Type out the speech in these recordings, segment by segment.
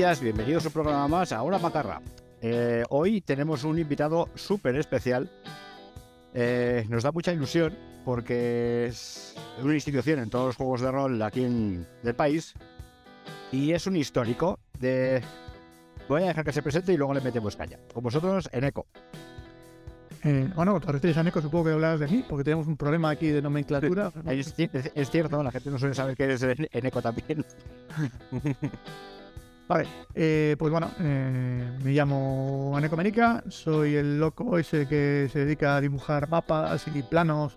bienvenidos a un programa más, Ahora Macarra. Eh, hoy tenemos un invitado súper especial. Eh, nos da mucha ilusión porque es una institución en todos los juegos de rol aquí en el país y es un histórico de... Voy a dejar que se presente y luego le metemos caña. Con vosotros, Eneco. Eh, bueno, cuando te refieres a Neko, supongo que hablas de mí, porque tenemos un problema aquí de nomenclatura. Es, es- es cierto, la gente no suele saber que eres Eneco también. Vale, eh, pues bueno, eh, me llamo Aneco Menica, soy el loco ese que se dedica a dibujar mapas y planos,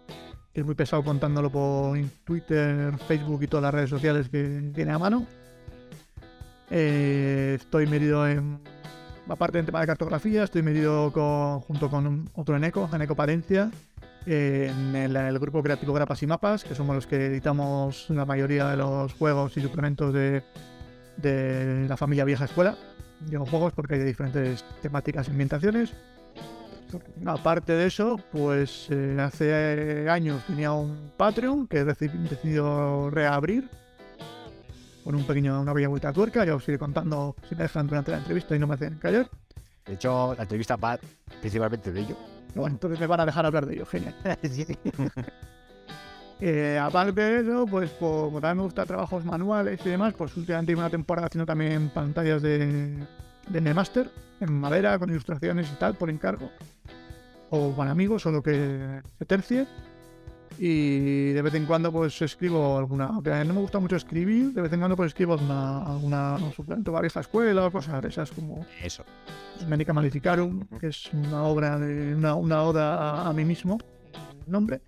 que es muy pesado contándolo por Twitter, Facebook y todas las redes sociales que tiene a mano. Eh, estoy medido en, aparte en tema de cartografía, estoy medido junto con otro Eneco, Eneco Palencia, en el, el grupo creativo Grapas y Mapas, que somos los que editamos la mayoría de los juegos y suplementos de, de la familia Vieja Escuela. Digo juegos porque hay de diferentes temáticas y ambientaciones. Aparte de eso, pues eh, hace años tenía un Patreon que he deci- decidido reabrir con un pequeño, una pequeña vuelta de tuerca. Ya os iré contando si me dejan durante la entrevista y no me hacen callar. De hecho, la entrevista va principalmente de ello. Bueno, entonces me van a dejar hablar de ello, genial. Eh, aparte de eso, pues como también me gustan trabajos manuales y demás, pues últimamente una temporada haciendo también pantallas de, de Nemaster en madera, con ilustraciones y tal, por encargo. O con amigos, o lo que se tercie. Y de vez en cuando pues escribo alguna... Aunque no me gusta mucho escribir, de vez en cuando pues escribo alguna, alguna un suplemento para vieja escuela o cosas de esas como Eso. Menica Maleficarum, que es una obra de una, una oda a, a mí mismo, nombre.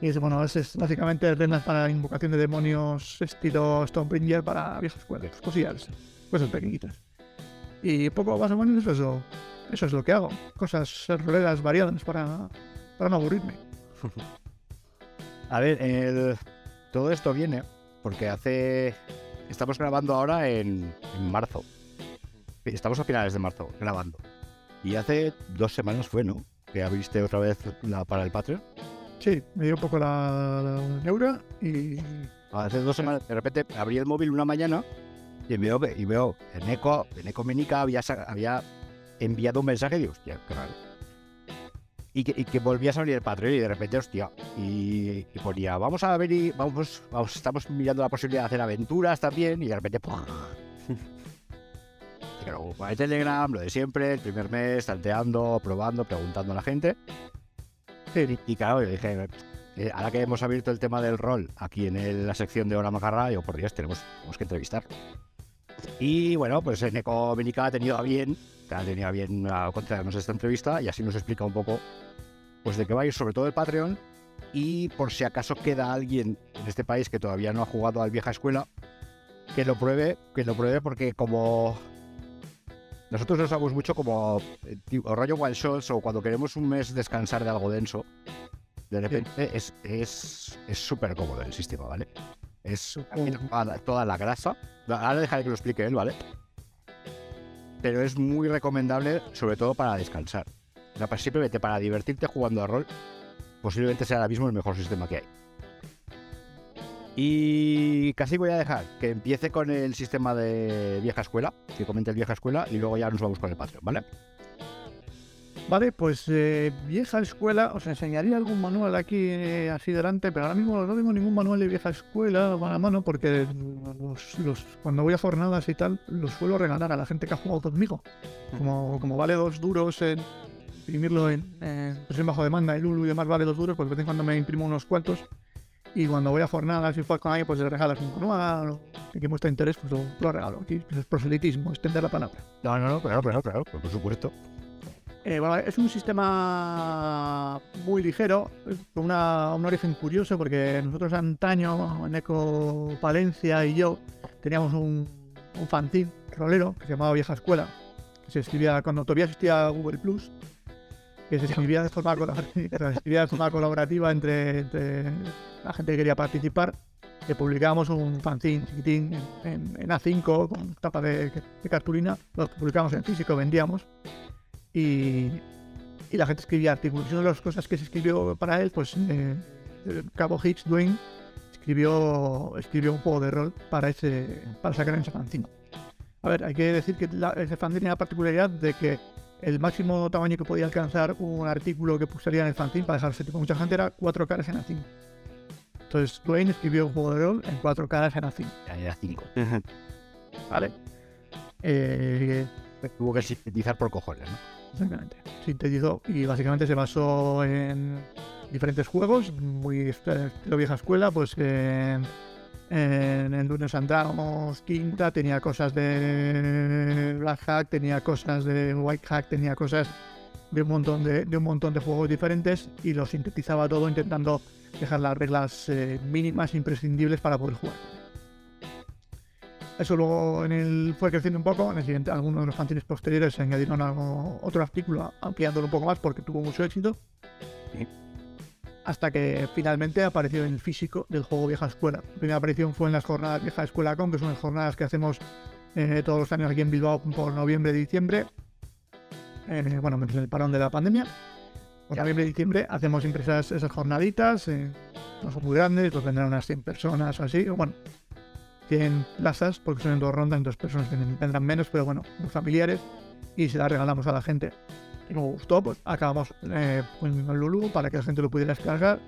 Y es, bueno, es, es básicamente reglas para invocación de demonios estilo Stonebringer para viejas escuelas, cosillas, cosas pequeñitas. Y poco más o menos eso, es lo- eso es lo que hago. Cosas roleras variadas para, para no aburrirme. A ver, el- todo esto viene porque hace. Estamos grabando ahora en, en marzo. Estamos a finales de marzo grabando. Y hace dos semanas fue, ¿no? Que abriste otra vez la, para el Patreon. Sí, me dio un poco la, la neura y Hace dos semanas, de repente abrí el móvil una mañana y veo, y veo en Eco, en Eco Menica había, había enviado un mensaje y digo, hostia, raro. Y que, y que volvías a abrir el Patreon y de repente, hostia, y, y ponía, vamos a y vamos, vamos, estamos mirando la posibilidad de hacer aventuras también y de repente, ¡pum! Claro, Telegram, lo de siempre, el primer mes, tanteando, probando, preguntando a la gente. Y, claro, yo dije, eh, ahora que hemos abierto el tema del rol aquí en la sección de Hora Macarra, yo por Dios, tenemos, tenemos que entrevistar. Y bueno, pues Eneco Benica ha tenido a bien, ha tenido a bien a concedernos esta entrevista y así nos explica un poco pues de qué va a ir sobre todo el Patreon y por si acaso queda alguien en este país que todavía no ha jugado al vieja escuela, que lo pruebe, que lo pruebe porque como nosotros lo usamos mucho como eh, tipo, rollo one shots o cuando queremos un mes descansar de algo denso, de repente es es es súper cómodo el sistema, ¿vale? Es toda la- toda la grasa. Ahora dejaré que lo explique él, ¿vale? Pero es muy recomendable, sobre todo para descansar. O sea, para- simplemente para divertirte jugando a rol, posiblemente sea ahora mismo el mejor sistema que hay. Y casi voy a dejar que empiece con el sistema de vieja escuela, que comente el vieja escuela, y luego ya nos vamos con el Patreon, ¿vale? Vale, pues eh, vieja escuela, os enseñaría algún manual aquí eh, así delante, pero ahora mismo no tengo ningún manual de vieja escuela a mano porque los, cuando voy a jornadas y tal, los suelo regalar a la gente que ha jugado conmigo. Como, vale dos duros en imprimirlo en, presión bajo demanda, el Lulu y demás vale dos duros, pues de vez en cuando me imprimo unos cuantos. Y cuando voy a jornadas y juegas con alguien, pues le regalas un manual o que muestra interés, pues lo, lo regalo. Aquí es proselitismo, extender la palabra. No, no, no, claro, claro, claro, por supuesto. Eh, bueno, es un sistema muy ligero, con una- un origen curioso, porque nosotros antaño, en Eco Palencia y yo, teníamos un, un fanzine rolero que se llamaba Vieja Escuela, que se escribía cuando todavía existía Google Plus, que se escribía de forma, colabor- que se escribía de forma colaborativa entre, entre la gente que quería participar, que publicábamos un fanzine chiquitín en, en- en A5 con tapa de, de cartulina, lo publicábamos en físico, vendíamos y, y la gente escribía artículos. Una de las cosas que se escribió para él, pues eh, Cabo Hicks Dwayne escribió, escribió un juego de rol para ese para sacar en ese fanzine. A ver, hay que decir que la, ese fanzine tenía la particularidad de que el máximo tamaño que podía alcanzar un artículo que pusiera en el fanzine para dejarse tipo mucha gente era cuatro caras en A5. Entonces Dwayne escribió un juego de rol en cuatro caras en A5. Ya era 5. ¿Vale? Eh, Tuvo que sintetizar por cojones, ¿no? Exactamente. Sintetizó y básicamente se basó en diferentes juegos, muy estilo vieja escuela, pues en, en Dungeons and Dragons quinta tenía cosas de Black Hack, tenía cosas de White Hack, tenía cosas de un montón de, un montón de juegos diferentes y lo sintetizaba todo intentando dejar las reglas eh, mínimas imprescindibles para poder jugar. Eso luego en el, fue creciendo un poco. En el siguiente, algunos de los fanzines posteriores se añadieron otro artículo ampliándolo un poco más porque tuvo mucho éxito. Hasta que finalmente apareció en el físico del juego Vieja Escuela. La primera aparición fue en las jornadas Vieja Escuela Con, que son las jornadas que hacemos eh, todos los años aquí en Bilbao por noviembre y diciembre. Eh, bueno, menos en el parón de la pandemia. Por noviembre y diciembre hacemos siempre esas, esas jornaditas. eh, no son muy grandes, pues vendrán unas 100 personas o así. Bueno, 100 plazas, porque son en dos rondas, entonces personas vendrán vendrán menos, pero bueno, muy familiares. Y se las regalamos a la gente. Y como gustó, pues acabamos eh, el Lulu para que la gente lo pudiera descargar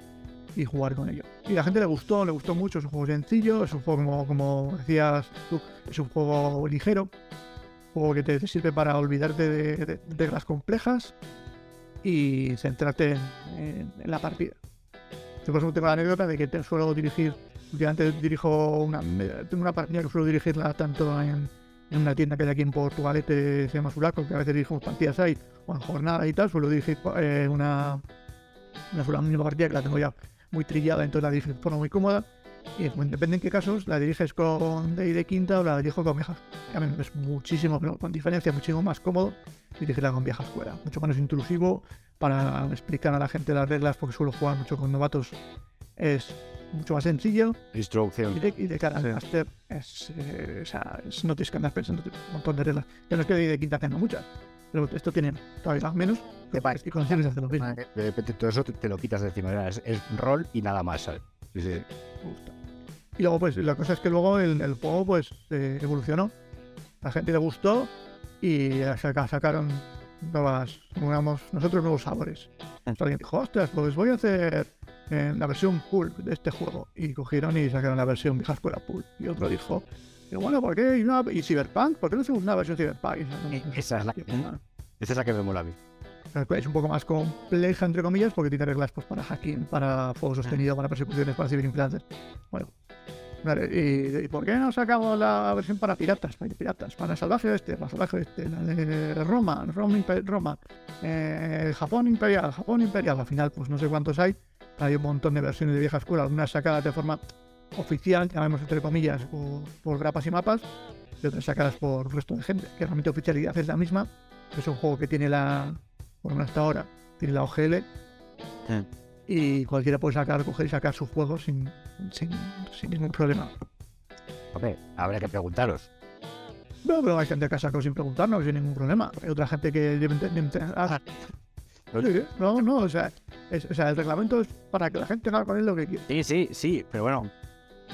y jugar con ello. Y la gente le gustó, le gustó mucho, es un juego sencillo, es un juego como, como decías tú, es un juego ligero, un juego que te sirve para olvidarte de, de- reglas complejas y centrarte en, la partida. Yo por tengo la anécdota de que te suelo dirigir, últimamente dirijo una, tengo una partida que suelo dirigirla tanto en, una tienda que hay aquí en Portugalete, se llama Sulaco, que a veces dirigimos partidas ahí, o en jornada y tal, suelo dirigir eh, una, una sola misma partida que la tengo ya muy trillada, entonces la dirijo de forma muy cómoda. Y bueno, depende en qué casos, la diriges con de, de quinta o la dirijo con vieja. A mí es muchísimo, con diferencia, muchísimo más cómodo dirigirla con vieja escuela. Mucho menos intrusivo para explicar a la gente las reglas, porque suelo jugar mucho con novatos. Es mucho más sencillo Instrucción. y de, y de cara al Sí. máster es, eh, o sea, es- no tienes que andar pensando un montón de reglas. Ya no es que de quinta tenga muchas, pero esto tiene todavía menos. Y consigues hacer lo mismo. De repente todo eso te, te lo quitas de encima. Es, es rol y nada más, ¿sabes? Sí, sí. Y luego, pues, la cosa es que luego el, el juego, pues, eh, evolucionó. La gente le gustó y saca- sacaron nuevas, digamos, nosotros nuevos sabores. Entonces alguien dijo, ostras, pues voy a hacer eh, la versión pool de este juego. Y cogieron y sacaron la versión vieja escuela pool. Y otro dijo, y bueno, ¿por qué? ¿Y, una, y Cyberpunk? ¿Por qué no hacemos una versión Cyberpunk? No, Esa es la que, esa es la que me mola a mí. es un poco más compleja, entre comillas, porque tiene reglas pues, para hacking, para fuego sostenido, para persecuciones, para ciberimplantes. Bueno, vale, y, y por qué no sacamos la versión para piratas? Para piratas, para salvaje este, para salvaje este, la de Roma, Roma eh, Japón imperial, Japón imperial. Al final, pues no sé cuántos hay. Hay un montón de versiones de vieja escuela, algunas sacadas de forma oficial, llamemos entre comillas, por, por grapas y mapas, y otras sacadas por resto de gente, que realmente oficialidad es la misma. Es un juego que tiene la, por lo menos hasta ahora, tiene la OGL Sí. y cualquiera puede sacar, coger y sacar sus juegos sin, sin, sin ningún problema. Hombre, habrá que preguntaros. No, pero hay gente que ha sacado sin preguntarnos, sin ningún problema. Hay otra gente que debe ah, No- no, no, o sea, es- o sea, el reglamento es para que la gente haga con él lo que quiera. Sí, sí, sí, pero bueno,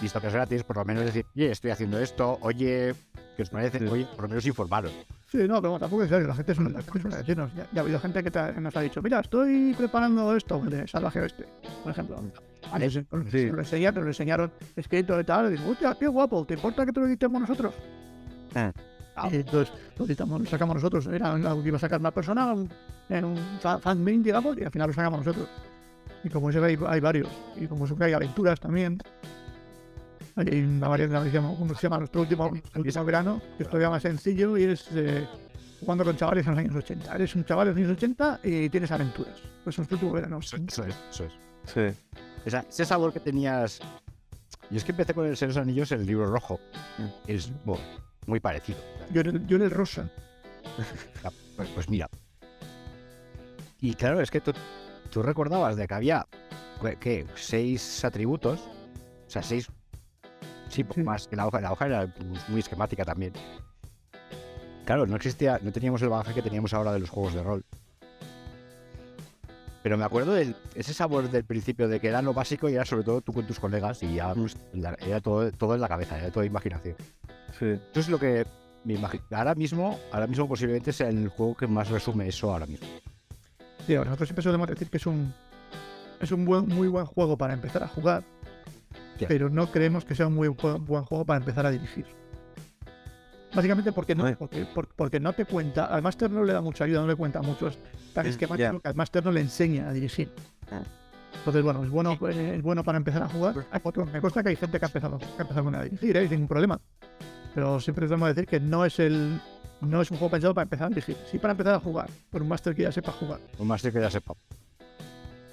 visto que es gratis, por lo menos decir, oye, estoy haciendo esto, oye, ¿qué os parece? Sí. Oye, por lo menos informaros. Sí, no, pero tampoco es serio, la gente es una, decirnos. Ya, ya ha habido gente que te- nos ha dicho, mira, estoy preparando esto de Salvaje Oeste, por ejemplo. Vale, se, lo enseñaron, nos lo enseñaron escrito y tal, y digo, hostia, qué guapo, ¿te importa que te lo editemos nosotros? Ah. Entonces lo, editamos, lo sacamos nosotros, era algo que iba a sacar una persona un- en un fa- fanmade, digamos, y al final lo sacamos nosotros. Y como se ve, hay, hay varios, y como se ve, hay aventuras también. Hay una variante que se llama, uno que se llama Nuestro último, verano, que es todavía más sencillo y es eh, jugando con chavales en los años 80. Eres un chaval en los años 80 y tienes aventuras. Pues es Nuestro último verano. Eso, eso es, eso es. Sí. Esa- ese sabor que tenías. Yo es que empecé con el Señor de los Anillos en el libro rojo. Es bueno, muy parecido. Yo en el, yo en el rosa. Pues, pues mira. Y claro, es que tú, tú recordabas de que había, qué? Seis atributos. O sea, seis. Sí, poco Sí. más. que La hoja, la hoja era pues, muy esquemática también. Claro, no existía, no teníamos el bagaje que teníamos ahora de los juegos de rol. Pero me acuerdo de ese sabor del principio de que era lo básico y era sobre todo tú con tus colegas y ya pues, la- era todo, todo en la cabeza, era toda imaginación. Sí. Eso es lo que me imagino, ahora mismo, ahora mismo posiblemente sea el juego que más resume eso ahora mismo. Sí, nosotros siempre solemos decir que es un es un buen, muy buen juego para empezar a jugar, Pero no creemos que sea un muy buen, juego para empezar a dirigir. Básicamente porque no, porque, por- porque no te cuenta, al máster no le da mucha ayuda, no le cuenta muchos ya. que al máster no le enseña a dirigir. Ah. Entonces, bueno, es bueno, eh, es bueno para empezar a jugar. Me consta que hay gente que ha empezado, que ha empezado con a dirigir, ¿eh? sin ningún problema. Pero siempre tenemos que decir que no es el no es un juego pensado para empezar a dirigir, sí para empezar a jugar, por un máster que ya sepa jugar. Un máster que ya sepa.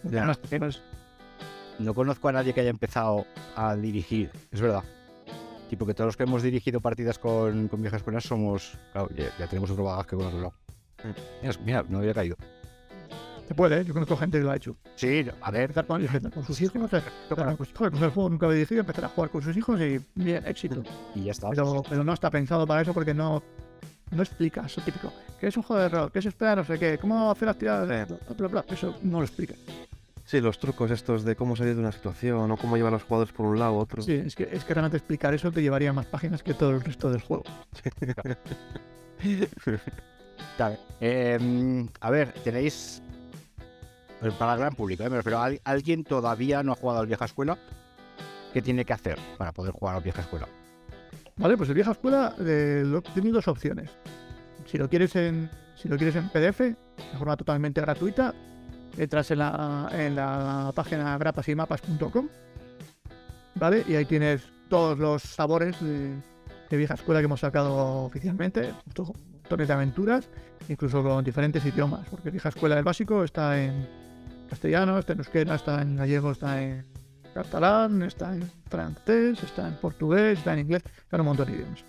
Ya. máster no conozco a nadie que haya empezado a dirigir, es verdad. Tipo que todos los que hemos dirigido partidas con, con viejas escuelas somos. Claro, ya, ya tenemos otro bagaje con otro lado. Mira, Mira, no había caído. Se puede, ¿eh? yo conozco gente que lo ha hecho. Sí, a ver, Empezar con, sus hijos, empezar con sus hijos, el juego nunca había dirigido, empezar a jugar con sus hijos y bien, éxito. y ya está. Pero, pero no está pensado para eso porque no, no explica eso típico. ¿Qué es un juego de rol? ¿Qué es esperar? No sé qué. ¿Cómo hacer las tiradas? Sí. Bla, bla, bla. Eso no lo explica. Sí, los trucos estos de cómo salir de una situación o cómo llevar a los jugadores por un lado u otro. Sí, es que, es que realmente explicar eso te llevaría más páginas que todo el resto del juego. Vale. Eh, a ver, tenéis. pues Para el gran público, ¿eh? me refiero. ¿al- ¿Alguien todavía no ha jugado al vieja escuela? ¿Qué tiene que hacer para poder jugar al vieja escuela? Vale, pues el vieja escuela eh, lo- tiene dos opciones. Si lo quieres en, si lo quieres en PDF, de forma totalmente gratuita, entras en la, en la página grapasYmapas.com, ¿vale? Y ahí tienes todos los sabores de, de vieja escuela que hemos sacado oficialmente, to- montones de aventuras, incluso con diferentes idiomas, porque vieja escuela del básico está en castellano, está en euskera, está en gallego, está en catalán, está en francés, está en portugués, está en inglés, está en un montón de idiomas.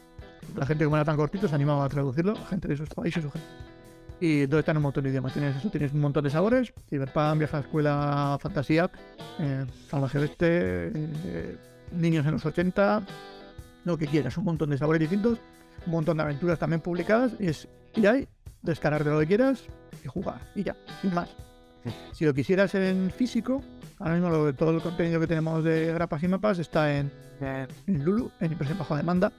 La gente como era tan cortito se animaba a traducirlo, gente de esos países o gente. Y entonces está en un montón de idiomas. Tienes eso, tienes un montón de sabores, Cyberpunk, Vieja Escuela, Fantasía, eh, Salvaje Oeste, eh, Niños en los 80, lo que quieras, un montón de sabores distintos, un montón de aventuras también publicadas y es y ahí descargarte lo que quieras y jugar y ya, sin más. Si lo quisieras en físico, ahora mismo lo- todo el contenido que tenemos de grapas y mapas está en, en Lulu, en impresión bajo demanda.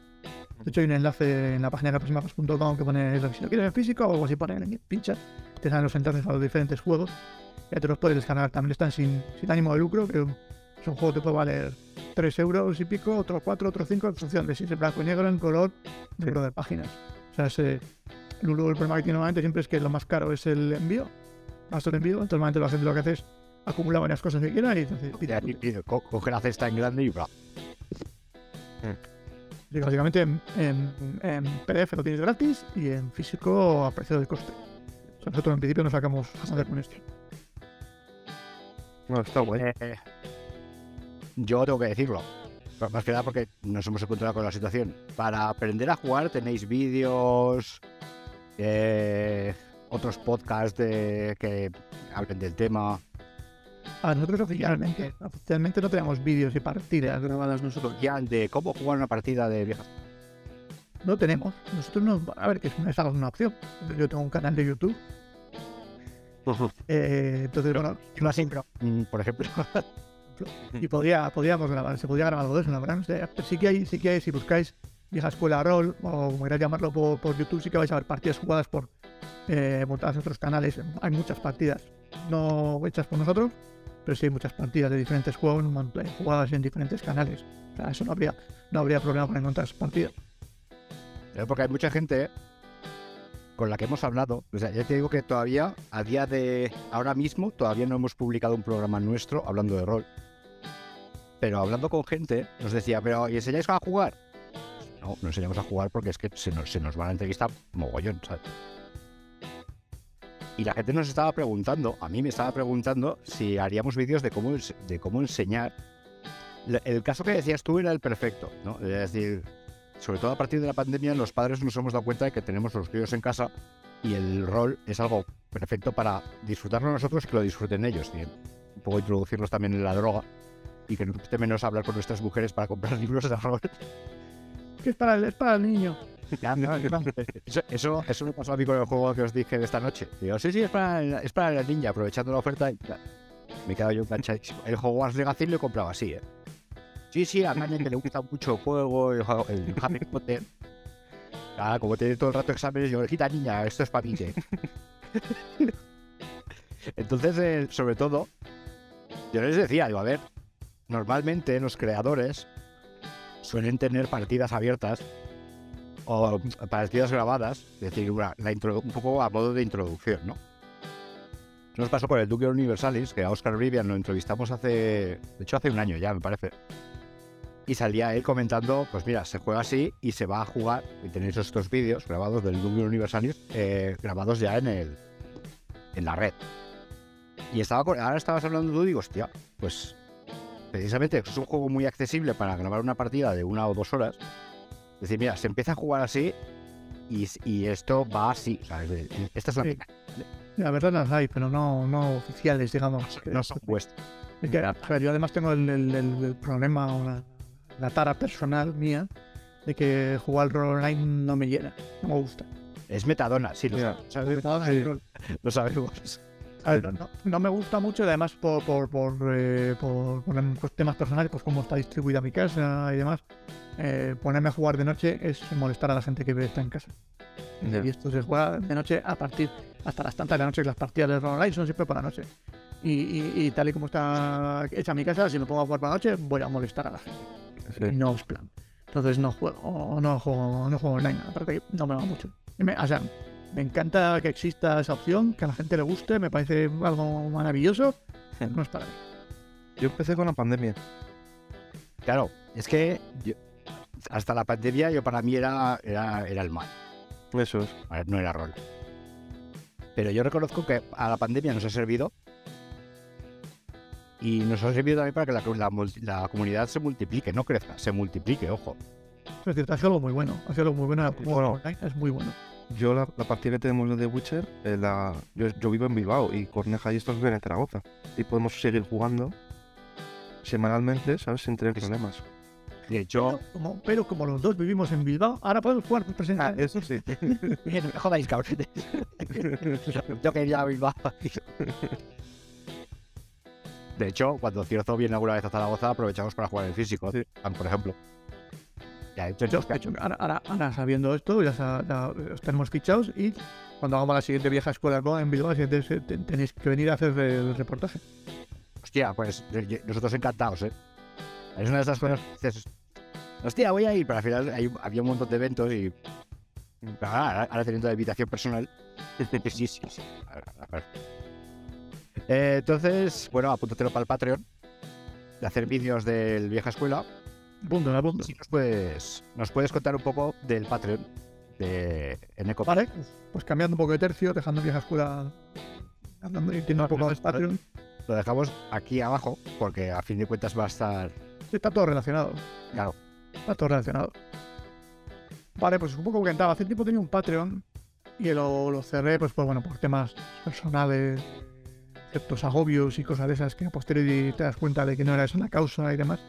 De hecho, hay un enlace en la página de grapasymapas.com que pone eso, si lo quieres en físico o algo así, pone en pinchas, te salen los enlaces a los diferentes juegos. Ya te los puedes descargar. También están sin, sin ánimo de lucro, que es un juego que te puede valer 3 euros y pico, otro 4, otro 5, en función de si es en blanco y negro, en color, número de páginas. O sea, ese Lulu, el problema que tiene normalmente siempre es que lo más caro es el envío, gasto el envío, entonces normalmente la gente lo que hace es acumular varias cosas que quiera y entonces Coge la cesta en grande y bla. Básicamente en, en- en PDF lo tienes gratis y en físico a precio de coste. O sea, nosotros en principio no sacamos hacer con esto. No, está guay. Eh, yo tengo que decirlo. Pero Más que nada porque nos hemos encontrado con la situación. Para aprender a jugar tenéis vídeos, eh, otros podcasts de, que hablen del tema. A nosotros oficialmente, oficialmente no tenemos vídeos y partidas grabadas nosotros. Ya de cómo jugar una partida de viejas. No tenemos. Nosotros no. A ver, que es una, es una opción. Yo tengo un canal de YouTube. eh, entonces, bueno, Yo pero, mm, por ejemplo, y podría, podríamos grabar, se podría grabar algo de eso, la verdad. O sea, sí que hay, sí que hay, si buscáis vieja escuela rol, o como queráis llamarlo por, por YouTube, sí que vais a ver partidas jugadas por eh, montadas en otros canales. Hay muchas partidas, no hechas por nosotros, pero sí hay muchas partidas de diferentes juegos jugadas en diferentes canales. O sea, eso no habría, no habría problema para encontrar partidas. porque hay mucha gente con la que hemos hablado. O sea, ya te digo que todavía, a día de ahora mismo, todavía no hemos publicado un programa nuestro hablando de rol. Pero hablando con gente, nos decía, pero ¿y enseñáis a jugar? No, no enseñamos a jugar porque es que se nos, se nos van a entrevistar mogollón, ¿sabes? Y la gente nos estaba preguntando, a mí me estaba preguntando si haríamos vídeos de cómo, de cómo enseñar. El caso que decías tú era el perfecto, ¿no? Es decir, sobre todo a partir de la pandemia, los padres nos hemos dado cuenta de que tenemos los críos en casa y el rol es algo perfecto para disfrutarlo nosotros y que lo disfruten ellos. Un poco introducirlos también en la droga y que no menos hablar con nuestras mujeres para comprar libros de rol. Que es para es para el niño. Eso, eso, eso me pasó a mí con el juego que os dije de esta noche. Digo, sí, sí, es para, es para la niña, aprovechando la oferta. y tal. me he quedado yo enganchadísimo. El juego Legacy lo he comprado así, ¿eh? Sí, sí, a alguien que le gusta mucho el juego, el, el Harry Potter. Ah, como tiene todo el rato exámenes, yo, quita niña, esto es para mí. ¿qué?". Entonces, eh, sobre todo, yo les decía, digo, a ver, normalmente los creadores suelen tener partidas abiertas o partidas grabadas, es decir, una- un poco a modo de introducción, ¿no? Nos pasó con el Duque Universalis, que a Oscar Vivian lo entrevistamos hace, de hecho hace un año ya, me parece. Y salía él comentando, pues mira, se juega así y se va a jugar, y tenéis estos vídeos grabados del Duque Universalis, eh, grabados ya en el en la red. Y estaba ahora estabas hablando tú y digo, hostia, pues precisamente es un juego muy accesible para grabar una partida de una o dos horas. Es decir, mira, se empieza a jugar así y, y esto va así. ¿sabes? Esta es la Sí. La verdad las hay, pero no, no oficiales, digamos. no son vuestras. Es que, a ver, yo además tengo el, el- el- el problema o la, la tara personal mía de que jugar rol online no me llena, no me gusta. Es metadona, sí, lo, sabemos, Sí. lo sabemos. A ver, no, no me gusta mucho, además por, por, por, eh, por- por temas personales, pues cómo está distribuida mi casa y demás. Eh, ponerme a jugar de noche es molestar a la gente que está en casa. Y esto se juega de noche a partir hasta las tantas de la noche, que las partidas de online son siempre por la noche. Y, y- y tal y como está hecha mi casa, si me pongo a jugar por la noche, voy a molestar a la gente. Sí. Y no es plan. Entonces no juego, no juego, no juego online. Aparte que no me va mucho. Me- o sea, me encanta que exista esa opción, que a la gente le guste, me parece algo maravilloso. No es para mí. Yo empecé con la pandemia. Claro, es que yo- hasta la pandemia yo para mí era, era, era el mal. Eso es. A ver, no era rol. Pero yo reconozco que a la pandemia nos ha servido. Y nos ha servido también para que la, la multi- la comunidad se multiplique, no crezca, se multiplique, ojo. Es decir, ha sido algo muy bueno. Ha sido algo muy bueno. Bueno. online es muy bueno. Yo la, la partida que tenemos de The Witcher, eh, la, yo, yo vivo en Bilbao y Corneja y estos viven en Zaragoza. Y podemos seguir jugando semanalmente, ¿sabes? Sin tener problemas. De hecho, Pero como, pero como los dos vivimos en Bilbao, ahora podemos jugar presencial. eso sí. Bien, no me jodáis, cabrones. Yo quería a Bilbao. De hecho, cuando Cierzo viene alguna vez a Zaragoza, aprovechamos para jugar en físico, Sí. por ejemplo. Ya, hecho, Yo, ahora, ahora- ahora sabiendo esto, ya, ya os tenemos fichados y cuando hagamos la siguiente vieja escuela ¿no? en Bilbao, tenéis que venir a hacer el reportaje. hostia, pues eh, nosotros encantados, ¿eh? Es una de esas cosas que dices, hostia, voy a ir, pero al final hay- había un montón de eventos y. ahora, ahora teniendo la invitación personal. sí, sí, sí. A ver, a ver. Eh, entonces, bueno, apúntatelo para el Patreon. De hacer vídeos del vieja escuela. Punto, a punto. Si nos puedes, nos puedes contar un poco del Patreon de Eneco. Vale, pues cambiando un poco de tercio, dejando vieja escuela, hablando y tiene un poco de Patreon. Lo dejamos aquí abajo porque a fin de cuentas va a estar. Está todo relacionado. Claro. Está todo relacionado. Vale, pues un poco comentaba. Hace tiempo tenía un Patreon y lo, lo cerré, pues, pues bueno, por temas personales, ciertos agobios y cosas de esas que a posteriori te das cuenta de que no era esa la causa y demás.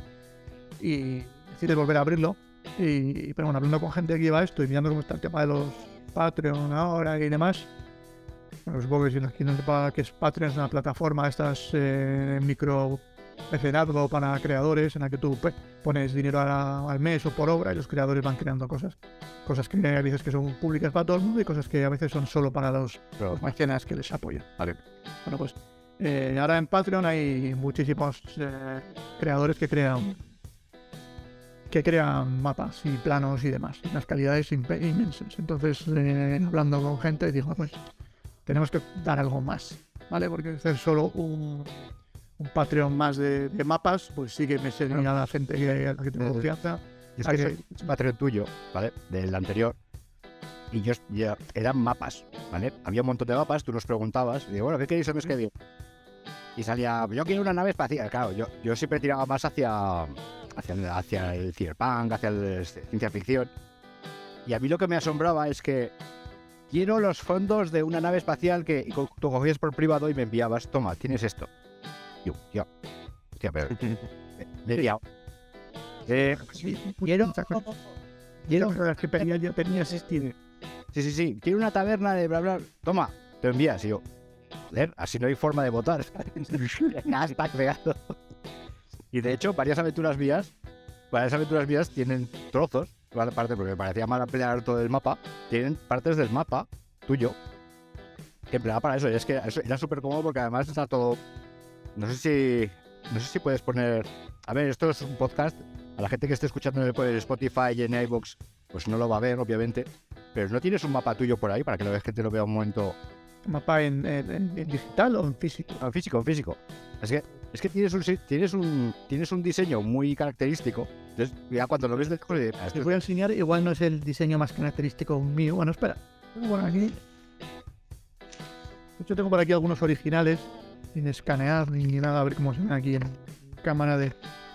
Y decidí volver a abrirlo. Y, pero bueno, hablando con gente que lleva esto y mirando cómo está el tema de los Patreon ahora y demás. Bueno, supongo que si no sepa que es Patreon, es una plataforma de estas eh, micro mecenazgo para creadores en la que tú pues, pones dinero al mes o por obra y los creadores van creando cosas. Cosas que a veces que son públicas para todo el mundo y cosas que a veces son solo para los, los mecenas que les apoyan. Vale. Bueno, pues eh, ahora en Patreon hay muchísimos eh, creadores que crean que crean mapas y planos y demás, unas calidades inmensas. Entonces, eh, hablando con gente, digo, pues tenemos que dar algo más, ¿vale? Porque hacer solo un, un Patreon más de, de mapas, pues sí que me sería la gente que, a la que tengo Eh, confianza. es Hay que que- soy un Patreon tuyo, ¿vale? Del anterior. Y yo, ya eran mapas, ¿vale? Había un montón de mapas, tú nos preguntabas, y digo, bueno, ¿qué queréis el mes que viene? Y salía, yo quiero una nave espacial, claro, yo, yo siempre tiraba más hacia, hacia, el- hacia el cyberpunk, hacia la ciencia ficción. Y a mí lo que me asombraba es que quiero los fondos de una nave espacial que tú cogías por privado y me enviabas, toma, tienes esto. Yo, yo, hostia, pero me, me he liado. Eh, quiero, quiero es que pedía- yo tenía existido. Sí, sí, sí. Quiero una taberna de bla, bla. Toma, te envías. Y yo, joder, así no hay forma de votar. Hashtag pegado. Y de hecho, varias aventuras mías, varias aventuras mías tienen trozos, parte porque me parecía mal ampliar todo el mapa, tienen partes del mapa tuyo que empleaba para eso. Y es que eso era súper cómodo porque además está todo. No sé si. No sé si puedes poner. A ver, esto es un podcast. A la gente que esté escuchando por Spotify y en iVoox, pues no lo va a ver, obviamente. Pero no tienes un mapa tuyo por ahí para que la gente lo vea un momento. ¿Mapa en, en- en- en digital o en físico? No, en físico, en físico. Es que, es que tienes, un, tienes, un, tienes un diseño muy característico. Entonces, ya cuando lo ves de "Ah, Les voy a enseñar, igual no es el diseño más característico mío. Bueno, espera. Tengo por aquí. De hecho, tengo por aquí algunos originales, sin escanear ni nada, a ver cómo se ven aquí en cámara de.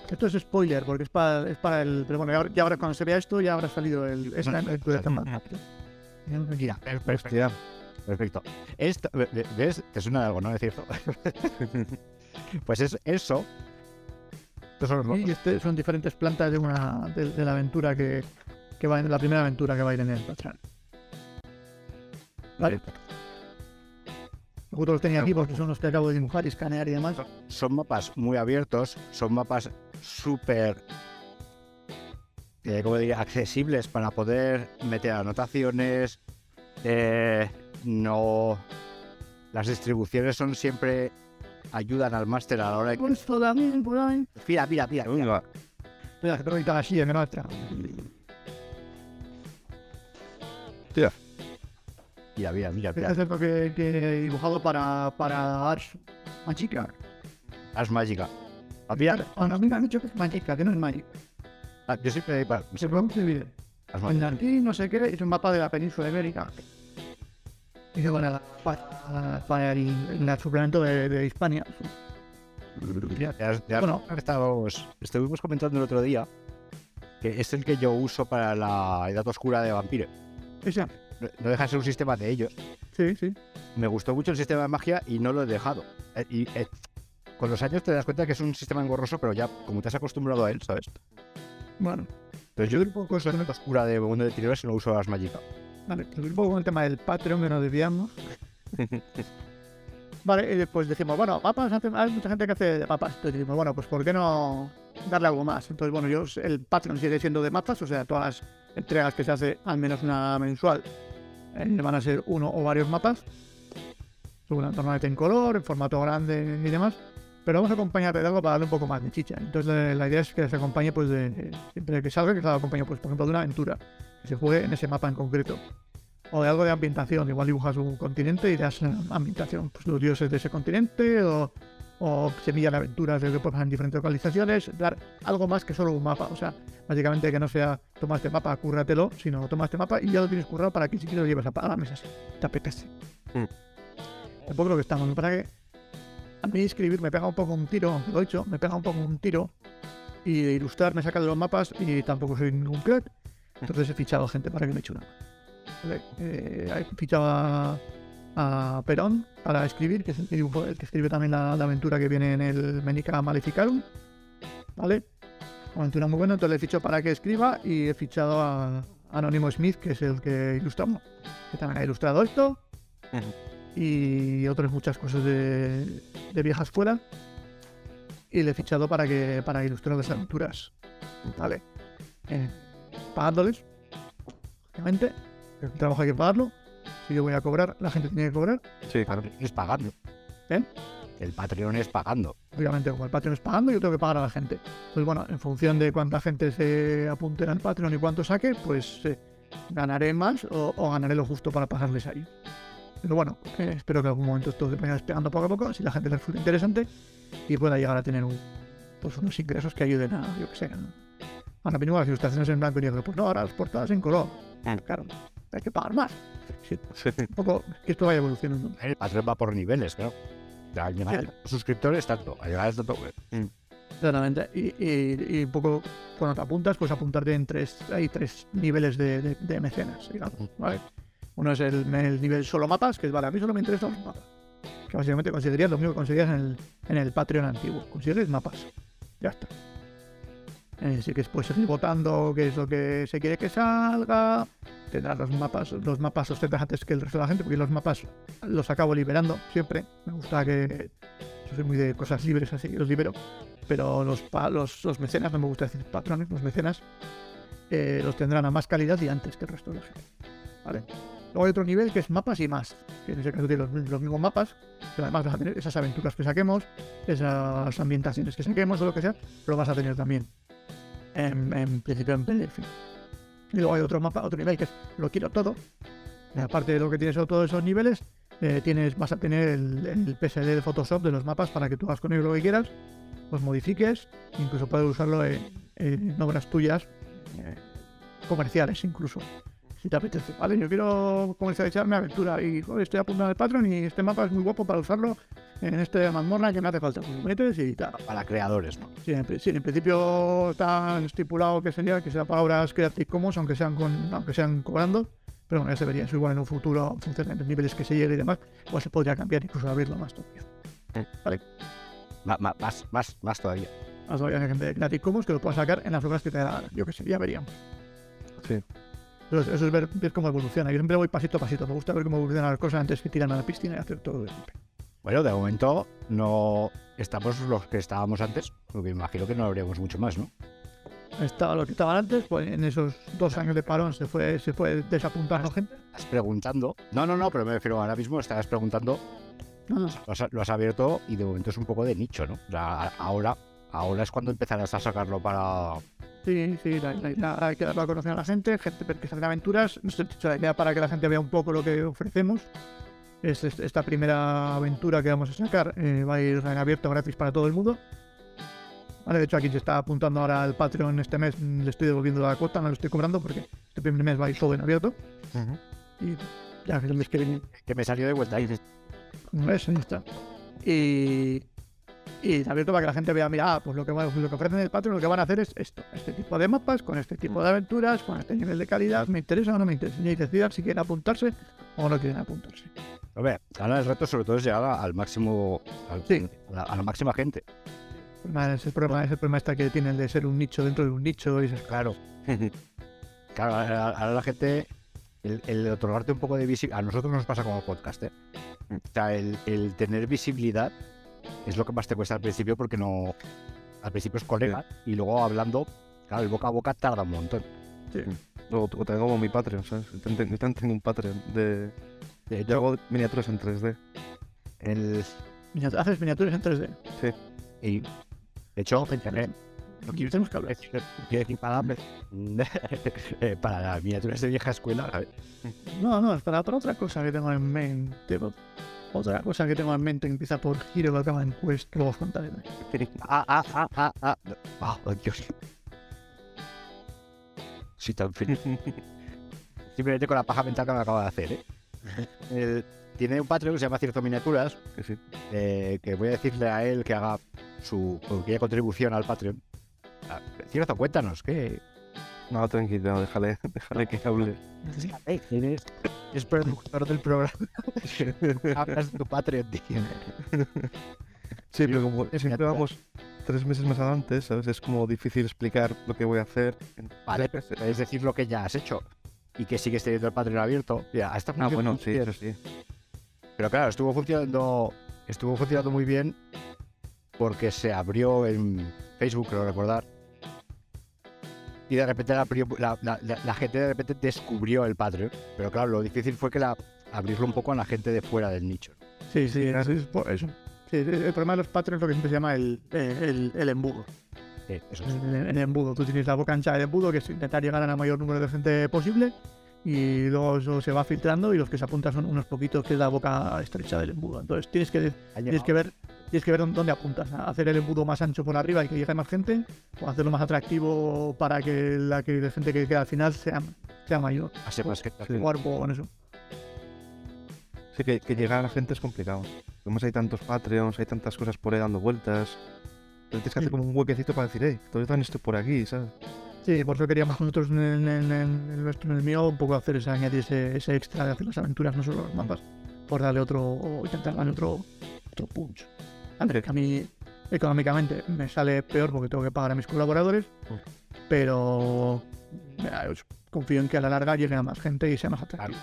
Esto es spoiler, porque es para, es para el. Pero bueno, ya, ahora cuando se vea esto, ya habrá salido el. esta- el- Mira, perfecto. Perfecto. Esto, ve- ve- ¿Ves? Te suena de algo, ¿no? Es cierto. pues es eso. Son los- Y este son diferentes plantas de una de, de la aventura que, que va en la primera aventura que va a ir en el Patreon. Vale. Justo los tenía aquí porque son los que acabo de dibujar y escanear y demás. son mapas muy abiertos, son mapas súper, eh, accesibles para poder meter anotaciones. eh, no, las distribuciones son siempre ayudan al máster a la hora de. Mira, mira, mira. mira. Mira, que que no entra. tía. Mira, mira, mira. Mira, mira. es lo que, que he dibujado para, para Ars Magica. Es mágica. Ah, mira, Bueno, a mí me han dicho que es Magica, que no es Magic. ah, yo siempre. bueno, Se puede escribir. es En mágica. latín, no sé qué, es un mapa de la península ibérica. Y luego para, para, para el, el suplemento de, de Hispania. Ya, ya Bueno. estábamos- estuvimos comentando el otro día que es el que yo uso para la edad oscura de Vampire. Esa. No deja de ser un sistema de ellos. Sí, sí. Me gustó mucho el sistema de magia y no lo he dejado. Eh, y eh, con los años te das cuenta que es un sistema engorroso, pero ya como te has acostumbrado a él, ¿sabes? Bueno, Entonces yo un poco esa edad oscura de Mundo de Tinieblas y no uso las Magica. vale, un poco con el tema del Patreon que nos desviamos. Vale, y después dijimos, bueno, mapas, hay mucha gente que hace mapas. Entonces dijimos, bueno, pues ¿por qué no darle algo más? Entonces, bueno, yo el Patreon sigue siendo de mapas, o sea, todas las entregas que se hace, al menos una mensual, eh, van a ser uno o varios mapas. Normalmente en color, en formato grande y demás. Pero vamos a acompañar de algo para darle un poco más de chicha. Entonces la, idea es que se acompañe, pues, de, de- siempre que salga, que se acompañe, pues, por ejemplo, de una aventura. Que se juegue en ese mapa en concreto. O de algo de ambientación. Igual dibujas un continente y das ambientación. Pues los dioses de ese continente o, o semillas de aventuras de lo que puedes en diferentes localizaciones. Dar algo más que solo un mapa. O sea, básicamente que no sea toma este mapa, cúrratelo, sino toma este mapa y ya lo tienes currado para que si quieres lo lleves a la mesa. Si te apetece. Mm. Tampoco lo que estamos. Para que a mí escribir me pega un poco un tiro, lo he hecho, me pega un poco un tiro. Y de ilustrar me saca de los mapas y tampoco soy ningún crack. Entonces he fichado gente para que me eche una eh, he fichado a, a Perón para escribir, que es el que, dibujó- el que escribe también la, la aventura que viene en el Menica Maleficarum. ¿Vale? Aventura muy buena, entonces le he fichado para que escriba y he fichado a Anónimo Smith, que es el que ilustra, bueno, que también ha ilustrado esto y otras muchas cosas de, de viejas fuera. Y le he fichado para que para ilustrar las aventuras. Vale. Eh, pagándoles. Obviamente. El trabajo hay que pagarlo. Si yo voy a cobrar, la gente tiene que cobrar. Sí, claro. Es pagando. ¿Eh? El Patreon es pagando. Obviamente, como el Patreon es pagando, yo tengo que pagar a la gente. Pues bueno, en función de cuánta gente se apunte al Patreon y cuánto saque, pues eh, ganaré más o, o ganaré lo justo para pagarles a ellos. Pero bueno, eh, espero que en algún momento esto se vaya despegando poco a poco, si la gente les resulta interesante y pueda llegar a tener un, pues unos ingresos que ayuden a, yo que sé, a, a la las ilustraciones en blanco y negro. Pues no, ahora las portadas en color. Claro, hay que pagar más. Un poco que esto vaya evolucionando. El Patreon va por niveles, claro. Al llegar a los suscriptores, tanto. Al llegar a tanto. Claramente. Y, y- y un poco cuando te apuntas, pues apuntarte en tres, hay tres niveles de, de- de mecenas, digamos, ¿vale? Uno es el, el nivel solo mapas, que es, vale, a mí solo me interesan los mapas. Que básicamente conseguirías lo mismo que conseguías en el, en el Patreon antiguo. Consigues mapas. Ya está. Eh, sí que puedes seguir votando qué es lo que se quiere que salga. Tendrás los mapas, los mapas los antes que el resto de la gente, porque los mapas los acabo liberando siempre. Me gusta que. Yo soy muy de cosas libres, así los libero pero los, los, los mecenas, no me gusta decir patrones, los mecenas, eh, los tendrán a más calidad y antes que el resto de la gente. ¿Vale? Luego hay otro nivel que es mapas y más, que en ese caso tiene los, los mismos mapas, pero además vas a tener esas aventuras que saquemos, esas ambientaciones que saquemos o lo que sea, lo vas a tener también en, principio en PDF. Y luego hay otro mapa, otro nivel que es lo quiero todo. Aparte de lo que tienes en todos esos niveles, eh, tienes, vas a tener el, PSD de Photoshop de los mapas para que tú hagas con ello lo que quieras, los modifiques, incluso puedes usarlo en, en obras tuyas, eh, comerciales incluso. Si te apetece, vale, yo quiero comercializar mi aventura y joder, estoy apuntando al Patreon y este mapa es muy guapo para usarlo en este mazmorra que me hace falta. Pues metes y tal. Para creadores, ¿no? Sí, en, sí, en principio está estipulado que sería que sea para obras Creative Commons, aunque sean con, aunque sean cobrando. Pero bueno, ya se vería eso igual en un futuro, en función de los niveles que se llegue y demás, igual se podría cambiar, incluso abrirlo más todavía. Ma- ma- más, más, más todavía. Más todavía que de Creative Commons que lo puedas sacar en las obras que te da. Yo que sé, ya veríamos. Sí. Entonces, eso es ver, ver cómo evoluciona. Yo siempre voy pasito a pasito. Me gusta ver cómo evolucionan las cosas antes que tirarme a la piscina y hacer todo de golpe. Bueno, de momento no estamos los que estábamos antes, porque imagino que no habríamos mucho más, ¿no? Estaba lo que estaban antes, pues en esos dos años de parón se fue, se fue desapuntando gente. Estás preguntando. No, no, no, pero me refiero ahora mismo, estabas preguntando, No, no. lo has, lo has abierto y de momento es un poco de nicho, ¿no? O sea, ahora, ahora es cuando empezarás a sacarlo para. Sí, sí, la, idea hay que darlo a conocer a la gente, gente que hacer aventuras. No sé, La idea para que la gente vea un poco lo que ofrecemos es est- esta primera aventura que vamos a sacar. eh, va a ir en abierto gratis para todo el mundo. Vale, de hecho, aquí se está apuntando ahora al Patreon este mes. mm, Le estoy devolviendo la cuota, no lo estoy cobrando porque este primer mes va a ir todo en abierto. Y ya el mes que viene Que me salió de vuelta. Dices, eso, ya está. Y, y abierto para que la gente vea, mira, ah, pues lo que, lo que ofrecen en el Patreon, lo que van a hacer es esto, este tipo de mapas, con este tipo de aventuras, con este nivel de calidad, me interesa o no me interesa, y decidan si quieren apuntarse o no quieren apuntarse. Hombre, ahora el reto sobre todo es llegar a- al máximo. al- Sí. a, la, a la máxima gente. Es el problema, es el problema este que tienen de ser un nicho dentro de un nicho y esas. Claro. Claro, ahora, ahora la gente. El, el otorgarte un poco de visibilidad. A nosotros nos pasa como podcast, ¿eh? O sea, el, el tener visibilidad es lo que más te cuesta al principio porque no. Al principio es colega y luego hablando. Claro, el boca a boca tarda un montón. O, o tengo como mi Patreon, ¿sabes? Yo también tengo un Patreon de... De Yo hago miniaturas en 3D. el, Haces miniaturas en 3D. y, de hecho, eh, Lo que tenemos que hablar. quiero decir para, eh, para las miniaturas de vieja escuela. a ver, No, no, es para, para otra cosa que tengo en mente. Otra cosa que tengo en mente que empieza por giro que acaba en quest, luego os contaré. Ah, ah, ah, ah, ah. Ah, oh, Dios. Sí, tan feliz. Simplemente con la paja mental que me acaba de hacer, ¿eh? El- tiene un Patreon que se llama Cierto Miniaturas, Que sí. eh, que voy a decirle a él que haga su pequeña contribución al Patreon. Ah, Cierto, cuéntanos, ¿qué? No, tranquilo, déjale, déjale que hable. Eh, Eres, es productor del programa. Hablas de tu Patreon, tío. Sí, pero como siempre vamos tres meses más adelante, ¿sabes? Es como difícil explicar lo que voy a hacer. Vale, pero es decir lo que ya has hecho y que sigues teniendo el Patreon abierto. Mira, esta Ah, bueno, sí, eso sí. Pero claro, estuvo funcionando, estuvo funcionando muy bien porque se abrió en Facebook, creo recordar. Y de repente la, la- la- gente de repente descubrió el Patreon. Pero claro, lo difícil fue que la, abrirlo un poco a la gente de fuera del nicho. Sí, sí, es, es por eso. Sí, el problema de los patrones es lo que siempre se llama el, el, el embudo. Sí, eso es. El, el embudo. Tú tienes la boca ancha del embudo, que es intentar llegar a la mayor número de gente posible. Y luego eso se va filtrando y los que se apuntan son unos poquitos que es la boca estrecha del embudo. Entonces tienes que, tienes que ver tienes que ver dónde dónde apuntas. A hacer el embudo más ancho por arriba y que llegue más gente, o hacerlo más atractivo para que la, que la gente que queda al final sea, sea mayor. Hace más que. Jugar un poco con eso. Sí, que, que llegar a la gente es complicado. Además hay tantos Patreons, hay tantas cosas por ahí dando vueltas. Pero tienes que hacer como un huequecito para decir, hey, todavía también estoy por aquí, ¿sabes? Sí, por eso queríamos nosotros en, nuestro, en el mío, un poco hacer ese, añadir ese, ese extra de hacer las aventuras, no solo los mapas, por darle otro, o intentar darle otro, otro punch. Hombre, que a mí económicamente me sale peor porque tengo que pagar a mis colaboradores, pero mira, yo confío en que a la larga llegue a más gente y sea más atractivo.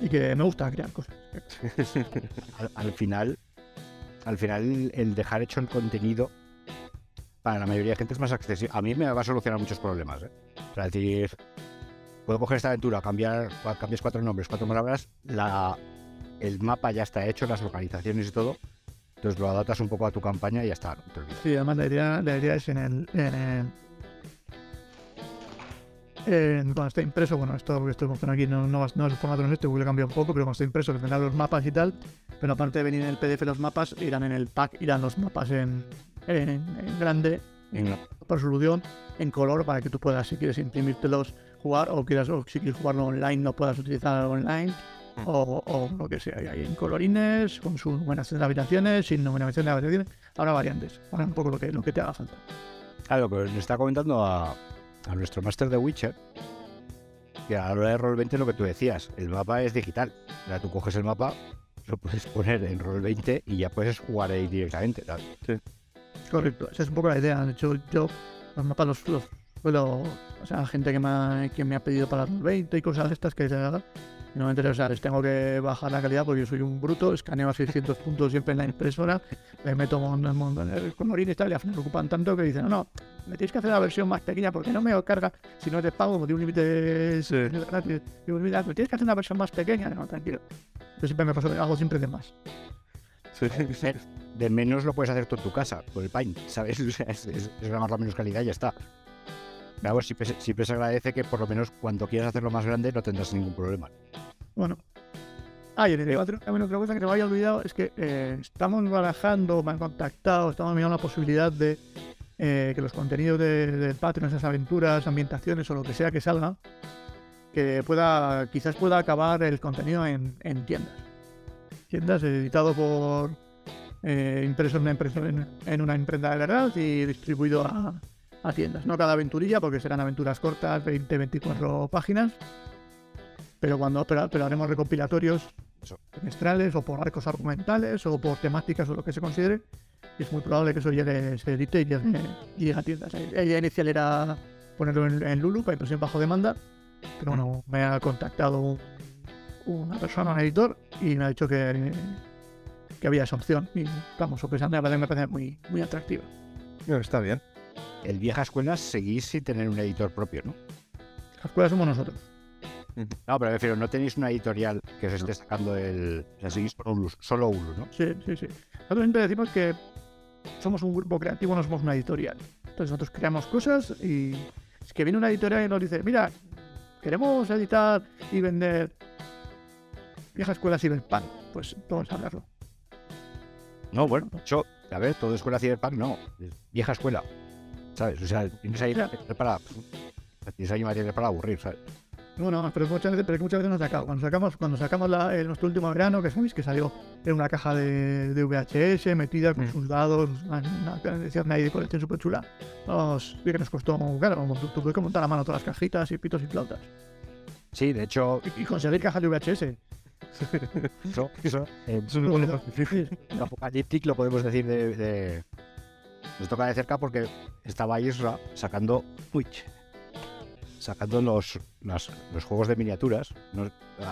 Y que me gusta crear cosas. al, al final, al final el dejar hecho el contenido para la mayoría de gente es más accesible. A mí me va a solucionar muchos problemas. ¿eh? O sea, es decir, puedo coger esta aventura, cambiar, cambias cuatro nombres, cuatro palabras, la, el mapa ya está hecho, las localizaciones y todo. Entonces lo adaptas un poco a tu campaña y ya está. no. Sí, además la idea, la idea es en el, en el- en- cuando esté impreso, bueno, esto que estoy mostrando aquí no, no, no es el formato en este, Google cambia un poco, pero cuando esté impreso que tendrá los mapas y tal, pero aparte de venir en el PDF los mapas, irán en el pack, irán los mapas en, en, en grande, En la- por solución, en color, para que tú puedas, si quieres imprimírtelos, jugar, o quieras, o si quieres jugarlo online, lo puedas utilizar online. O, o lo que sea, y ahí en colorines, con su numeración de habitaciones, sin numeración de habitaciones, habrá variantes, habrá un poco lo que, lo que te haga falta. Claro, pero le está comentando a, a nuestro máster de Witcher que a la hora de Roll20 lo que tú decías, el mapa es digital. O sea, tú coges el mapa, lo puedes poner en Roll20 y ya puedes jugar ahí directamente. ¿sabes? Correcto, esa es un poco la idea. De hecho, yo los mapas los, los. O sea, gente que me ha, que me ha pedido para los 20 y cosas de estas que se hagan. Y normalmente, o sea, les tengo que bajar la calidad porque yo soy un bruto, escaneo a 600 puntos siempre en la impresora, le meto un montón de colorines y tal, y al final me ocupan tanto que dicen, no, no, me tienes que hacer la versión más pequeña porque no me carga, si no te pago, como tiene un límite Sí. gratis, digo, mira, me tienes que hacer una versión más pequeña, no, tranquilo. Yo siempre me paso, hago siempre de más. Sí. De menos lo puedes hacer tú en tu casa, con el Paint, ¿sabes? O sea, es, es, es más la menos calidad y ya está. Pero vamos, siempre, se- agradece que por lo menos cuando quieras hacerlo más grande no tendrás ningún problema. Bueno. Ah, y otro- también otra cosa que se me había olvidado es que eh, estamos barajando, me han contactado, estamos mirando la posibilidad de eh, que los contenidos de- del Patreon, esas aventuras, ambientaciones o lo que sea que salga, que pueda, quizás pueda acabar el contenido en, en tiendas. Tiendas editado por, eh, impreso en una imprenta de verdad y distribuido a, a tiendas. No cada aventurilla, porque serán aventuras cortas, 20-24 páginas, pero cuando pero, pero haremos recopilatorios Eso. trimestrales o por arcos argumentales o por temáticas o lo que se considere. Y es muy probable que eso llegue, se edite y llegue, y llegue a tiendas. La idea inicial era ponerlo en, en Lulu para impresión bajo demanda, pero bueno, me ha contactado un- una persona, un editor, y me ha dicho que, que había esa opción. Y vamos, sorpresando, parece, me parece muy, muy atractiva. Está bien. El vieja escuela seguís sin tener un editor propio, ¿no? Las escuelas somos nosotros. No, pero me refiero, no tenéis una editorial que os esté sacando el. O sea, seguís solo Hulu, ¿no? Sí, sí, sí. Nosotros siempre decimos que somos un grupo creativo, no somos una editorial. Entonces nosotros creamos cosas y es que viene una editorial y nos dice, mira, queremos editar y vender vieja escuela Cyberpunk. Pues vamos a hablarlo. No, bueno, yo, a ver, todo escuela Cyberpunk no, vieja escuela, ¿sabes? O sea, tienes ahí material para. Tienes ahí material para aburrir, ¿sabes? No, no, pero muchas veces, pero que muchas veces nos ha sacado. Cuando sacamos, cuando sacamos la- nuestro último verano, que sabéis que salió en una caja de, de VHS metida con Mm. sus dados, una, decía una de colección súper chula. Nos, que nos costó, claro, tu- tuve que montar a mano todas las cajitas y pitos y flautas. Sí, de hecho, Y, y conseguir cajas de VHS. eso, eso, eh, es el Apocalyptic lo podemos decir de, de- Nos toca de cerca porque estaba Isra sacando. Uy, sacando los, los juegos de miniaturas.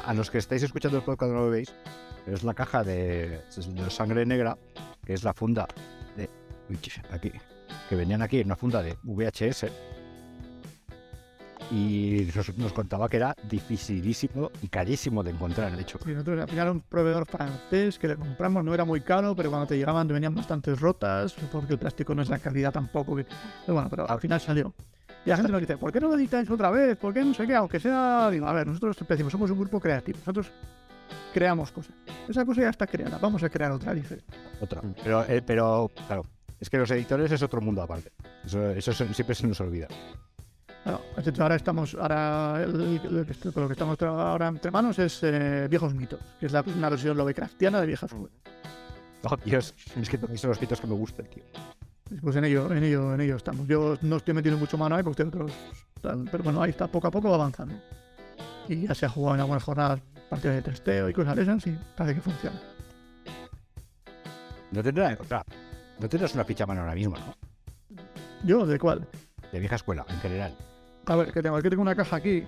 A, los que estáis escuchando el podcast no lo veis, pero es la caja de, sangre negra, que es la funda de. uy, aquí. Que venían aquí en una funda de VHS. Y nos, nos contaba que era dificilísimo y carísimo de encontrar, de hecho. Nosotros al final un proveedor francés que le compramos no era muy caro, pero cuando te llegaban te venían bastantes rotas, porque el plástico no es la calidad tampoco. Que... Pero bueno, pero al final salió. Y la gente nos dice, ¿por qué no lo editáis otra vez? ¿Por qué no sé qué? Aunque sea, digo, a ver, nosotros decimos, somos un grupo creativo, nosotros creamos cosas. Esa cosa ya está creada, vamos a crear otra diferente. Otra. Pero, eh, pero, claro, es que los editores es otro mundo aparte. Eso, eso siempre se nos olvida. Bueno, de hecho, ahora estamos, ahora el- el- el que estoy- con lo que estamos ahora entre manos es eh, Viejos Mitos, que es la, una versión Lovecraftiana de Viejas Escuela. Oh, Dios, es que son los pitos que me gustan, tío. Pues en ello, en ello, en ello estamos. Yo no estoy metiendo mucho mano ahí porque tengo otros. tal, pero bueno, ahí está poco a poco va avanzando. Y ya se ha jugado en algunas jornadas partidas de testeo y cosas de esas y parece que funciona. No tendrás, no tendrás una ficha a mano ahora mismo, ¿no? ¿Yo? ¿De cuál? De vieja escuela, en general. A ver, que tengo, aquí tengo una caja aquí,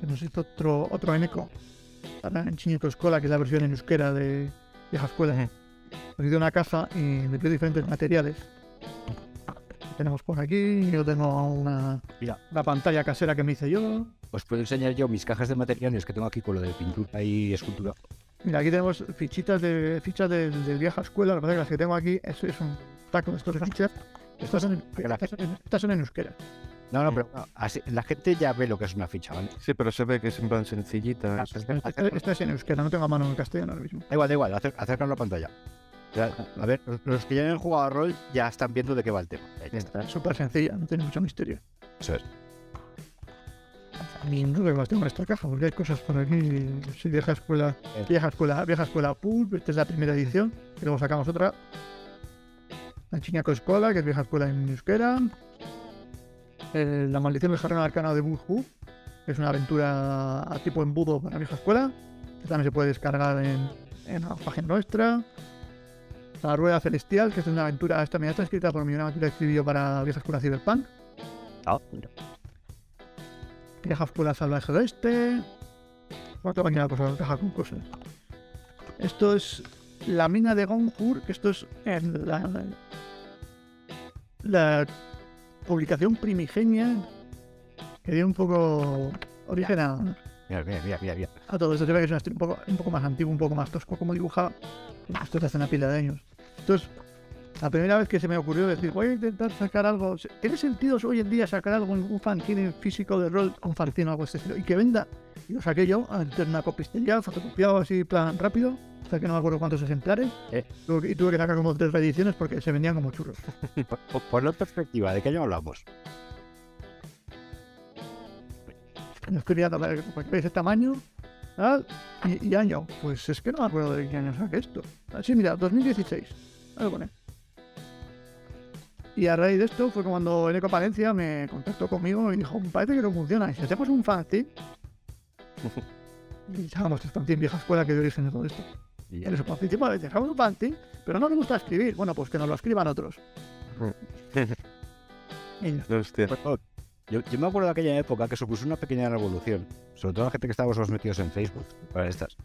que nos hizo otro, otro Eneco, para en Chiñeco Escuela, que es la versión en euskera de vieja escuela. Nos hizo una caja y me pidió diferentes materiales. tenemos por aquí. Yo tengo una, Mira. una pantalla casera que me hice yo. Os puedo enseñar yo mis cajas de materiales que tengo aquí con lo de pintura y escultura. Mira, aquí tenemos fichitas de fichas de, de vieja escuela. Lo que pasa es que las que tengo aquí, es un taco de estos de fichas. Estas son, en, estas, son en- estas son en euskera. No, no, pero no, así, la gente ya ve lo que es una ficha, ¿vale? Sí, pero se ve que es en plan sencillita. Ah, es- Esta, acer- esta es en euskera, no tengo a mano en castellano ahora mismo. Da igual, da igual, acer- acércalo a la pantalla. Ya, a ver, los- que ya han jugado a rol ya están viendo de qué va el tema. Ya está. Es súper sencilla, no tiene mucho misterio. Eso es. Ni no qué más tengo en esta caja, porque hay cosas por aquí. Sí, vieja escuela, vieja escuela, vieja escuela Pulp, esta es la primera edición, y luego sacamos otra. La Chiñaco Escuela, que es vieja escuela en euskera. Eh, la maldición del jarrón arcano de Bulhu, que es una aventura a tipo embudo para vieja escuela. que también se puede descargar en, en la página nuestra. La Rueda Celestial, que es una aventura, esta mira, está escrita por mí, una que escribió para vieja escuela Cyberpunk. Ah, mira. Vieja escuela salvaje de este. ¿Cuánto máquina cosa caja con cosas? Esto es la mina de Gonjur, que esto es en la, la publicación primigenia que dio un poco origen a, Mira, mira, mira, mira, mira. a todo esto. Se ve que es un estilo un poco, un poco más antiguo, un poco más tosco como dibujado. Esto es hace una pila de años. Esto es la primera vez que se me ocurrió decir, voy a intentar sacar algo. ¿Tiene sentido hoy en día sacar algo en un fanzine físico de rol, un fanzine o algo de este estilo? Y que venda. Y lo saqué yo, una copistería, fotocopiado así, plan rápido. Hasta que no me acuerdo cuántos ejemplares. Eh. Y tuve que sacar como tres reediciones porque se vendían como churros. Por- Ponlo en perspectiva, ¿de qué año hablamos? No estoy mirando para que que veáis el tamaño. tal, Y, y año. Pues es que no me acuerdo de qué año saqué esto. Así, mira, 2016. Ahí lo pone. Y a raíz de esto fue cuando Eneco Palencia me contactó conmigo y dijo, parece que no funciona. Y si hacemos un fanzine... y el fanzine vieja escuela que dio origen de todo esto. Y eso, fanzine, vale, sacamos un pero no me gusta escribir. Bueno, pues que nos lo escriban otros. Hostia. Bueno, Yo, yo me acuerdo de aquella época que supuso una pequeña revolución, sobre todo la gente que estábamos más metidos en Facebook, para estas.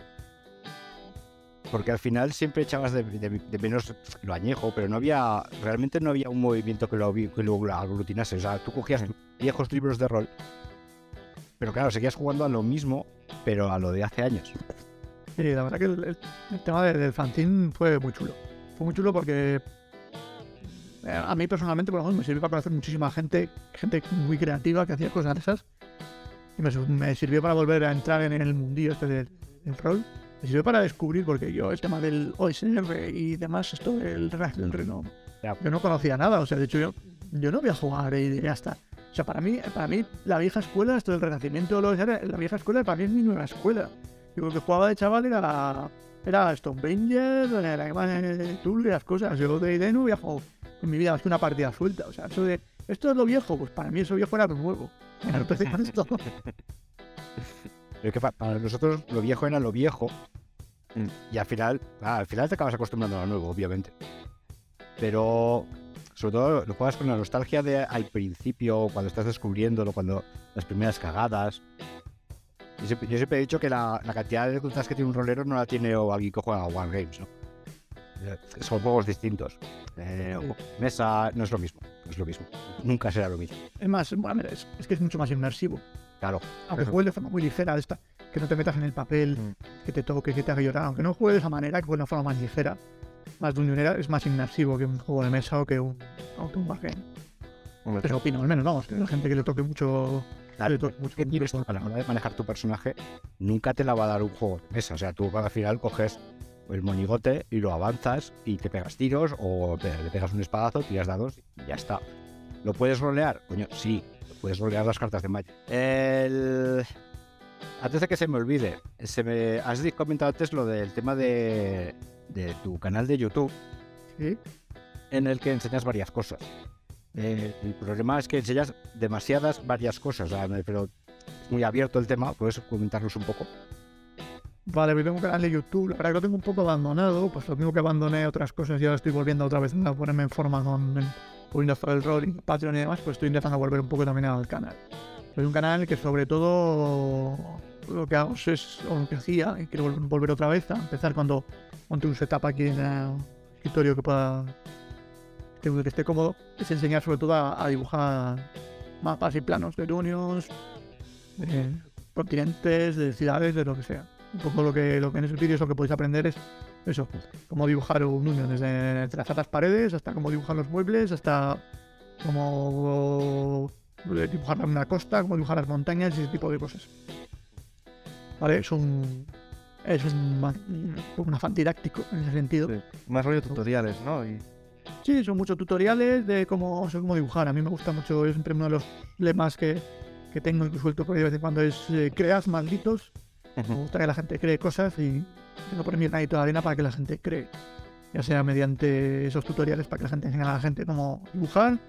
Porque al final siempre echabas de, de- de menos lo añejo, pero no había, realmente no había un movimiento que lo, que lo aglutinase. O sea, tú cogías viejos libros de rol, pero claro, seguías jugando a lo mismo, pero a lo de hace años. Sí, la verdad que el, el- el tema del, del fanzine fue muy chulo. Fue muy chulo porque eh, a mí personalmente, por ejemplo, me sirvió para conocer muchísima gente, gente muy creativa que hacía cosas de esas. Y me, sirvió para volver a entrar en el mundillo este del, del rol. Me sirvió para descubrir, porque yo el tema del OSR y demás, esto del Ragnarok, del Reno, yo no conocía nada. O sea, de hecho, yo, yo no voy a jugar y ya está. O sea, para mí, para mí la vieja escuela, esto del Renacimiento, lo la vieja escuela para mí es mi nueva escuela. Yo lo que jugaba de chaval era, era Stonebringer, era Tool y las cosas. Yo de ID no había jugado en mi vida más que una partida suelta. O sea, eso de, esto es lo viejo, pues para mí eso viejo era lo nuevo. Esto. Es que pa- para nosotros lo viejo era lo viejo. Mm. Y al final, ah, al final te acabas acostumbrando a lo nuevo, obviamente. Pero sobre todo lo juegas con la nostalgia de al principio, cuando estás descubriéndolo, cuando las primeras cagadas. Yo siempre, yo siempre he dicho que la, la cantidad de dificultades que tiene un rolero no la tiene o alguien que juega a One Games, ¿no? Eh, Son juegos distintos. Eh. Mesa no es lo mismo, no es lo mismo. Nunca será lo mismo. Es más, bueno, es, es que es mucho más inmersivo. Claro, Aunque juegues de forma muy ligera, esta, que no te metas en el papel, Mm. que te toque, que te haga llorar. Aunque no juegues de esa manera, que juegues de una forma más ligera, más dungeonera, es más inmersivo que un juego de mesa o que un, o que un Eso opino, al menos, vamos, que la gente que le toque mucho. Mucho que tienes a la hora de manejar tu personaje, nunca te la va a dar un juego de mesa. O sea, tú al final coges el monigote y lo avanzas y te pegas tiros o te- le pegas un espadazo, tiras dados y ya está. ¿Lo puedes rolear? Coño, sí, puedes rolear las cartas de Magic. El... Antes de que se me olvide, se me... has comentado antes lo del tema de, de tu canal de YouTube Sí, en el que enseñas varias cosas. Eh, el problema es que enseñas demasiadas varias cosas, pero es muy abierto el tema, puedes comentarnos un poco. Vale, pues tengo un canal de YouTube, la verdad que lo tengo un poco abandonado, pues lo mismo que abandoné otras cosas y ahora estoy volviendo otra vez a ponerme en forma con for el Roll y Patreon y demás, pues estoy intentando volver un poco también al canal. Soy un canal que sobre todo lo que hago es, lo que hacía, y quiero vol- volver otra vez a empezar cuando monte un setup aquí en el escritorio que pueda que esté cómodo, es enseñar sobre todo a, a dibujar mapas y planos de unions, de continentes, de ciudades, de lo que sea. Un poco lo que, lo que en esos vídeos lo que podéis aprender es eso, cómo dibujar un union, desde trazar las paredes hasta cómo dibujar los muebles, hasta cómo dibujar una costa, cómo dibujar las montañas y ese tipo de cosas. ¿Vale? Es un. Es un, un afán didáctico en ese sentido. Sí. Más rollo tutoriales, ¿no? Y... Sí, son muchos tutoriales de cómo, cómo dibujar. A mí me gusta mucho, es siempre uno de los lemas que, que tengo, incluso suelto por ahí de vez en cuando, es eh, creas malditos. Me gusta que la gente cree cosas y no por mi granito de arena para que la gente cree. Ya sea mediante esos tutoriales para que la gente enseñe a la gente cómo dibujar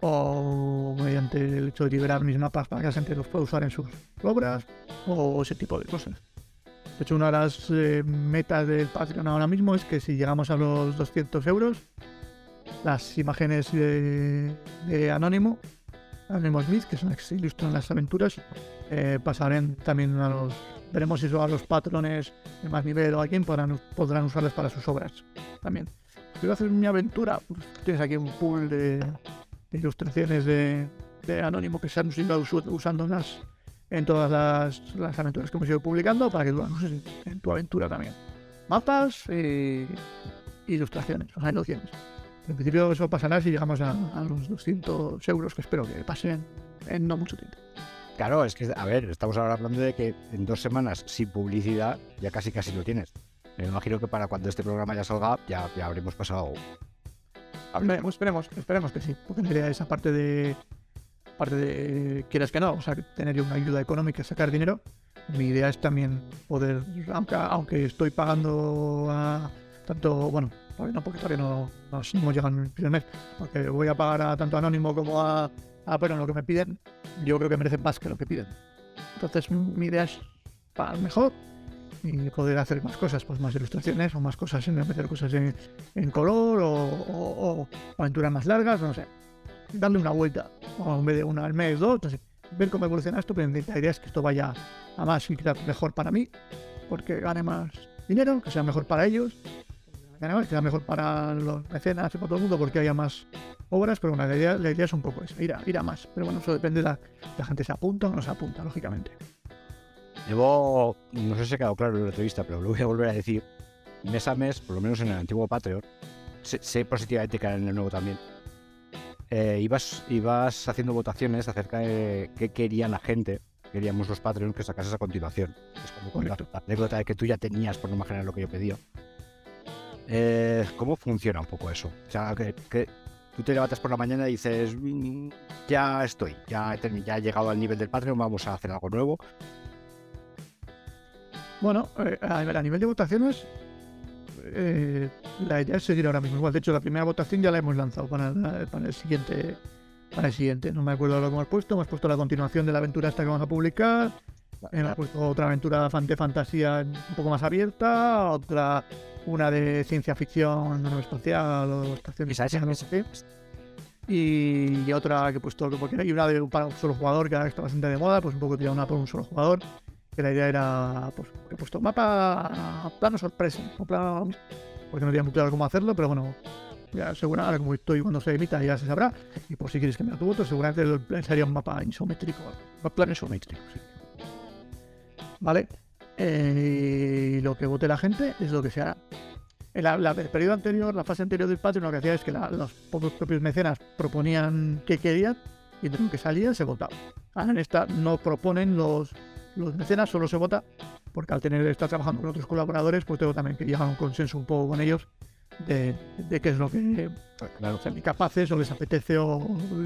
o mediante el hecho de liberar mis mapas para que la gente los pueda usar en sus obras o ese tipo de cosas. De hecho, una de las eh, metas del Patreon ahora mismo es que si llegamos a los 200 euros, las imágenes de, de Anónimo, Anónimo Smith, que son que ilustran las aventuras, eh, pasarán también a los. Veremos si a los patrones de más nivel o a quien podrán, usarlas para sus obras también. Quiero hacer mi aventura, tienes aquí un pool de, ilustraciones de, de Anónimo que se han ido us- usando en, en todas las, las aventuras que hemos ido publicando para que tú las uses en, tu aventura también. Mapas y ilustraciones, o ilustraciones. En principio eso pasará si llegamos a, a los 200 euros, que espero que pasen en no mucho tiempo. Claro, es que, a ver, estamos ahora hablando de que en dos semanas sin publicidad ya casi casi lo tienes. Me imagino que para cuando este programa ya salga ya, ya habremos pasado. Esperemos, esperemos, esperemos que sí, porque la idea es aparte de, aparte de, quieras que no, o sea, tener una ayuda económica, sacar dinero, mi idea es también poder, aunque, aunque estoy pagando a tanto, bueno, todavía no, porque todavía no, no, no llegado al primer mes, porque voy a pagar a tanto Anónimo como a, a pero lo que me piden, yo creo que merecen más que lo que piden. Entonces mi idea es pagar mejor y poder hacer más cosas, pues más ilustraciones o más cosas, en meter cosas en, en color o, aventuras más largas, no sé. Darle una vuelta, o en vez de una al mes, dos, sé. Ver cómo evoluciona esto, pero la idea es que esto vaya a más y quizás mejor para mí, porque gane más dinero, que sea mejor para ellos, más, que mejor para los mecenas y para todo el mundo, porque haya más obras, pero bueno, la idea, la idea es un poco esa, ir a, ir a más. Pero bueno, eso depende de la, la gente se apunta o no se apunta, lógicamente. Llevo, no sé si ha quedado claro en la entrevista, pero lo voy a volver a decir. Mes a mes, por lo menos en el antiguo Patreon, sé, sé positivamente que en el nuevo también. eh, ibas, ibas haciendo votaciones acerca de qué quería la gente, queríamos los Patreons que sacases a continuación. Es como contar Correcto. la anécdota de que tú ya tenías, por no imaginar lo que yo pedía. Eh, ¿Cómo funciona un poco eso? O sea, que, que tú te levantas por la mañana y dices, "Mm, ya estoy, ya he, ya he llegado al nivel del Patreon, vamos a hacer algo nuevo. Bueno, eh, a, nivel de votaciones, eh, la idea es seguir ahora mismo. Igual, de hecho, la primera votación ya la hemos lanzado para, la- para el siguiente. Para el siguiente. No me acuerdo lo que hemos puesto. Hemos puesto la continuación de la aventura esta que vamos a publicar. Hemos puesto otra aventura de fantasía un poco más abierta. Otra, una de ciencia ficción espacial o estación Esa, esa, espacial, no sé qué. Y, y otra que he puesto porque y una de un- para un solo jugador que ahora está bastante de moda, pues un poco tirada una por un solo jugador. Que la idea era, pues, he puesto mapa plano sorpresa, o plano, porque no tenía muy claro cómo hacerlo, pero bueno, ya seguro ahora como estoy cuando se emita ya se sabrá. Y por si quieres que me tu voto, seguramente sería un mapa isométrico, un plan isométrico, sí. ¿Vale? Eh, y lo que vote la gente es lo que se hará. En la- la- el periodo anterior, la fase anterior del Patreon, lo que hacía es que la- los propios mecenas proponían qué querían y entre lo que salía se votaba. Ahora en esta no proponen los, los mecenas, solo se vota porque al tener estar trabajando con otros colaboradores, pues tengo también que llegar a un consenso un poco con ellos de, de qué es lo que Claro. sean capaces o les apetece o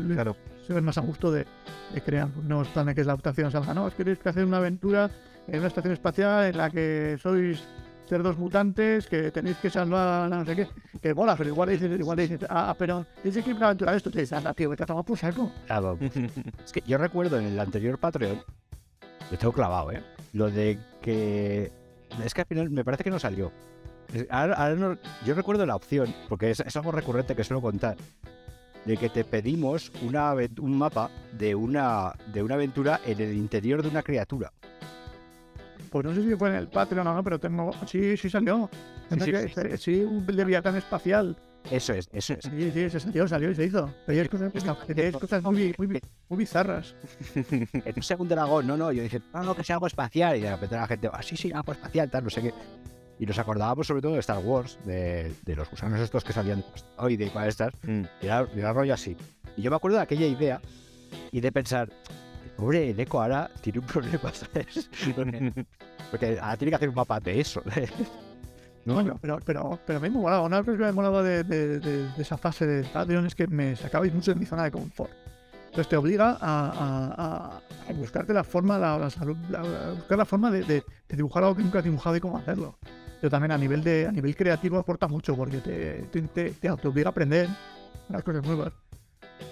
les- Claro. se ven más a gusto de, de crear nuevos planes que es la estación salga. No, es que tenéis que hacer una aventura en una estación espacial en la que sois cerdos mutantes, que tenéis que salvar a no sé qué. Que mola, pero igual dices, igual dices, ah, pero dices que una aventura de esto, te dices, anda, tío, vete a tomar por saco. Claro. Es que yo recuerdo en el anterior Patreon, lo tengo clavado, ¿eh? Lo de que. Es que al final me parece que no salió. Ahora- ahora no- yo recuerdo la opción, porque es, es algo recurrente que suelo contar, de que te pedimos una, un mapa de una, de una aventura en el interior de una criatura. Pues no sé si fue en el Patreon o no, pero tengo. Sí, sí salió. Sí, sí, que- Sí, un leviatán espacial Eso es, eso es. Sí, sí, se salió, salió y se hizo. Pero hay cosas, muy, muy, muy bizarras. En un segundo dragón, no, no. Yo dije, no, no, que sea algo espacial. Y de repente la gente, ah, sí, sí, algo espacial, tal, no sé qué. Y nos acordábamos sobre todo de Star Wars, de, de los gusanos estos que salían hoy de para estas. Mm. Y era, y era rollo así. Y yo me acuerdo de aquella idea y de pensar, pobre Neko ahora tiene un problema, ¿sabes? Porque, ahora tiene que hacer un mapa de eso. ¿no? Bueno, pero, pero, pero me molaba. Una cosa que me molaba de, de, de- de esa fase de Stadion es que me sacabais mucho de mi zona de confort. Entonces te obliga a, a- a- buscarte la forma, la, la la- buscar la forma de, dibujar algo que nunca has dibujado y cómo hacerlo. Pero también a nivel de a nivel creativo aporta mucho porque te, te, te- te obliga a aprender las cosas nuevas.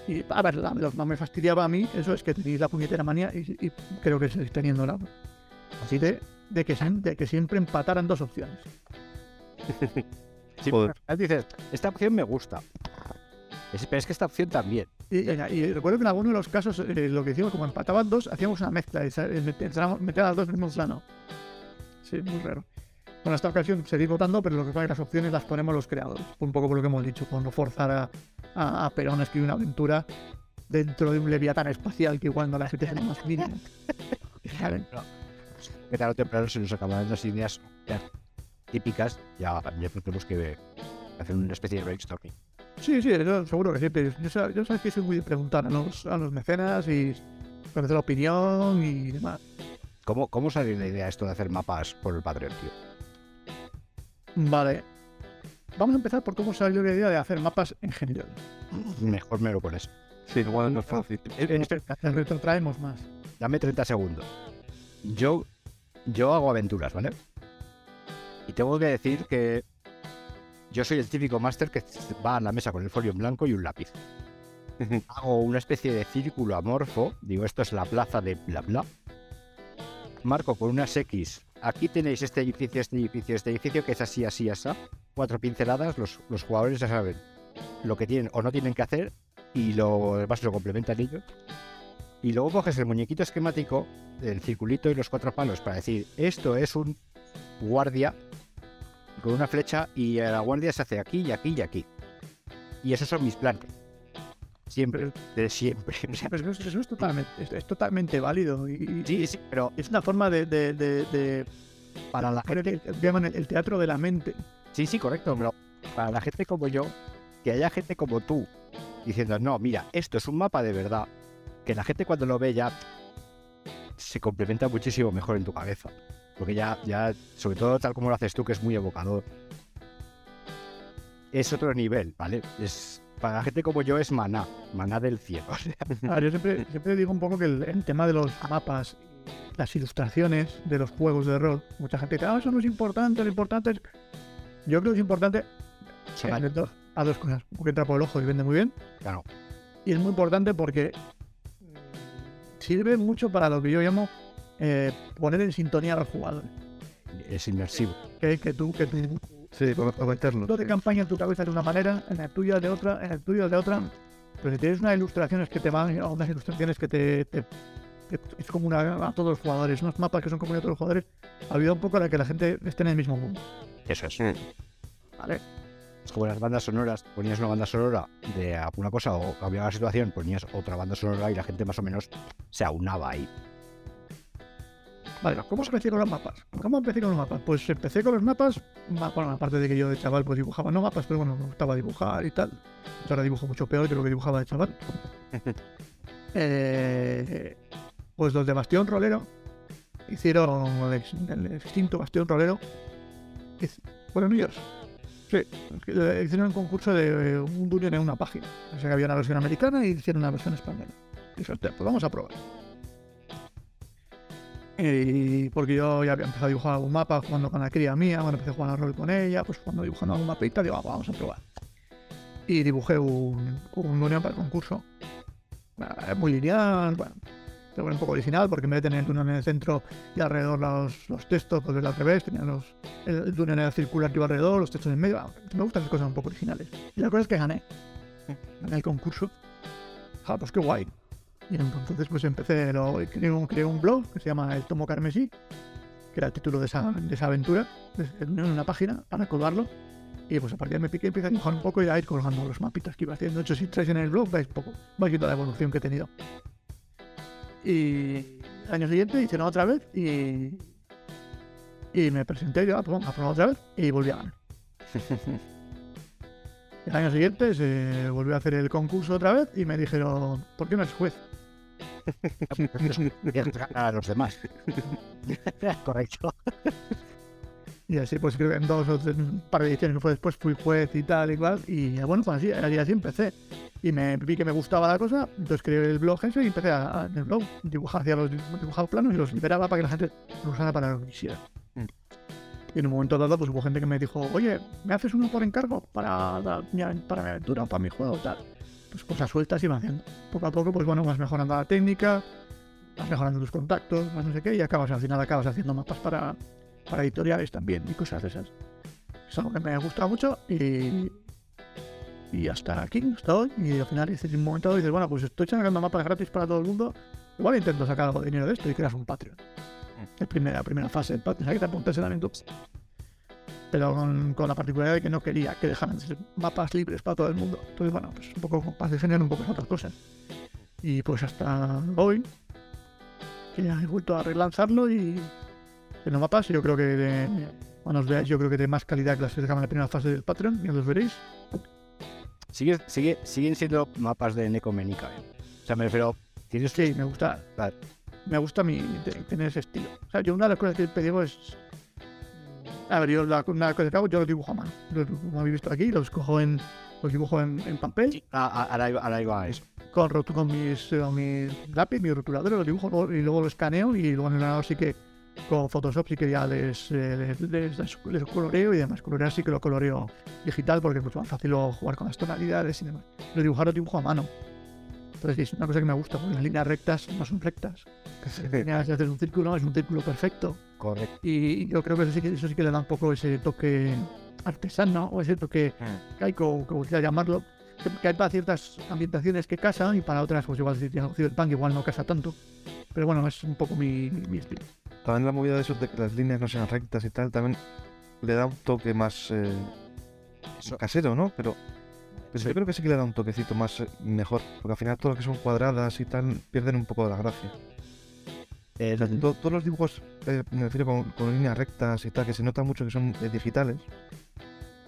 Y a ver, la- lo que más me fastidiaba a mí, eso es que tenéis la puñetera manía y, y creo que seguís teniéndola. Así de, de, que, de que siempre empataran dos opciones. Sí, final dices, esta opción me gusta. Es- pero es que esta opción también. Y, y- y recuerdo que en alguno de los casos eh, lo que hicimos, como empataban dos, hacíamos una mezcla y eh, meter a las dos en el mismo plano. Sí, muy raro. Bueno, esta ocasión seguís votando, pero lo que pasa es que las opciones las ponemos los creadores. Un poco por lo que hemos dicho, por no forzar a, a, a Perón a escribir una aventura dentro de un leviatán espacial que igual no la gente tiene más mínima. ¿Vale? Que tarde o temprano se nos acaban las ideas típicas. Ya, ya tenemos que hacer una especie de brainstorming. Sí, sí, eso seguro que sí. pero Yo, yo sabes que soy muy de preguntar a los, a los mecenas y conocer la opinión y demás. ¿Cómo, ¿Cómo salió la idea esto de hacer mapas por el Patreon, tío? Vale. Vamos a empezar por cómo salió la idea de hacer mapas en general. Mejor me lo pones. Sí, igual no es fácil. Espera, Retrotraemos más. dame 30 segundos. Yo, yo hago aventuras, ¿vale? Y tengo que decir que yo soy el típico máster que va a la mesa con el folio en blanco y un lápiz. Hago una especie de círculo amorfo. Digo, esto es la plaza de bla bla. Marco con unas X. Aquí tenéis este edificio, este edificio, este edificio, que es así, así, así. Cuatro pinceladas, los, los jugadores ya saben lo que tienen o no tienen que hacer y lo demás lo complementan ellos. Y luego coges el muñequito esquemático del circulito y los cuatro palos para decir, esto es un guardia con una flecha y la guardia se hace aquí y aquí y aquí. Y esos son mis planes. Siempre, de siempre. O sea, Pero eso, eso es, totalmente, es, es totalmente válido y, sí, sí, pero es una forma de, de, de- de- para la gente... llaman el, el teatro de la mente. Sí, sí, correcto, pero para la gente como yo, que haya gente como tú diciendo, no, mira, esto es un mapa de verdad, que la gente cuando lo ve ya se complementa muchísimo mejor en tu cabeza. Porque ya, ya, sobre todo tal como lo haces tú, que es muy evocador, es otro nivel, ¿vale? Es, para la gente como yo es maná, maná del cielo. o sea, yo siempre, siempre digo un poco que el, el tema de los mapas, las ilustraciones de los juegos de rol, mucha gente dice, ah, eso no es importante, lo importante es... Yo creo que es importante a, dos, a dos cosas. Porque entra por el ojo y vende muy bien. Claro. Y es muy importante porque mm, sirve mucho para lo que yo llamo eh, poner en sintonía a los jugadores. es inmersivo. Que, que tú, que tu Sí, para para meterlo. punto de campaña en tu cabeza de una manera, en el tuyo de otra, en el tuyo de otra. Pero si tienes unas ilustraciones que te van, o unas ilustraciones que te, te- que es común a, a todos los jugadores, unos mapas que son comunes a todos los jugadores, ayuda un poco a que la gente esté en el mismo mundo. Eso es. Mm. ¿Vale? Es como las bandas sonoras, ponías una banda sonora de alguna cosa o cambiaba la situación, ponías otra banda sonora y la gente más o menos se aunaba ahí. Vale, ¿cómo empecé con los mapas? ¿Cómo empecé con los mapas? Pues empecé con los mapas, ma- bueno, aparte de que yo de chaval pues dibujaba no mapas, pero bueno, me gustaba dibujar y tal. Yo ahora dibujo mucho peor que lo que dibujaba de chaval. Eh, pues los de Bastión Rolero hicieron el, el extinto Bastión Rolero. ¿Fueron ellos? Sí, eh, hicieron un concurso de eh, un Dunion en una página. O sea que había una versión americana y hicieron una versión española. Y dije, "Hostia, pues vamos a probar. Y porque yo ya había empezado a dibujar algún mapa jugando con la cría mía, cuando empecé a jugar a rol con ella, pues cuando dibujando algún mapita, digo, "Ah, vamos a probar. Y dibujé un, un Dunion para el concurso. Ah, Muy lineal, bueno, pero un poco original, porque en vez de tener el Dunion en el centro y alrededor los, los textos, pues al revés, tenía los, el, el Dunion era circular que iba alrededor, los textos en medio. Ah, me gustan las cosas un poco originales. Y la cosa es que gané. Gané el concurso. Ah, pues qué guay. Y entonces pues empecé, lo, creé, un, creé un blog que se llama El Tomo Carmesí, que era el título de esa, de esa aventura, en una página para colgarlo. Y pues a partir de ahí me piqué, empecé a dibujar un poco y a ir colgando los mapitas que iba haciendo. De hecho, si traes en el blog, veis poco, vais viendo la evolución que he tenido. Y el año siguiente hice una otra vez y, y me presenté yo, ah, pues a probar otra vez y volví a ganar. El año siguiente se volvió a hacer el concurso otra vez y me dijeron, ¿por qué no eres juez? A los demás. Correcto. Y así, pues creo que en dos o tres, par de ediciones que fue después fui juez y tal, igual. Y bueno, pues así, así, así empecé. Y me vi que me gustaba la cosa, entonces creé el blog ese y empecé a, a- en el blog dibujar, hacía los dibujaba planos y los liberaba para que la gente los usara para lo que quisiera. Mm. Y en un momento dado, pues hubo gente que me dijo, oye, ¿me haces uno por encargo para, para mi aventura o para mi juego tal? Pues cosas sueltas iba haciendo. Poco a poco, pues bueno, vas mejorando la técnica, vas mejorando tus contactos, más no sé qué, y acabas, al final acabas haciendo mapas para, para editoriales también y cosas de esas. Es algo que me gusta mucho y, y hasta aquí, hasta hoy. Y al final dices, en un momento dices, bueno, pues estoy sacando mapas gratis para todo el mundo. Igual intento sacar algo de dinero de esto y creas un Patreon. Es primera, la primera fase del Patreon. Hay que te apuntes también tú. Pero con, con la particularidad de que no quería que dejaran de ser mapas libres para todo el mundo. Entonces, bueno, pues un poco para generar un poco otras cosas. Y pues hasta hoy, que ya he vuelto a relanzarlo y en los mapas yo creo que de, cuando os veáis yo creo que de más calidad que las que dejaban en la primera fase del Patreon, ya los veréis. Sigue, sigue, siguen siendo mapas de Necoménica. ¿eh? O sea, me refiero. Tienes Sí, me gusta. Vale. Me gusta mi, te- tener ese estilo. O sea, yo una de las cosas que te digo es. A ver, yo la, una cosa que hago, yo los dibujo a mano. Los, como habéis visto aquí, los cojo en. Los dibujo en, en papel, Ah, ah, ahora, iba, ahora iba a eso. con, con mis, eh, mis lápiz, mis rotuladores, los dibujo y luego los escaneo y luego en el ordenador sí que con Photoshop sí que ya les, eh, les, les- les- coloreo y demás. Colorear sí que lo coloreo digital porque es mucho más fácil jugar con las tonalidades y demás. Pero dibujar lo dibujo a mano. Entonces sí, es una cosa que me gusta, porque las líneas rectas no son rectas. Las líneas, si haces un círculo, es un círculo perfecto. Correcto. Y yo creo que eso sí que, eso sí que le da un poco ese toque artesano o ese toque caico, como quiera llamarlo, que, que hay para ciertas ambientaciones que casan y para otras, pues igual Cyberpunk igual no casa tanto. Pero bueno, es un poco mi, mi, mi estilo. También la movida de eso de que las líneas no sean rectas y tal, también le da un toque más eh, casero, ¿no? Pero, pero yo creo que sí que le da un toquecito más eh, mejor, porque al final todo lo que son cuadradas y tal pierden un poco de la gracia. Eh, To- todos los dibujos, eh, me refiero con, con líneas rectas y tal, que se nota mucho que son eh, digitales,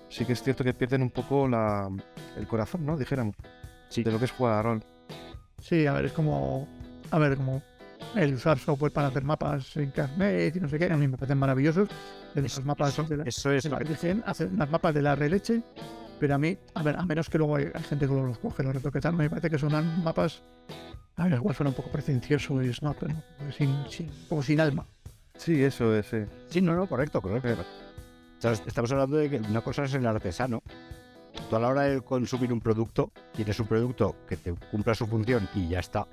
sí que es cierto que pierden un poco la, el corazón, ¿no? Dijéramos, Sí. de lo que es jugar a rol. Sí, a ver, es como. A ver, como el usar software para hacer mapas en Internet y no sé qué, a mí me parecen maravillosos. De los mapas eso- de la, Eso es. de la Virgen, hacen unas mapas de la releche, pero a mí, a ver, a menos que luego hay, hay gente que los coge, los retoque tal, me parece que son mapas. A ver, igual suena un poco pretencioso y no, pero sin, sin, como sin alma. Sí, eso es, sí. Sí, no, no, correcto, correcto. Sea, estamos hablando de que una cosa es el artesano. Tú a la hora de consumir un producto, tienes un producto que te cumpla su función y ya está.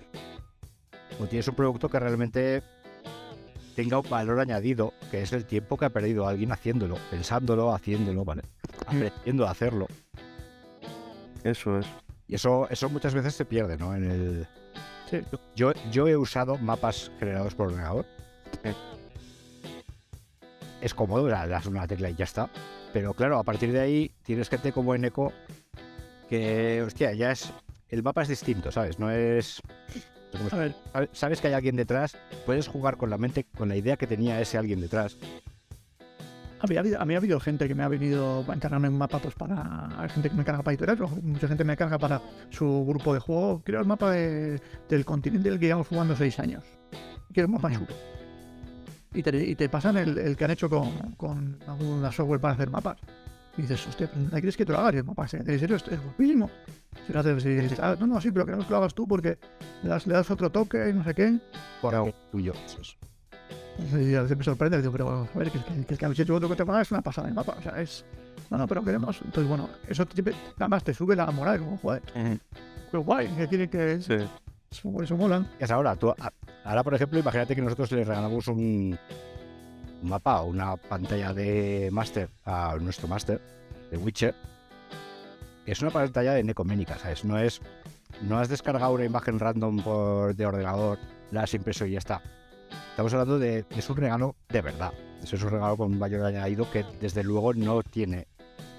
O tienes un producto que realmente tenga un valor añadido, que es el tiempo que ha perdido alguien haciéndolo, pensándolo, haciéndolo, ¿vale? Aprendiendo a hacerlo. Eso es. Y eso, eso muchas veces se pierde, ¿no? En el... Sí. Yo, yo he usado mapas generados por ordenador. Eh. Es cómodo, le das una tecla y ya está. Pero claro, a partir de ahí tienes gente como en Eco que, hostia, ya es. El mapa es distinto, ¿sabes? No es. A ver, sabe- Sabes que hay alguien detrás, puedes jugar con la mente, con la idea que tenía ese alguien detrás. A mí, ha habido, a mí ha habido gente que me ha venido a encargarme un mapa pues para. Hay gente que me carga para editorial, mucha gente me carga para su grupo de juego. Quiero el mapa de- del continente del que llevamos jugando seis años. Quiero un mapa. Y te, y te pasan el, el que han hecho con, con alguna software para hacer mapas. Y dices, hostia, ¿pero ¿dónde quieres que te lo haga? Y el mapa, ¿en serio? Es guapísimo. Si lo haces, si dices, "Ah, no, no, sí, pero queremos que lo hagas tú porque le das, le das otro toque y no sé qué. Porque tuyo. Eso es. Y a veces me sorprende, digo, pero a ver, que, que, que el que habéis hecho otro que te paga es una pasada de mapa. O sea, es. No, no, pero queremos. Entonces, bueno, eso te, además te sube la moral, como, joder, qué guay, que quieren que. Sí. Eso, por eso molan. ¿Qué es ahora? Tú, ahora, por ejemplo, imagínate que nosotros le regalamos un, un mapa o una pantalla de máster a nuestro máster de Witcher. Es una pantalla de Necoménica, ¿sabes? No es. No has descargado una imagen random por, de ordenador, la has impreso y ya está. Estamos hablando de. Es un regalo de verdad. Es un regalo con mayor añadido que, desde luego, no tiene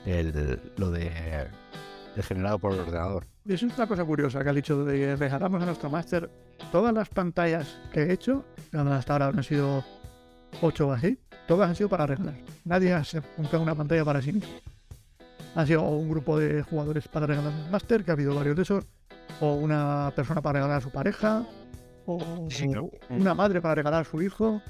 el, lo de el generado por ordenador. Y eso es una cosa curiosa que has dicho de regalamos a nuestro máster. Todas las pantallas que he hecho, hasta ahora han sido ocho o así, todas han sido para regalar. Nadie ha comprado una pantalla para sí mismo. Ha sido un grupo de jugadores para regalar un máster, que ha habido varios de esos, o una persona para regalar a su pareja, o una madre para regalar a su hijo.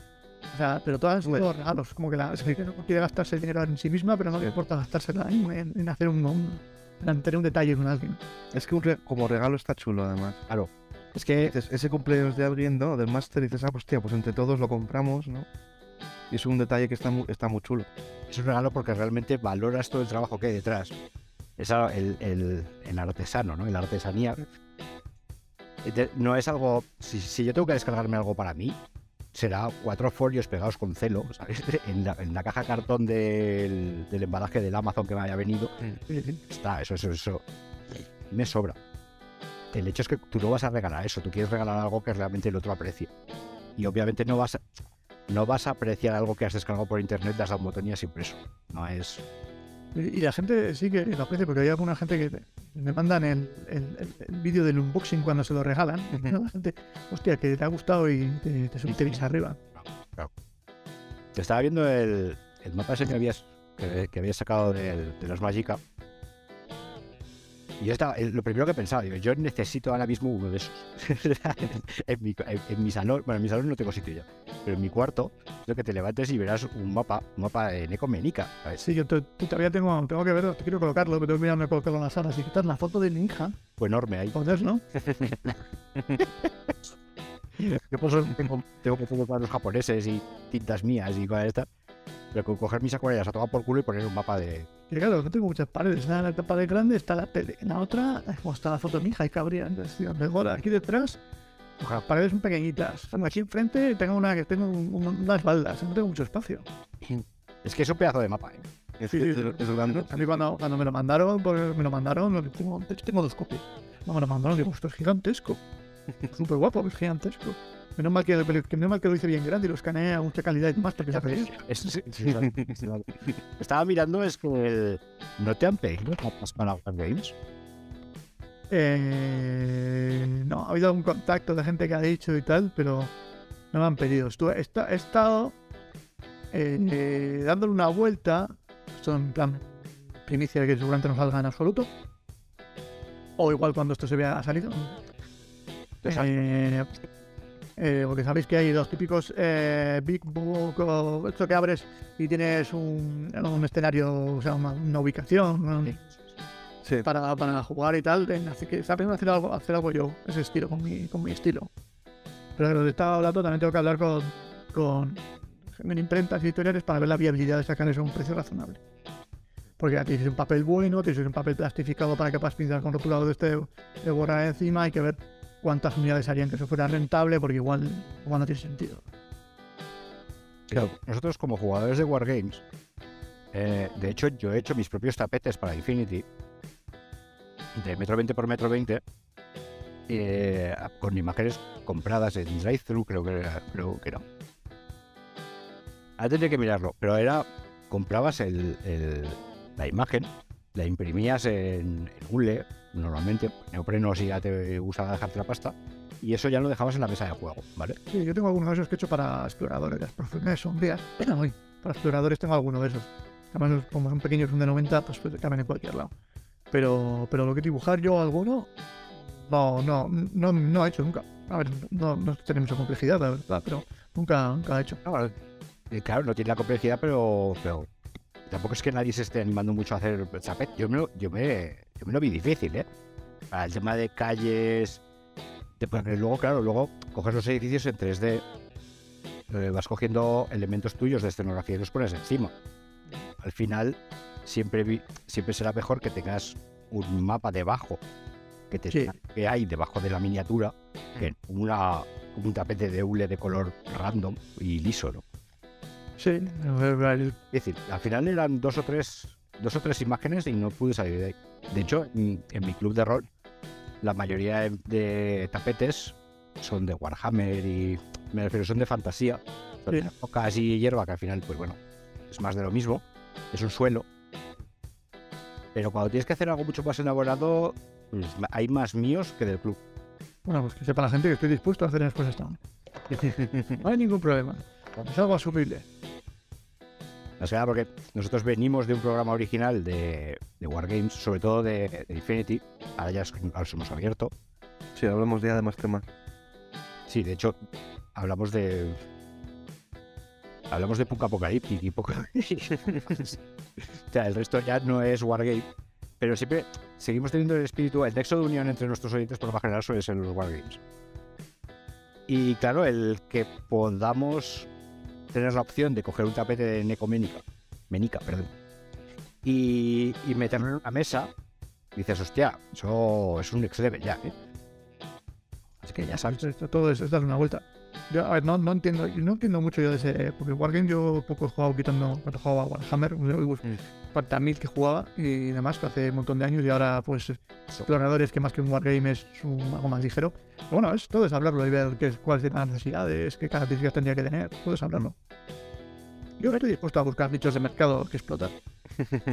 O sea, pero todas son regalos. Como que la gente no quiere gastarse dinero en sí misma, pero no le importa gastársela en, en hacer un, un, tener un detalle con alguien. Es que un como regalo está chulo, además. Claro. Es que ese cumpleaños de alguien, ¿no? Del máster, dices, ah, pues tía, pues entre todos lo compramos, ¿no? Y es un detalle que está muy, está muy chulo. Es un regalo porque realmente valoras todo el trabajo que hay detrás. Es el, el, el artesano, ¿no? La artesanía. No es algo. Si, si, yo tengo que descargarme algo para mí, será cuatro folios pegados con celo, ¿sabes? En la, en la caja cartón del, del, embalaje del Amazon que me haya venido. Está, eso, eso, eso. Me sobra. El hecho es que tú no vas a regalar eso, tú quieres regalar algo que realmente el otro aprecie. Y obviamente no vas a, no vas a apreciar algo que has descargado por internet, das a un botón y has impreso. No es. Y la gente sí que lo aprecia, porque hay alguna gente que me mandan el, el, vídeo del unboxing cuando se lo regalan. La gente, hostia, que te ha gustado y te, te arriba. Te estaba viendo el, mapa ese que habías, que, habías sacado de, de los Magica y yo estaba, lo primero que pensaba, digo, yo necesito ahora mismo uno de esos. en, mi, en, mi, salón, bueno, en mi salón no tengo sitio ya, pero en mi cuarto, lo que te levantes y verás un mapa, un mapa en Ecoménica. Sí, yo todavía tengo, tengo que verlo, quiero colocarlo, pero tengo que mirarme colocarlo en la sala. Si quitas la foto de mi hija. Pues enorme ahí. Joder, ¿no? yo pues, tengo, tengo que para los japoneses y tintas mías y cosas estas. Pero con coger mis acuarellas a tomar por culo y poner un mapa de. Que claro, no tengo muchas paredes. En la pared grande está la tele. En la otra está la foto de mi hija y cabría. Mejor aquí detrás, las paredes son pequeñitas. Aquí enfrente tengo una que tengo unas baldas. No tengo mucho espacio. Es que es un pedazo de mapa, ¿eh? Es, sí, es, grande. A mí cuando, cuando, me lo mandaron, pues, me lo mandaron, tengo, tengo dos copias. No me lo mandaron, digo, esto es gigantesco. Súper guapo, es gigantesco. Menos mal que, menos mal que lo hice bien grande y lo escaneé a mucha calidad y más porque se Estaba mirando, es que no te han pedido para Games. Eh, no, ha habido algún contacto de gente que ha dicho y tal, pero no me han pedido. Estuve, he, estado eh, dándole una vuelta. Esto en plan primicia de que seguramente no salga en absoluto. O igual cuando esto se vea salido. Eh, porque sabéis que hay dos típicos eh, Big Book, o esto que abres y tienes un, un escenario, o sea, una, ubicación Para, para, jugar y tal. Así que está pensando hacer algo, hacer algo yo, ese estilo, con mi, con mi estilo. Pero lo que estaba hablando también tengo que hablar con, con, imprentas editoriales para ver la viabilidad de sacar eso a un precio razonable. Porque aquí tienes un papel bueno, tienes un papel plastificado para que puedas pintar con rotulador de este de borrar encima, hay que ver cuántas unidades harían que eso fuera rentable, porque igual, igual no tiene sentido. Claro, nosotros como jugadores de Wargames, eh, de hecho yo he hecho mis propios tapetes para Infinity, de metro 20 por metro 20, eh, con imágenes compradas en drive-thru, creo que era. Creo que era. Ahora tendría que mirarlo, pero era, comprabas el, la imagen, la imprimías en, en hule, normalmente, neopreno si ya te gusta dejarte la pasta, y eso ya lo dejabas en la mesa de juego, ¿vale? Sí, yo tengo algunos de esos que he hecho para exploradores, las profundidades sombrías. para exploradores tengo alguno de esos. Además, como son pequeños, son de 90, pues, pues caben en cualquier lado. Pero, pero lo que dibujar yo alguno, no, no, no, no he hecho nunca. A ver, no, no tiene mucha complejidad, la verdad, pero nunca, nunca he hecho. Eh, claro, no tiene la complejidad, pero, pero tampoco es que nadie se esté animando mucho a hacer chapet. Yo me, yo me, yo me lo vi difícil, ¿eh? Para el tema de calles. luego, claro, luego coges los edificios en 3D. Eh, vas cogiendo elementos tuyos de escenografía y los pones encima. Al final, siempre, siempre será mejor que tengas un mapa debajo que, te, que hay debajo de la miniatura que una, un tapete de hule de color random y liso, ¿no? Sí, es decir, al final eran dos o tres, dos o tres imágenes y no pude salir de ahí. De hecho, en, mi club de rol, la mayoría de, tapetes son de Warhammer y me refiero, son de fantasía. Son de y hierba, que al final, pues bueno, es más de lo mismo. Es un suelo. Pero cuando tienes que hacer algo mucho más elaborado, pues, hay más míos que del club. Bueno, pues que sepa la gente que estoy dispuesto a hacer las cosas Town. No hay ningún problema. Es algo asumible. O sea, porque nosotros venimos de un programa original de, de Wargames, sobre todo de, de Infinity. Ahora ya es- ahora os hemos abierto. Sí, hablamos ya de más temas. Sí, de hecho, hablamos de. Hablamos de Punk Apocalyptic y poco. o sea, el resto ya no es Wargame. Pero siempre seguimos teniendo el espíritu, el nexo de unión entre nuestros oyentes, por lo más general, suele ser los Wargames. Y claro, el que podamos tener la opción de coger un tapete de Necoménica, Menica, perdón, y, y meterlo en una mesa, dices, hostia, eso es un next level ya, ¿eh? Así que ya sabes. Esto, todo es, es darle una vuelta. Yo, a ver, no, no entiendo, no entiendo mucho yo de ese. Porque Wargame yo poco he jugado quitando cuando jugaba a Warhammer, pues, Mm. mil que jugaba y demás, que hace un montón de años y ahora pues exploradores que más que un Wargame es un, algo más ligero. Bueno, es, todo es hablarlo y ver qué, es- cuáles son las necesidades, qué características tendría que tener, todo es hablarlo. Yo estoy dispuesto a buscar nichos de mercado que explotar.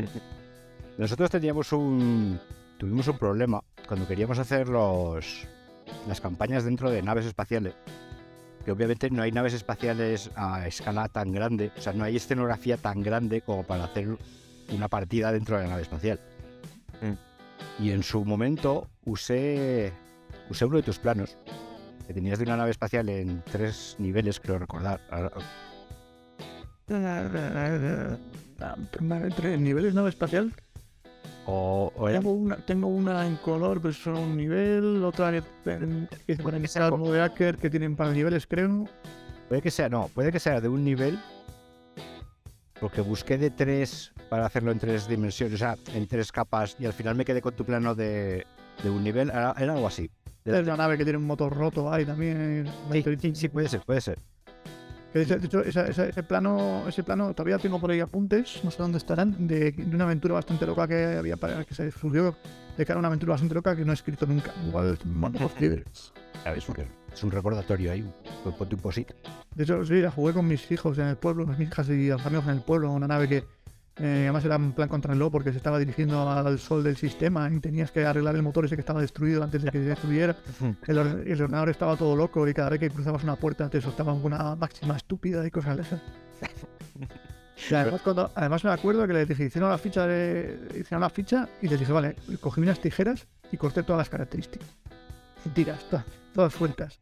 Nosotros teníamos un. Tuvimos un problema cuando queríamos hacer los, las campañas dentro de naves espaciales. Que obviamente no hay naves espaciales a escala tan grande, o sea, no hay escenografía tan grande como para hacer una partida dentro de la nave espacial. Y en su momento usé, usé uno de tus planos, que tenías de una nave espacial en tres niveles, creo recordar. Entre niveles nave espacial, O, o era tengo una, tengo una en color, pero solo un nivel, otra que es modo de hacker que tienen para niveles, creo. Puede que sea, no, puede que sea de un nivel. Porque busqué de tres para hacerlo en tres dimensiones, o sea, en tres capas, y al final me quedé con tu plano de, de un nivel. Era, era algo así. Es una nave que tiene un motor roto ahí también. Sí, sí, sí, puede ser, puede ser. Que de hecho, esa- esa- ese plano, ese plano todavía tengo por ahí apuntes, no sé dónde estarán, de, de una aventura bastante loca que había para que se surgió de cara a una aventura bastante loca que no he escrito nunca. Igual. ¿Sabes? Porque es un recordatorio ahí. un- Ponte un posit. De hecho, sí, la jugué con mis hijos en el pueblo, con mis hijas y los amigos en el pueblo, una nave que eh, además era en plan contrarreloj porque se estaba dirigiendo al sol del sistema y tenías que arreglar el motor ese que estaba destruido antes de que se destruyera. El, or- el ordenador estaba todo loco y cada vez que cruzabas una puerta te soltaban una máxima estúpida y cosas de esas. Y además, cuando, además me acuerdo que les dije, hicieron la ficha de, hicieron la ficha y les dije, vale, cogí unas tijeras y corté todas las características. Tiras, todas, sueltas.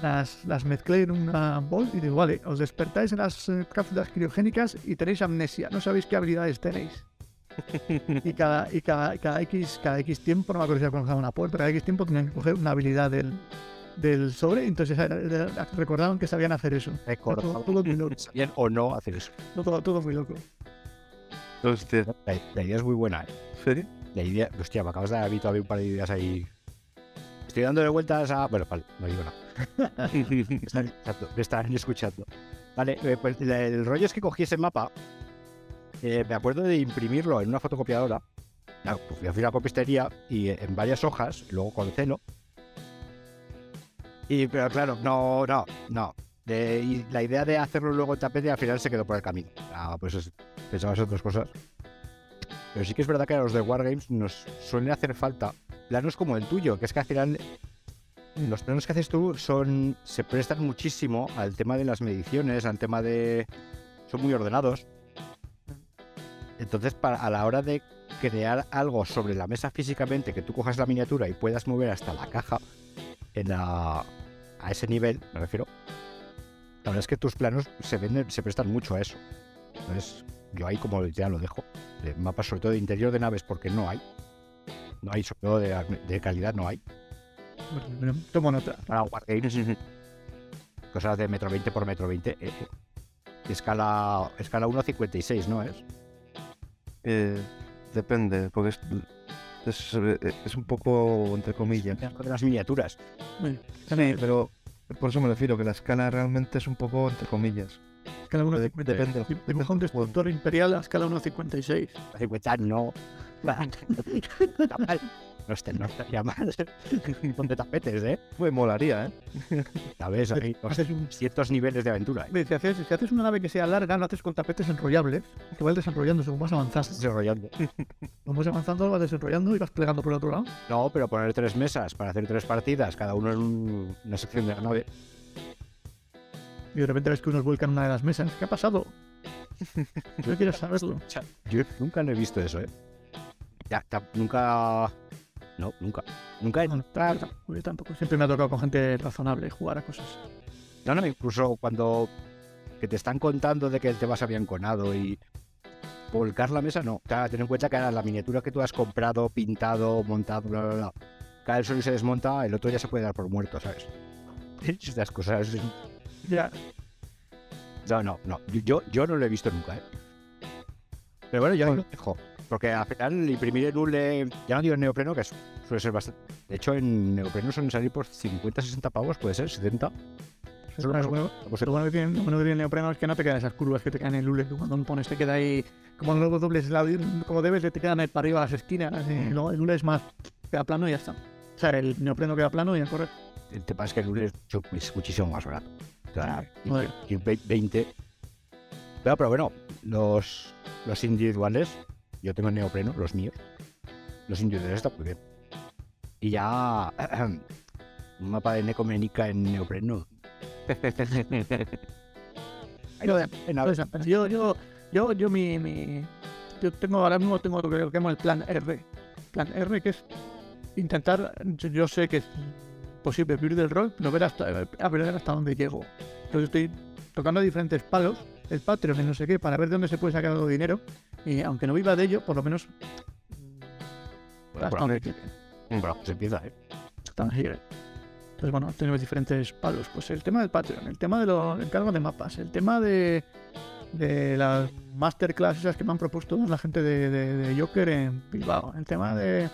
Las, las mezclé en una bol y digo, vale, os despertáis en las eh, cápsulas criogénicas y tenéis amnesia, no sabéis qué habilidades tenéis. Y cada, y cada, cada, X, cada X tiempo, no me acuerdo si era una puerta, cada X tiempo tenían que coger una habilidad del, del sobre, entonces recordaban que sabían hacer eso. Recordaba Todo, todo muy loco. bien o no hacer eso. Todo, todo muy loco. Hostia, La, la idea es muy buena, ¿eh? ¿en serio? La idea, hostia, me acabas de dar a mí todavía un par de ideas ahí. Estoy dándole vueltas a. Bueno, vale, no digo nada. Están, exacto, me están escuchando. Vale, eh, pues el, rollo es que cogí ese mapa. me acuerdo de imprimirlo en una fotocopiadora. Ya, pues fui a una copistería y en varias hojas, luego con celo. Y, pero claro, no, no, no. Y la idea de hacerlo luego en tapete al final se quedó por el camino. Ah, pues es- pensabas en otras cosas. Pero sí que es verdad que a los de Wargames nos suelen hacer falta planos como el tuyo, que es que al final los planos que haces tú son se prestan muchísimo al tema de las mediciones, al tema de son muy ordenados. Entonces, para, a la hora de crear algo sobre la mesa físicamente, que tú cojas la miniatura y puedas mover hasta la caja en la- a ese nivel, me refiero. La verdad es que tus planos se venden, se prestan mucho a eso. Entonces, yo ahí como ya lo dejo. De mapas sobre todo de interior de naves porque no hay. No hay, sobre todo de, de calidad no hay. Bueno, tomo nota. Para Wargames, cosas de metro 20 por metro 20. eh, eh. Escala, escala 1.56, ¿no es? Eh, depende, porque es, es, eh, es un poco entre comillas. De las miniaturas. Bueno, Sí, pero por eso me refiero, que la escala realmente es un poco entre comillas. escala Dep- 1.56. depende. Sí, Dibuja un destructor imperial a escala 1.56. 50 no. Está mal. No, este, no estaría mal. Donde tapetes, ¿eh? Pues molaría, ¿eh? ¿Sabes? Hay ciertos niveles de aventura. ¿eh? Si haces, si haces una nave que sea larga, lo haces con tapetes enrollables, que vas desarrollando según vas avanzando. Desarrollando. Según vas avanzando, lo vas desarrollando y vas plegando por el otro lado. No, pero poner tres mesas para hacer tres partidas, cada uno en un- una sección de la nave. Y de repente ves que unos vuelcan una de las mesas. ¿Qué ha pasado? No quieres saberlo. Yo nunca no he visto eso, ¿eh? Ya, nunca. No, nunca. Nunca he. No, no, tampoco, yo tampoco. Siempre me ha tocado con gente razonable jugar a cosas. No, no, incluso cuando que te están contando de que se había enconado y volcar la mesa, no. Ten en cuenta que la miniatura que tú has comprado, pintado, montado, bla, bla, bla, cae el suelo y se desmonta, el otro ya se puede dar por muerto, ¿sabes? Estas cosas. Ya, No, no, no. Yo, yo no lo he visto nunca, ¿eh? Pero bueno, yo ahí lo dejo. Porque al final imprimir en hule, ya no digo en neopreno, que es- suele ser bastante. De hecho, en neopreno suelen salir por 50, 60 pavos, puede ser, 70. Solo Claro, más- bueno, pues, lo bueno que tiene, lo bueno que tiene el neopreno es que no te quedan esas curvas que te quedan en el hule. que Cuando lo pones te queda ahí, como luego dobles lado, como debes, te quedan para arriba las esquinas. Y luego el hule es más, queda plano y ya está. O sea, el neopreno queda plano y a correr. El tema es que el hule es es muchísimo más barato. O sea, y- Joder. y ve- 20. Pero, pero bueno, los, los individuales, yo tengo en neopreno, los míos. Los individuales están muy bien. Y ya. un mapa de Necomenica en neopreno. Yo, yo, yo, yo, yo mi, mi- yo tengo ahora mismo tengo lo que llamo el plan R. Plan R que es intentar, yo, yo sé que es posible vivir del rol, pero ver hasta, a ver hasta dónde llego. Entonces estoy tocando diferentes palos, el Patreon y no sé qué, para ver de dónde se puede sacar algo de dinero. Y aunque no viva de ello, por lo menos Bueno, por donde se empieza, ¿eh? llegue. Entonces, bueno, tenemos diferentes palos. Pues el tema del Patreon, el tema de los encargos de mapas, el tema de, de las masterclass esas que me han propuesto la gente de, de- de Joker en Bilbao, el tema de.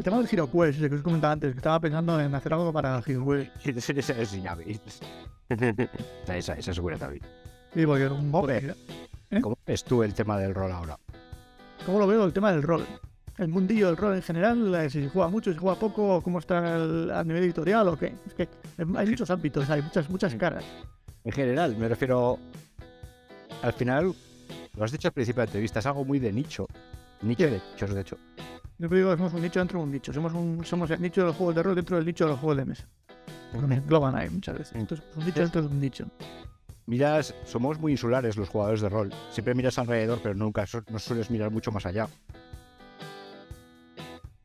El tema del ese que os comentaba antes, que estaba pensando en hacer algo para Quest. Esa, esa, ya veis. esa, esa segura también. Sí, porque un Joder. ¿Eh? ¿Cómo ves tú el tema del rol ahora? ¿Cómo lo veo el tema del rol? El mundillo del rol en general, eh, si se juega mucho, si se juega poco, cómo está el- a nivel editorial o qué. Es que hay muchos ámbitos, hay muchas, muchas caras. En general, me refiero. Al final, lo has dicho al principio de la entrevista, es algo muy de nicho. Nicho de nichos, de hecho. Yo te digo somos un nicho dentro de un nicho. Somos, un, somos el nicho de los juegos de rol dentro del nicho de los juegos de mesa. Nos engloban ahí muchas veces. Entonces, un nicho dentro de un nicho. Miras, somos muy insulares los jugadores de rol. Siempre miras alrededor, pero nunca su- no sueles mirar mucho más allá.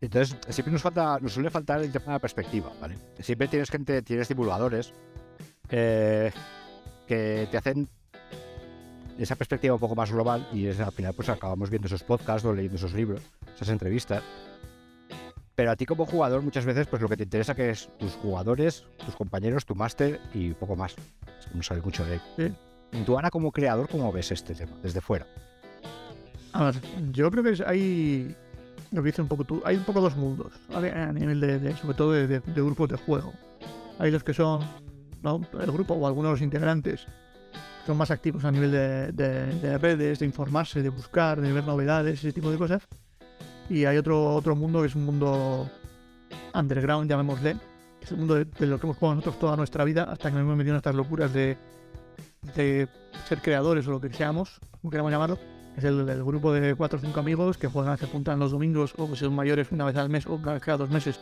Entonces, siempre nos falta, nos suele faltar el tema de la perspectiva, ¿vale? Siempre tienes gente, tienes divulgadores eh, que te hacen esa perspectiva un poco más global y es, al final pues acabamos viendo esos podcasts o leyendo esos libros, esas entrevistas. Pero a ti como jugador muchas veces pues lo que te interesa que es tus jugadores, tus compañeros, tu máster y poco más. Es que no sabes mucho de Sí. Tú ahora como creador, ¿cómo ves este tema desde fuera? A ver, yo creo que hay. Lo que dice un poco tú. Hay un poco dos mundos. A nivel de, de- sobre todo de, de- de grupos de juego. Hay los que son. ¿no? El grupo o algunos de los integrantes son más activos a nivel de, de- de redes, de informarse, de buscar, de ver novedades, ese tipo de cosas. Y hay otro, otro mundo que es un mundo underground, llamémosle. que Es el mundo de, de lo que hemos jugado nosotros toda nuestra vida hasta que nos hemos metido en estas locuras de, de ser creadores o lo que seamos, como queramos llamarlo. Es el, el grupo de cuatro o cinco amigos que juegan, se juntan los domingos o si son mayores una vez al mes o una vez cada dos meses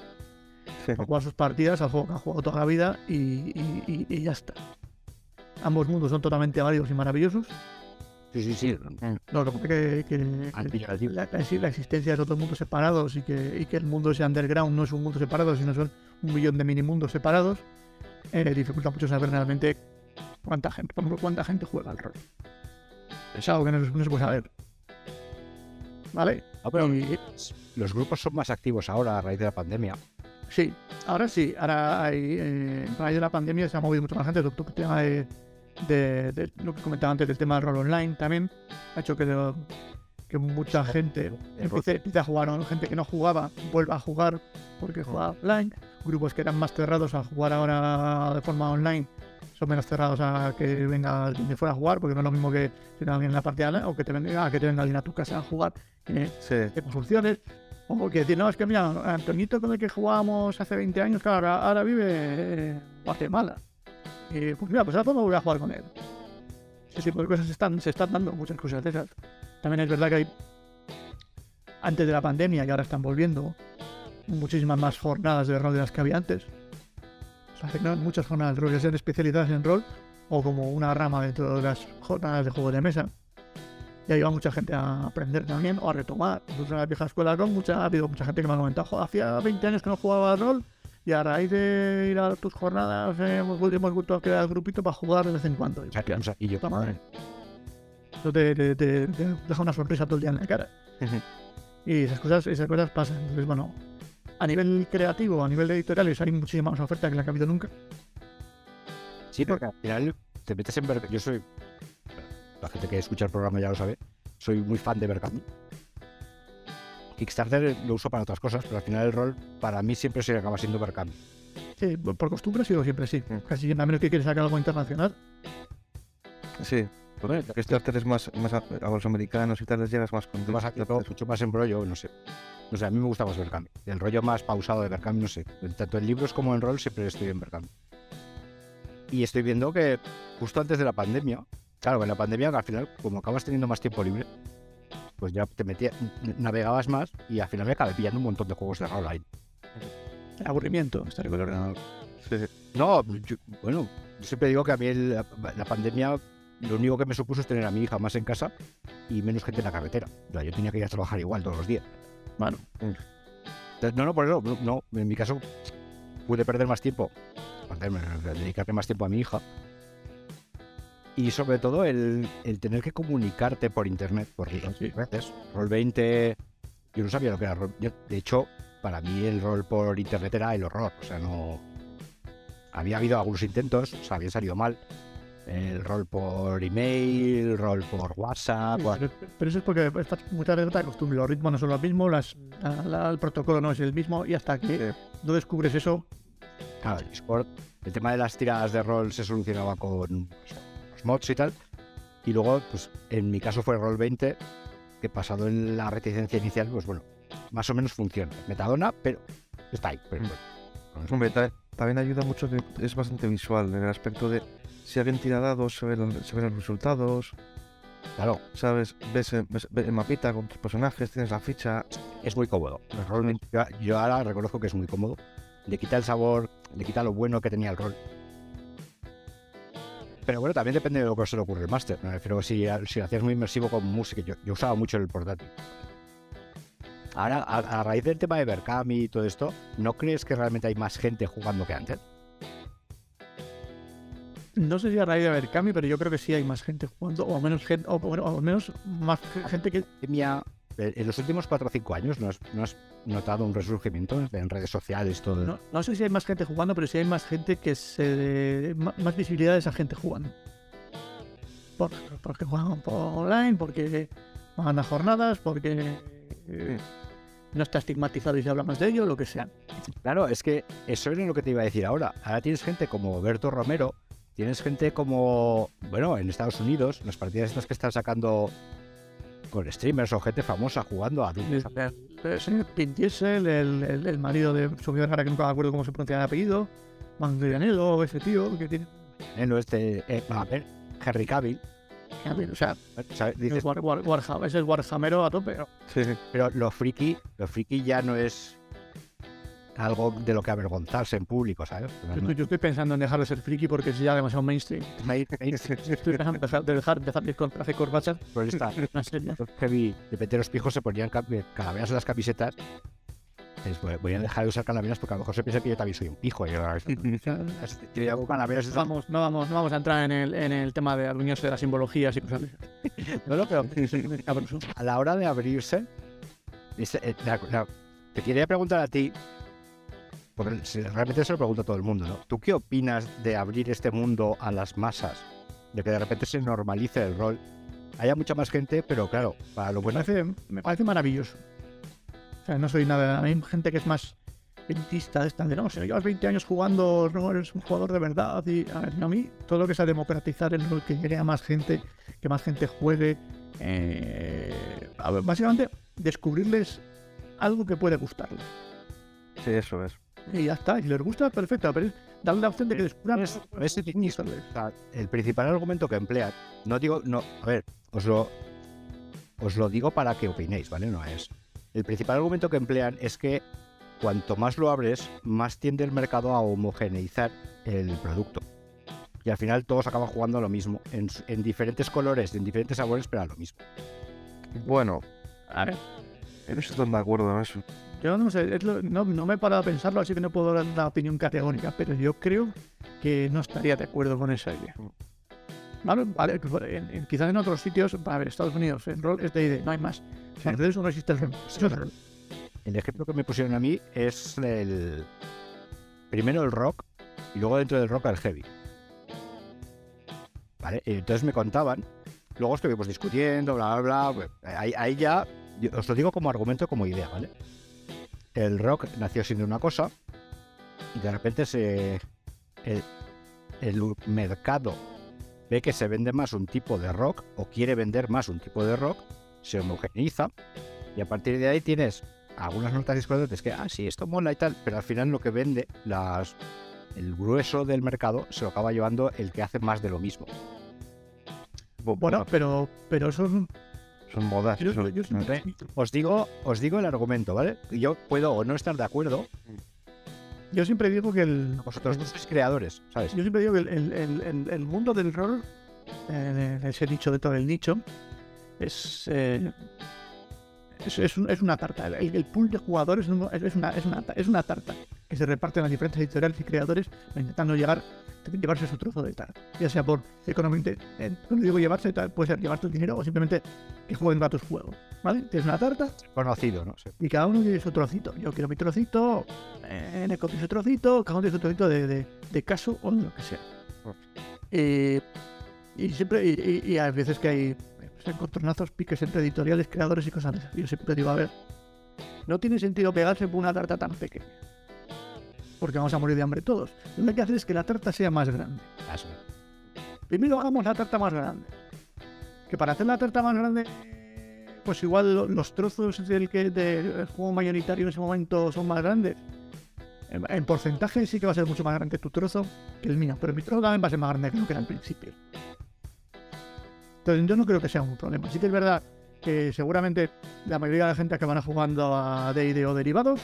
a jugar sus partidas al juego que han jugado toda la vida y, y- y- y ya está. Ambos mundos son totalmente válidos y maravillosos. Sí, sí, sí. Lo que que, la, existencia de otros mundos separados y que, y que el mundo ese underground no es un mundo separado, sino son un millón de mini mundos separados, eh, dificulta mucho saber realmente cuánta gente, por ejemplo, cuánta gente juega al rol. Es algo que no, se- no se puede saber. ¿Vale? Ah, pero Y- los grupos son más activos ahora a raíz de la pandemia. Sí, ahora sí, ahora hay, eh, a raíz de la pandemia se ha movido mucho más gente. El tema de, de- de lo que comentaba antes del tema del rol online también ha hecho que, mucha gente empiece, empiece a jugar, ¿no? gente que no jugaba vuelva a jugar porque jugaba online. Grupos que eran más cerrados a jugar ahora de forma online son menos cerrados a que venga alguien de fuera a jugar porque no es lo mismo que si alguien en la partida o que te venga, a que te venga alguien a tu casa a jugar. eh, Sí. funciones, O que decir, no, es que mira, Antonito con el que jugábamos hace 20 años, claro, ahora, ahora vive en Guatemala. Y pues mira, pues ahora podemos volver a jugar con él. Ese tipo de cosas se están, se están dando, muchas cosas de esas. También es verdad que hay, antes de la pandemia, y ahora están volviendo, muchísimas más jornadas de rol de las que había antes. Se hacen muchas jornadas de rol, ya sean especializadas en rol o como una rama dentro de las jornadas de juegos de mesa. Y ahí va mucha gente a aprender también o a retomar. Incluso en la vieja escuela de rol mucha, ha habido mucha gente que me ha comentado, "Jo, hacía 20 años que no jugaba rol y a raíz de ir a tus jornadas hemos, vuelto- a crear grupito para jugar de vez en cuando. Y, O sea, que un saquillo. puta madre. Eso te, te- te- te deja una sorpresa todo el día en la cara. Y esas cosas, esas cosas pasan. Entonces, bueno, a nivel creativo, a nivel de editoriales, hay muchísima más oferta que la que ha habido nunca. Sí, porque al final te metes en Berkami. Yo soy. La gente que escucha el programa ya lo sabe. Soy muy fan de Berkami. Kickstarter lo uso para otras cosas, pero al final el rol para mí siempre se acaba siendo Berkami. Sí, por costumbre ha sido siempre así. Mm. Casi siempre, a menos que quieres sacar algo internacional. Sí. Bueno, es más, más a, a los americanos y tal, les llegas más con más mucho más en rollo, no sé. No sé, a mí me gusta más Berkami. El rollo más pausado de Berkami, no sé. Tanto en libros como en rol siempre estoy en Berkami. Y estoy viendo que justo antes de la pandemia, claro, en la pandemia al final, como acabas teniendo más tiempo libre, pues ya te metías, navegabas más y al final me acabé pillando un montón de juegos de rol ahí. Aburrimiento, estar con el ordenador. Sí, sí. No, yo- bueno, yo siempre digo que a mí el- la, la pandemia lo único que me supuso es tener a mi hija más en casa y menos gente en la carretera. O sea, yo tenía que ir a trabajar igual todos los días. Bueno, No, no, por eso, no, no, en mi caso pude perder más tiempo, dedicarle más tiempo a mi hija. Y sobre todo el, el tener que comunicarte por internet, por redes. Roll 20, yo no sabía lo que era Roll. yo- de hecho, para mí el rol por internet era el horror. O sea, no. Había habido algunos intentos, o sea, habían salido mal. El rol por email, rol por WhatsApp. Sí, pero, pero eso es porque estás muchas veces te acostumbras. Los ritmos no son los mismos, las, la- la- el protocolo no es el mismo y hasta que Sí. no descubres eso, Claro, el Discord, el tema de las tiradas de rol se solucionaba con mods y tal. Y luego, pues en mi caso fue Roll 20, que pasado en la reticencia inicial, pues bueno, más o menos funciona. Metadona, pero está ahí. Pero, Mm. bueno, Hombre, ta- también ayuda mucho que es bastante visual en el aspecto de si alguien tira dados, se ven, se ven los resultados, claro, ¿sabes? Ves, el- ves- ves el mapita con tus personajes, tienes la ficha. es muy cómodo. El Roll 20, yo- yo ahora reconozco que es muy cómodo. Le quita el sabor, le quita lo bueno que tenía el rol. Pero bueno, también depende de lo que se le ocurre el máster. Me refiero si, si lo hacías muy inmersivo con música. Yo, yo usaba mucho el portátil. Ahora, a, a raíz del tema de Berkami y todo esto, ¿no crees que realmente hay más gente jugando que antes? no sé si a raíz de Berkami, pero yo creo que sí hay más gente jugando, o menos gente, o, bueno, o menos más gente que. Eh, En los últimos 4 o 5 años, ¿no has, no has notado un resurgimiento en redes sociales? Todo No, no sé si hay más gente jugando, pero sí hay más gente que se. más visibilidad de esa gente jugando. Por- porque juegan por online, porque van a jornadas, porque. eh, no está estigmatizado y se habla más de ello, lo que sea. Claro, es que eso es lo que te iba a decir ahora. Ahora tienes gente como Berto Romero, tienes gente como, bueno, en Estados Unidos, las partidas estas que están sacando con streamers o gente famosa jugando a El, el- el señor Pin Diesel, el, el- el marido de Sofía Vergara, que nunca me acuerdo cómo se pronuncia el apellido, Manglianello, ese tío, que tiene. Neno este, eh, a ver, Henry Cavill, ver, O sea. Dices, es, War, War- Warhammer, es el Warhamero a tope. Sí, sí. pero lo friki, lo friki ya no es algo de lo que avergonzarse en público, ¿sabes? Yo estoy, yo estoy pensando en dejar de ser friki porque es ya demasiado mainstream. Estoy pensando en dejar de dejar, y corbata. Por esta, Una serie. que vi de peteros pijos se ponían ca- calaveras en las camisetas. Entonces, voy- a dejar de usar calaveras porque a lo mejor se piensa que yo también soy un pijo. Yo, hago calaveras. Vamos, no, vamos, no vamos a entrar en el, en el tema de adueñarse de las simbologías y cosas. No, no, pero a la hora de abrirse, eh, te quería preguntar a ti, porque realmente se lo pregunto a todo el mundo, ¿no? ¿Tú qué opinas de abrir este mundo a las masas? De que de repente se normalice el rol. Haya mucha más gente, pero claro, para lo Me bueno parece, me parece maravilloso. O sea, no soy nada. Hay gente que es más elitista esta de no, si no llevas 20 años jugando, no eres un jugador de verdad. Y a, ver, a mí, todo lo que sea democratizar el rol, que llegue a más gente, que más gente juegue. eh, a ver, básicamente, descubrirles algo que puede gustarles. Sí, eso es. Y ya está, y si les gusta, perfecto, pero darle la opción de que descubran Es- es el principal argumento que emplean, no digo, no, a ver, os lo, os lo digo para que opinéis, ¿vale? No es. El principal argumento que emplean es que cuanto más lo abres, más tiende el mercado a homogeneizar el producto. Y al final todos acaban jugando a lo mismo, en, en diferentes colores, en diferentes sabores, pero a lo mismo. Bueno, A ver, no estoy tan de acuerdo en eso. Yo no sé, lo- no, no me he parado a pensarlo, así que no puedo dar una opinión categórica, pero yo creo que no estaría de acuerdo con esa idea. Vale, vale, por- en- en- quizás en otros sitios, a ver, Estados Unidos, el rol es de ID, no hay más. En redes no existe el. El ejemplo que me pusieron a mí es el. Primero el rock y luego dentro del rock el heavy. ¿Vale? Entonces me contaban. Luego estuvimos discutiendo, bla, bla, bla. pues, Ahí, ahí ya. os lo digo como argumento, como idea, ¿vale? El rock nació siendo una cosa y de repente se. El, el mercado ve que se vende más un tipo de rock o quiere vender más un tipo de rock, se homogeneiza y a partir de ahí tienes algunas notas discordantes que, ah, sí, esto mola y tal, pero al final lo que vende, las, el grueso del mercado, se lo acaba llevando el que hace más de lo mismo. Bo- Bueno, pero, pero eso es un- son modas. yo- ¿eh? Os digo, os digo el argumento, ¿vale? Yo puedo o no estar de acuerdo, yo siempre digo que el, vosotros no sois creadores, ¿sabes? Yo siempre digo que el, el- el- el- el mundo del rol, eh, ese nicho dentro del nicho, es, eh, es, es es una tarta. El, el pool de jugadores es, un- es una, es, una, es una tarta que se reparte en las diferentes editoriales y creadores intentando llegar llevarse su trozo de tarta. Ya sea por económicamente, eh, cuando digo llevarse, puede ser llevarte el dinero o simplemente que jueguen a tus juegos. ¿Vale? Tienes una tarta Conocido, ¿no? Sí. y cada uno tiene su trocito. Yo quiero mi trocito, eh, Neko tiene su trocito, cada uno tiene su trocito de, de, de caso o lo que sea. Eh, y siempre, y, y- y hay veces que hay encontronazos, piques entre editoriales, creadores y cosas de esas. Yo siempre digo, a ver, no tiene sentido pegarse por una tarta tan pequeña. Porque vamos a morir de hambre todos. Lo que hay que hacer es que la tarta sea más grande. Eso. Primero hagamos la tarta más grande. Que para hacer la tarta más grande, pues igual lo- los trozos del, que, del juego mayoritario en ese momento son más grandes. En, en porcentaje sí que va a ser mucho más grande tu trozo que el mío, pero mi trozo también va a ser más grande que lo que era al principio. Entonces yo no creo que sea un problema. Sí que es verdad que seguramente la mayoría de la gente acabará jugando a D&D o derivados,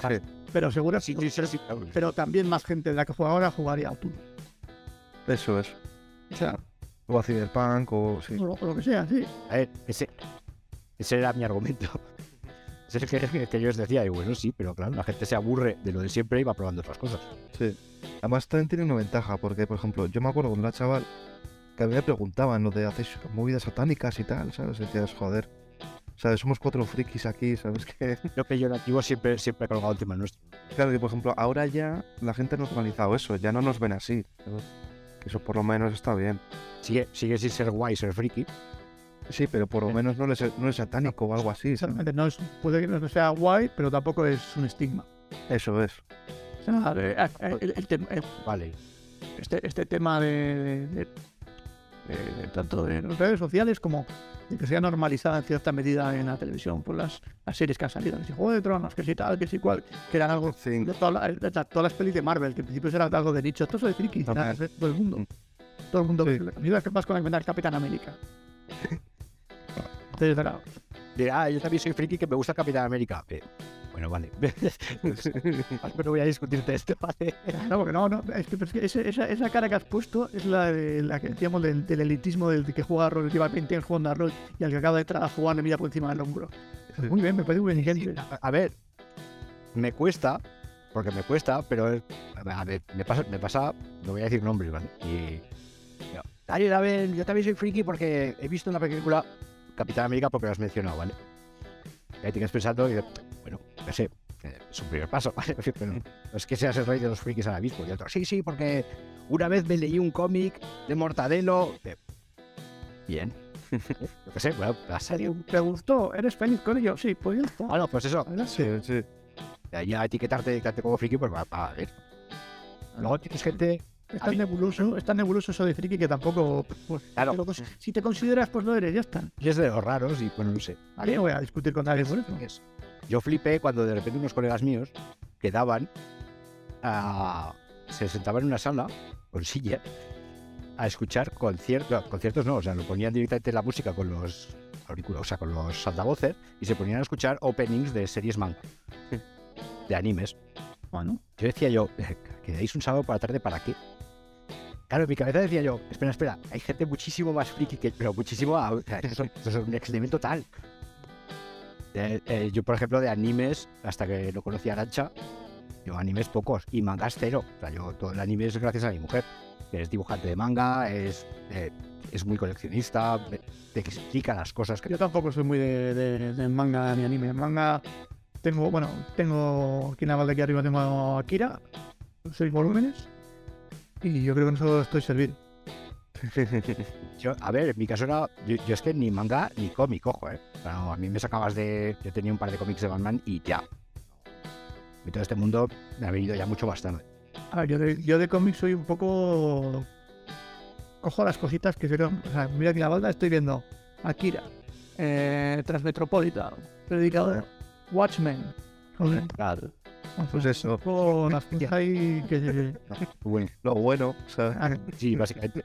Sí. pero seguro, Sí, sí, sí, sí. pero también más gente de la que juega ahora jugaría a Tuno. Eso es. O sea, O a Cyberpunk o sí. o lo, o lo que sea, sí. A ver, ese, ese era mi argumento. Ese es el que, que yo os decía, y bueno, sí, pero claro, la gente se aburre de lo de siempre y va probando otras cosas. Sí. Además también tiene una ventaja, porque por ejemplo, yo me acuerdo cuando era chaval que a mí me preguntaban lo de hacéis movidas satánicas y tal, ¿sabes? Decías, joder. ¿Sabes? Somos cuatro frikis aquí, ¿sabes? Que yo nativo siempre, siempre he colgado el tema nuestro. claro, que por ejemplo, ahora ya la gente ha normalizado eso, ya no nos ven así. eso por lo menos está bien. Sigue, sigue sin ser guay, ser friki. Sí, pero por lo menos no es, no es satánico o algo así. ¿sabes? Exactamente, no es, puede que no sea guay, pero tampoco es un estigma. Eso es. O sea, eh, eh, el- el eh, Vale. este, este tema de, de- de- de- de tanto de las redes sociales como de que sea normalizada en cierta medida en la televisión por las, las series que han salido, que si Juego de Tronos, que si tal, que si cual, que eran algo Sí. de, de todas las pelis de Marvel, que en principio era algo de nicho, todo eso de friki, nada, de todo el mundo. Mm. Todo el mundo, Sí. mira que más con el Capitán América. Entonces, claro, Dirá, ah, yo también soy friki que me gusta Capitán América. Eh, bueno, vale. Pero no voy a discutirte esto, ¿vale? No, porque no, no. Es que, es que esa, esa cara que has puesto es la, de, la que decíamos del, del elitismo del que juega a rol, lleva 20 años jugando a rol y al que acaba de entrar a jugar le mira por encima del hombro. Sí. Muy bien, me parece muy inteligente. A, a ver, me cuesta, porque me cuesta, pero es- a ver, me pasa, me pasa, no voy a decir nombres, ¿vale? Y. yo, Dale, a ver, yo también soy friki porque he visto una película Capitán América porque lo has mencionado, ¿vale? Y ahí tienes pensando y bueno, no sé, eh, es un primer paso, ¿vale? Pero no es que seas el rey de los frikis ahora mismo. Y otro, sí, sí, porque una vez me leí un cómic de Mortadelo. de- Bien. Yo qué sé, bueno, ha salido. ¿Te gustó? ¿Eres feliz con ello? Sí, pues ya está. Bueno, pues eso. Sí, sí. de ahí a etiquetarte, etiquetarte como friki, pues va, va a ver. Luego tienes gente Es tan nebuloso, es tan nebuloso eso de friki que tampoco. Pues, Claro. te lo cons- si te consideras, pues lo eres, ya está. Y es de los raros y bueno, no sé. ¿A qué voy a discutir con alguien por eso? es. Yo flipé cuando de repente unos colegas míos quedaban a... se sentaban en una sala con silla a escuchar conciertos, conciertos no, o sea, lo ponían directamente la música con los auriculares, o sea, con los altavoces y se ponían a escuchar openings de series manga, de animes. Bueno, Yo decía yo, "Eh, ¿quedáis un sábado por la tarde para qué? Claro, en mi cabeza decía yo, espera, espera, hay gente muchísimo más friki que pero muchísimo, o eso, es un experimento total. Eh, eh, yo, por ejemplo, de animes, hasta que no conocía Arancha, yo animes pocos y mangas cero. O sea, yo todo el anime es gracias a mi mujer, que es dibujante de manga, es, eh, es muy coleccionista, te explica las cosas. Que... yo tampoco soy muy de, de- de manga ni anime. Manga, tengo, bueno, tengo aquí en la balde aquí arriba tengo a Akira, seis volúmenes. Y yo creo que con eso estoy servido. Yo, a ver, en mi caso era. Yo, yo es que ni manga ni cómic, ojo, ¿eh? No, a mí me sacabas de. Yo tenía un par de cómics de Batman y ya. Y todo este mundo me ha venido ya mucho bastante. A ver, yo de, yo de cómics soy un poco. Cojo las cositas que se O sea, mira aquí la balda estoy viendo Akira, eh, Transmetropolitan, Predicador, Watchmen. Joder. Claro. Pues eso. Las cosas ahí que. Lo bueno, ¿sabes? Ah, sí, básicamente.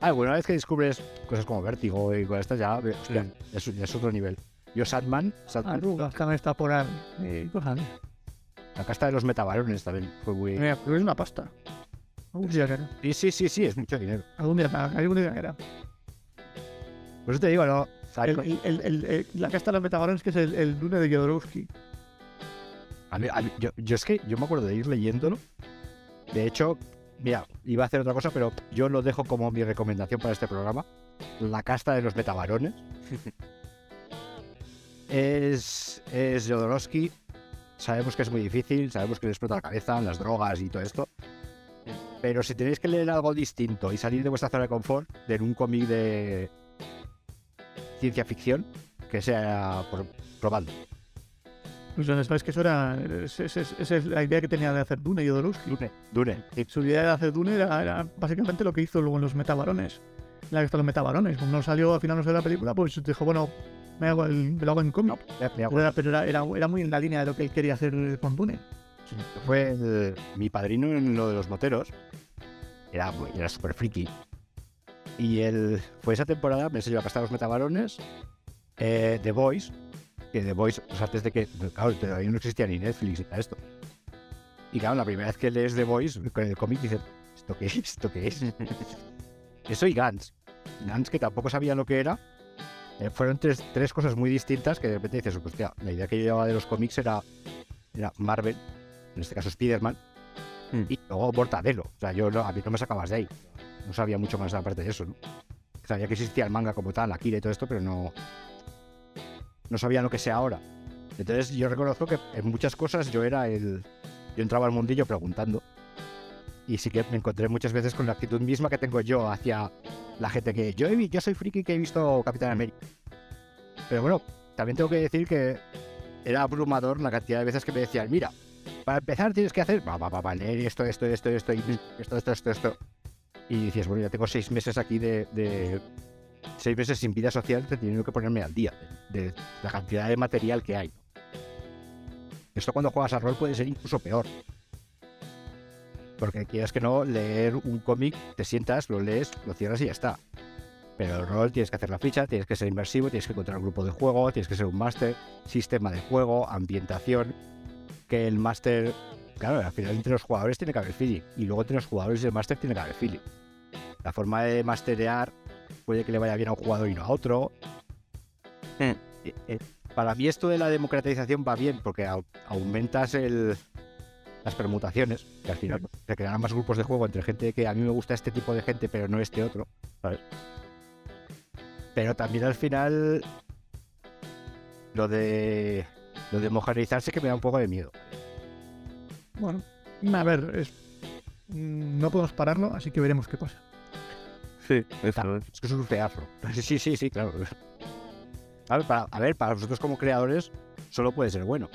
Ah, bueno, una vez que descubres cosas como Vértigo y con estas ya, hostia, es, otro nivel. Yo, Sandman Arrugas también está por ahí. cosas así. la casta de los metabarones también fue muy. Mira, pero es una pasta. Algún día que Sí, sí, sí, sí, es mucho dinero. Algún día, algún día que era. Por eso te digo, no. El- el- el- el- el- la casta de los metabarones que es el, el Dune de Jodorowsky. A mí- a mí- yo, yo es que yo me acuerdo de ir leyéndolo. De hecho, mira, iba a hacer otra cosa, pero yo lo dejo como mi recomendación para este programa. La casta de los metabarones. es, es Jodorowsky. Sabemos que es muy difícil, sabemos que le explota la cabeza, las drogas y todo esto. Pero si tenéis que leer algo distinto y salir de vuestra zona de confort, de un cómic de ciencia ficción, que sea por, probando. Pues donde sabes que eso era. Esa es, la idea que tenía de hacer Dune y Jodorowsky. Dune, Dune. sí. Su idea de hacer Dune era, era básicamente lo que hizo luego en los metabarones. La que está los metabarones. Como no salió al final no salió la película, pues dijo, bueno, me, hago el, me lo hago en cómic. Pero, era, pero era, muy en la línea de lo que él quería hacer con Dune. fue el- mi padrino en lo de los moteros. Era, era súper friki. Y él fue esa temporada, me enseñó a gastar los metabarones. eh, The Voice, que The Voice, pues antes de que, claro, todavía no existía ni Netflix ni nada de esto. Y claro, la primera vez que lees The Voice con el cómic dices, ¿esto qué es? ¿Esto qué es? Eso y Gantz. Gantz, que tampoco sabía lo que era. eh, fueron tres, tres cosas muy distintas que de repente dices, hostia, la idea que yo llevaba de los cómics era, era Marvel, en este caso Spider-Man, Mm. y luego Mortadelo. O sea, yo no- a mí no me sacabas de ahí. No sabía mucho más aparte de eso, ¿no? Sabía que existía el manga como tal, Akira y todo esto, pero no, no sabía lo que sea ahora. Entonces yo reconozco que en muchas cosas yo era el... Yo entraba al mundillo preguntando. Y sí que me encontré muchas veces con la actitud misma que tengo yo hacia la gente que yo, he yo soy friki que he visto Capitán América. Pero bueno, también tengo que decir que era abrumador la cantidad de veces que me decían, mira, para empezar tienes que hacer, va, va, va, va, leer esto, esto, esto, esto, y esto, esto, esto, esto. Y dices, bueno, ya tengo seis meses aquí de- seis meses sin vida social, teniendo que ponerme al día de, la cantidad de material que hay. Esto cuando juegas a rol puede ser incluso peor. Porque quieras que no, leer un cómic, te sientas, lo lees, lo cierras y ya está. Pero el rol tienes que hacer la ficha, tienes que ser inmersivo, tienes que encontrar un grupo de juego, tienes que ser un máster, sistema de juego, ambientación, que el máster, claro, al final entre los jugadores tiene que haber feeling, y luego entre los jugadores y el máster tiene que haber feeling. La forma de masterear puede que le vaya bien a un jugador y no a otro. Eh, eh, para mí esto de la democratización va bien porque au- aumentas el, las permutaciones, que al final se crearán más grupos de juego entre gente que a mí me gusta este tipo de gente pero no este otro, ¿sabes? Pero también al final lo de lo de homogeneizarse que me da un poco de miedo. Bueno, a ver, es, mm, no podemos pararlo, así que veremos qué pasa. Sí, eso es. Es que es un teatro. Sí, sí, sí, claro. A ver, para, a ver, para vosotros como creadores solo puede ser bueno.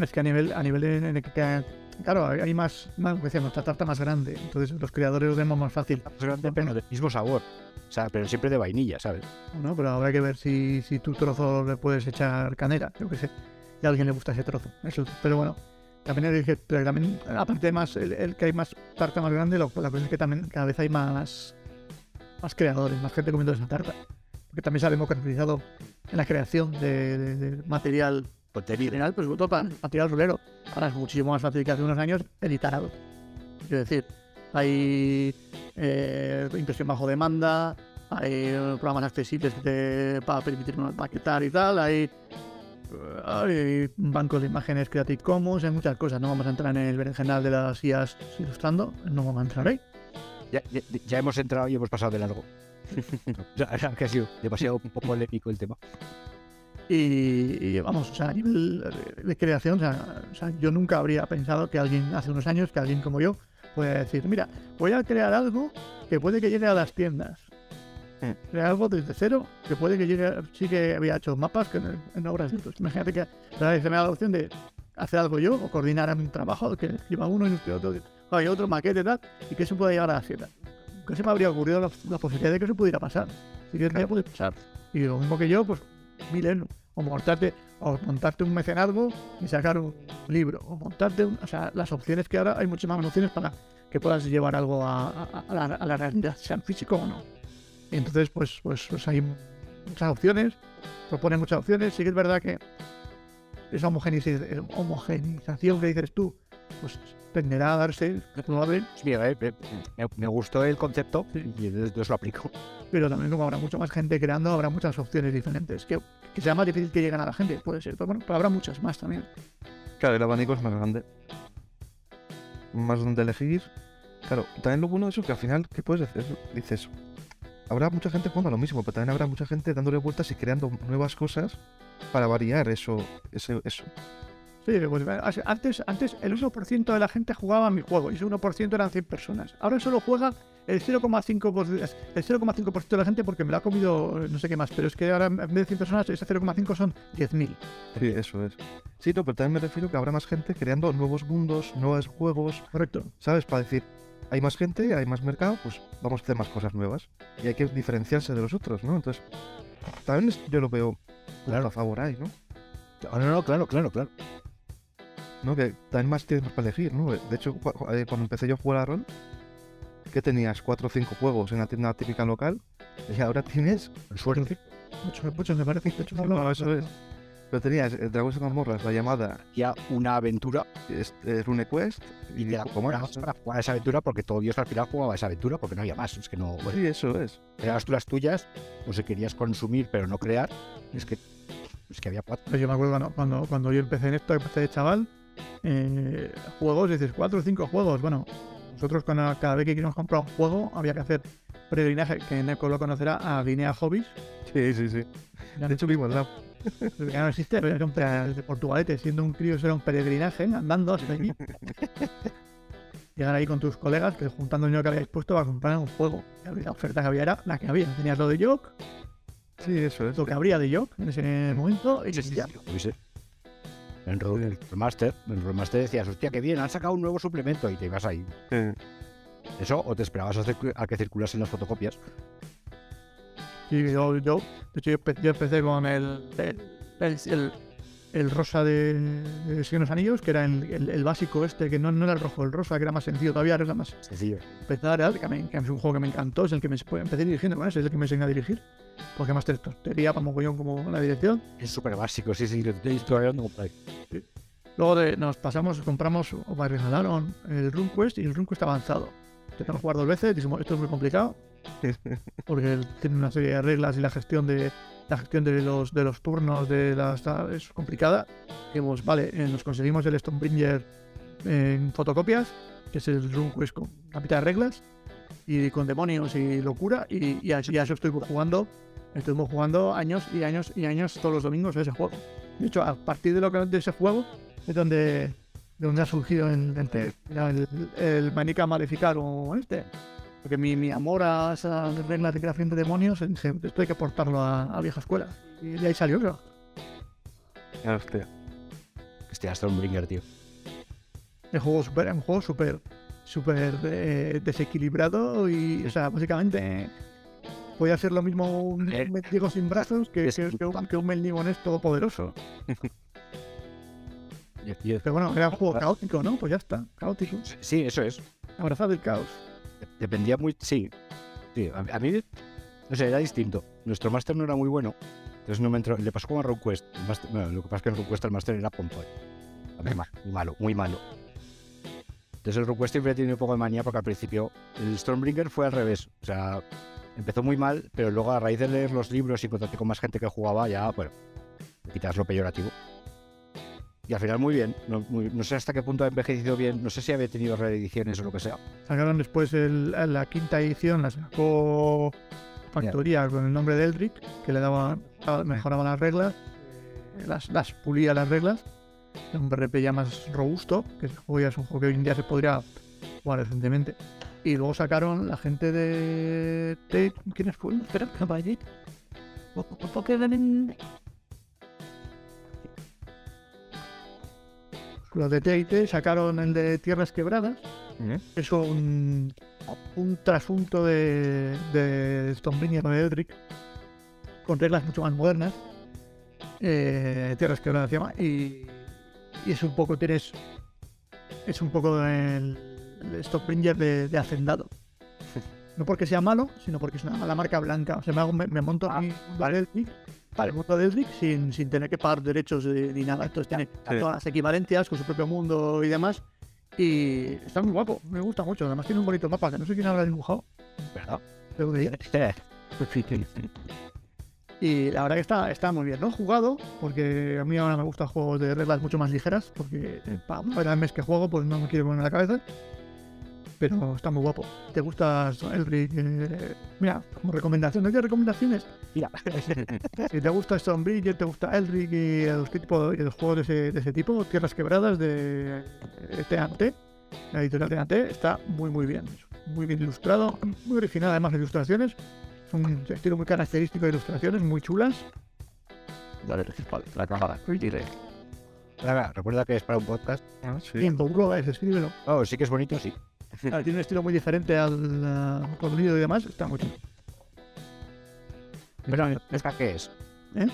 Es que a nivel, a nivel de, de que- claro, hay más, más como decíamos, esta tarta más grande. Entonces los creadores lo tenemos más fácil. Más grande, pero del mismo sabor. O sea, pero siempre de vainilla, ¿sabes? ¿no? Pero habrá que ver si, si tu trozo le puedes echar canela, yo qué sé. Y a alguien le gusta ese trozo. Eso, pero bueno, también que pero también, aparte de más, el, el que hay más tarta más grande, lo- la cosa es que también cada vez hay más, más creadores, más gente comiendo esa tarta. Porque también se ha democratizado en la creación de, de- de material Contenido. general, pues sobre todo para material rolero. Ahora es muchísimo más fácil que hace unos años editar algo. Quiero decir, hay eh, impresión bajo demanda, hay eh, programas accesibles te- para permitirnos maquetar y tal, hay, hay bancos de imágenes Creative Commons, hay muchas cosas. No vamos a entrar en el berenjenal de las IAS ilustrando, no vamos a entrar ahí. Ya, ya- ya hemos entrado y hemos pasado de largo. O sea, era que ha sido demasiado polémico el tema. Y, y vamos, o sea, a nivel de, creación, o sea, o sea, yo nunca habría pensado que alguien, hace unos años, que alguien como yo, pueda decir, mira, voy a crear algo que puede que llegue a las tiendas. Mm. Crear algo desde cero, que puede que llegue, sí que había hecho mapas que en, en obras. Imagínate que ¿sabes? se me da la opción de hacer algo yo, o coordinar un trabajo, que escriba uno y otro, y otro maquete y tal, y que eso pueda llegar a las tiendas. Que se me habría ocurrido la, la posibilidad de que eso pudiera pasar. Sí que puede pasar. Y lo mismo que yo, pues miles, o montarte, o montarte un mecenazgo y sacar un libro, o montarte, o sea, las opciones que ahora hay muchísimas opciones para que puedas llevar algo a, la, la realidad, sean físico o no. Y entonces, pues, pues, pues hay muchas opciones, proponen muchas opciones, sí que es verdad que esa homogenici- homogenización que dices tú, pues tenderá a darse, es probable, Pues mira, eh, eh, me, me gustó el concepto y entonces lo aplico. pero también como habrá mucha más gente creando, habrá muchas opciones diferentes. Que, que sea más difícil que lleguen a la gente, puede ser, pero bueno, pero habrá muchas más también. Claro, el abanico es más grande. Más donde elegir. Claro, también lo bueno de eso es que al final, ¿qué puedes hacer? Dices, habrá mucha gente jugando a lo mismo, pero también habrá mucha gente dándole vueltas y creando nuevas cosas para variar eso. Ese, eso. Sí, pues eh, antes, antes el 1% de la gente jugaba a mi juego y ese 1% eran 100 personas. Ahora solo juega el 0,5% el 0,5% de la gente porque me lo ha comido eh, no sé qué más, pero es que ahora en vez de 100 personas ese 0,5 son 10.000. Sí, eso es. Sí, no, pero también me refiero que habrá más gente creando nuevos mundos, nuevos juegos, Correcto. ¿sabes? Para decir, hay más gente, hay más mercado, pues vamos a hacer más cosas nuevas. Y hay que diferenciarse de los otros, ¿no? Entonces, también yo lo veo Claro. a favor ahí, ¿no? No, no, no, claro, claro, claro. ¿no? Que también más tienes más para elegir, ¿no? De hecho, eh, cuando empecé yo a jugar a rol, que tenías cuatro o cinco juegos en la tienda típica local, y ahora tienes, Suerte. Mucho, mucho me parece. hecho, no, eso es. Pero tenías eh, Dragones y Mazmorras, la llamada Ya una aventura es- eh, RuneQuest, y te la ¿cómo era? comprabas para jugar a esa aventura porque todo Dios al final jugaba a esa aventura porque no había más. Es que no. Bueno, Sí, eso es. creabas tú las tuyas o si querías consumir pero no crear. Es que, es que había cuatro. Pues yo me acuerdo cuando, cuando, cuando yo empecé en esto, empecé de chaval, eh, juegos, dices, cuatro o cinco juegos. Bueno, nosotros cuando, cada vez que queríamos comprar un juego había que hacer peregrinaje, que Neko lo conocerá, a Guinea Hobbies. Sí, sí, sí. De hecho, no, ya no existe, pero era de Portugalete, siendo un crío, eso era un peregrinaje, andando hasta allí. Llegar ahí con tus colegas, que juntando el dinero que habíais puesto para comprar un juego. Y la oferta que había era la que había. Tenías lo de Yok, Sí, eso es. lo que habría de Yok en ese momento, y ya. En en Rollmaster, en Rollmaster decías, hostia, qué bien, han sacado un nuevo suplemento y te ibas ahí. Eso, o te esperabas a que circulasen las fotocopias. Sí, yo, yo, de hecho, yo, empe- yo empecé con el, el, el, rosa de, de los Anillos, que era el, básico este, que no, no era el rojo, el rosa, que era más sencillo todavía, era más Sencillo. empezar, que, me- que es un juego que me encantó, es el que me empecé dirigiendo ese, es el que me enseñó a dirigir, porque más te tontería para mogollón como la dirección. Es súper básico, sí, sí, estoy hablando por ahí. Luego de- nos pasamos, compramos, o me regalaron el RuneQuest y el RuneQuest avanzado. Intentamos jugar dos veces, dijimos, esto es muy complicado, porque tiene una serie de reglas y la gestión de la gestión de los de los turnos de las es complicada. Dijimos, vale, eh, nos conseguimos el Stonebringer en fotocopias, que es el RuneQuest con la mitad de reglas, y con demonios y locura, y, y así eso estoy jugando. Estuvimos jugando años y años y años todos los domingos ese juego. De hecho, a partir de lo que de ese juego es donde, de donde ha surgido el, el, el, el Manica Maleficar o este. Porque mi, mi amor a esas reglas de creación de demonios, dije, esto hay que portarlo a, a vieja escuela. Y de ahí salió, creo. hostia. Hostia, Stormbringer, tío. El juego super, un juego súper súper eh, desequilibrado y, o sea, básicamente puede hacer lo mismo un Eh, mendigo sin brazos que, es que, que un, que un mendigo en esto poderoso. Y- y- Pero bueno, era un juego caótico, ¿no? Pues ya está, caótico. Sí, eso es. Abrazado el caos. Dependía muy. Sí. Sí, a, mí. No sé, era distinto. Nuestro máster no era muy bueno. Entonces no me entró. Le pasó como a máster- bueno, lo que pasa es que en RuneQuest el máster era pompón. También ma- Muy malo, muy malo. Entonces el RuneQuest siempre tiene un poco de manía porque al principio el Stormbringer fue al revés. O sea, empezó muy mal, pero luego a raíz de leer los libros y encontrarte con más gente que jugaba, ya, bueno, quitas lo peyorativo. Y al final muy bien. No, muy- no sé hasta qué punto ha envejecido bien. No sé si había tenido reediciones o lo que sea. Sacaron después el- la quinta edición, la sacó Factoría con el nombre de Eldrick, que le daba, mejoraba las reglas, eh, las, las pulía las reglas. Era un RP ya más robusto, que ya es un juego que hoy en día se podría jugar decentemente. Y luego sacaron la gente de. de ¿Quiénes fueron? Espera, caballito. Los de TIT sacaron el de Tierras Quebradas, es un, un trasunto de, de Stormbringer o de Eldrick con reglas mucho más modernas. Eh, Tierras Quebradas se llama. Y, y es un poco, tienes. Es un poco el, el de, de Hacendado. No porque sea malo, sino porque es una, la marca blanca. O sea, me, hago- me, me monto Ah, mi mundo de Eldrick, Vale. el mundo de Eldrick sin, sin tener que pagar derechos de- ni nada. Entonces tiene Sí. todas las equivalencias con su propio mundo y demás. Y está muy guapo, me gusta mucho. Además tiene un bonito mapa que no sé quién habrá dibujado. ¿Verdad? Ir. Y la verdad que está, está muy bien. No he jugado, porque a mí ahora me gustan juegos de reglas mucho más ligeras, porque para una vez al mes que juego, pues no me quiero poner en la cabeza. Pero está muy guapo. ¿Te gusta Elric? Eh, mira, como recomendación, ¿no quieres recomendaciones? Mira. Si te gusta Stormbridge, te gusta Elric y los, tipo, y los juegos de ese, de ese tipo, Tierras Quebradas de TNT, la editorial TNT, está muy muy bien. Muy bien ilustrado, muy original además las ilustraciones. Es un estilo muy característico de ilustraciones, muy chulas. Venga, recuerda que es para un podcast. Ah, sí. Bourro, es, escríbelo. Oh, sí que es bonito, sí. Claro, tiene un estilo muy diferente al uh, contenido y demás, está muy chulo. Pero no te escaquees. ¿Eh?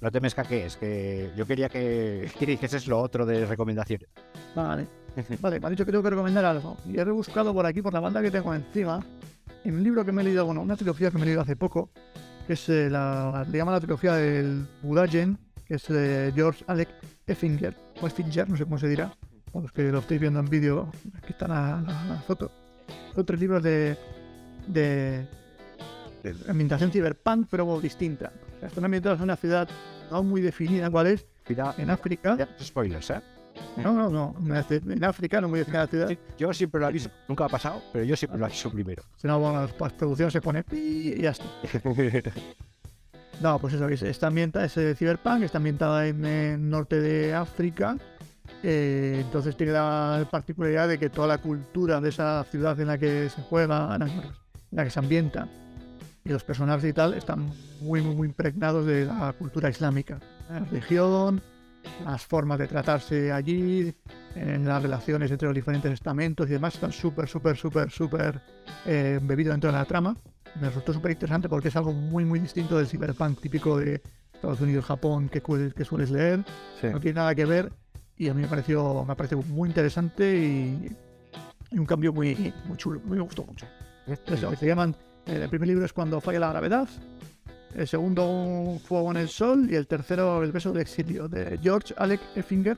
No te me escaquees, que yo quería que, que dijeses lo otro de recomendaciones. Vale. Vale, me ha dicho que tengo que recomendar algo. Y he rebuscado por aquí, por la banda que tengo encima, en un libro que me he leído, bueno, una trilogía que me he leído hace poco, que es eh, la, le llaman la trilogía del Budagen, que es de George Alec Effinger, o Effinger, no sé cómo se dirá, los que lo estáis viendo en vídeo, aquí están la, la- la foto. Son tres libros de, de, de ambientación cyberpunk, pero distinta. O sea, están ambientados en una ciudad no muy definida cuál es, Mira, en África. ya, spoilers, ¿eh? No, no, no, en África, no muy definida la ciudad. Sí, Yo siempre lo aviso. Nunca ha pasado, pero yo siempre lo aviso primero. Si no, bueno, la producción se pone y ya está. No, pues eso, es- está ambientada, es eh, Cyberpunk, está ambientada en el norte de África. Eh, entonces tiene la particularidad de que toda la cultura de esa ciudad en la que se juega, en la, que se ambienta, y los personajes y tal, están muy, muy, muy impregnados de la cultura islámica. La religión, las formas de tratarse allí, en las relaciones entre los diferentes estamentos y demás, están súper, súper, súper, súper eh, bebido dentro de la trama. Me resultó súper interesante porque es algo muy, muy distinto del cyberpunk típico de Estados Unidos, Japón, que, que sueles leer. Sí. No tiene nada que ver y a mí me pareció, me pareció muy interesante y, y un cambio muy, muy chulo. Me gustó mucho. Eso, se llaman, eh, el primer libro es Cuando falla la gravedad, el segundo Un fuego en el sol y el tercero El beso del exilio de George Alec Effinger.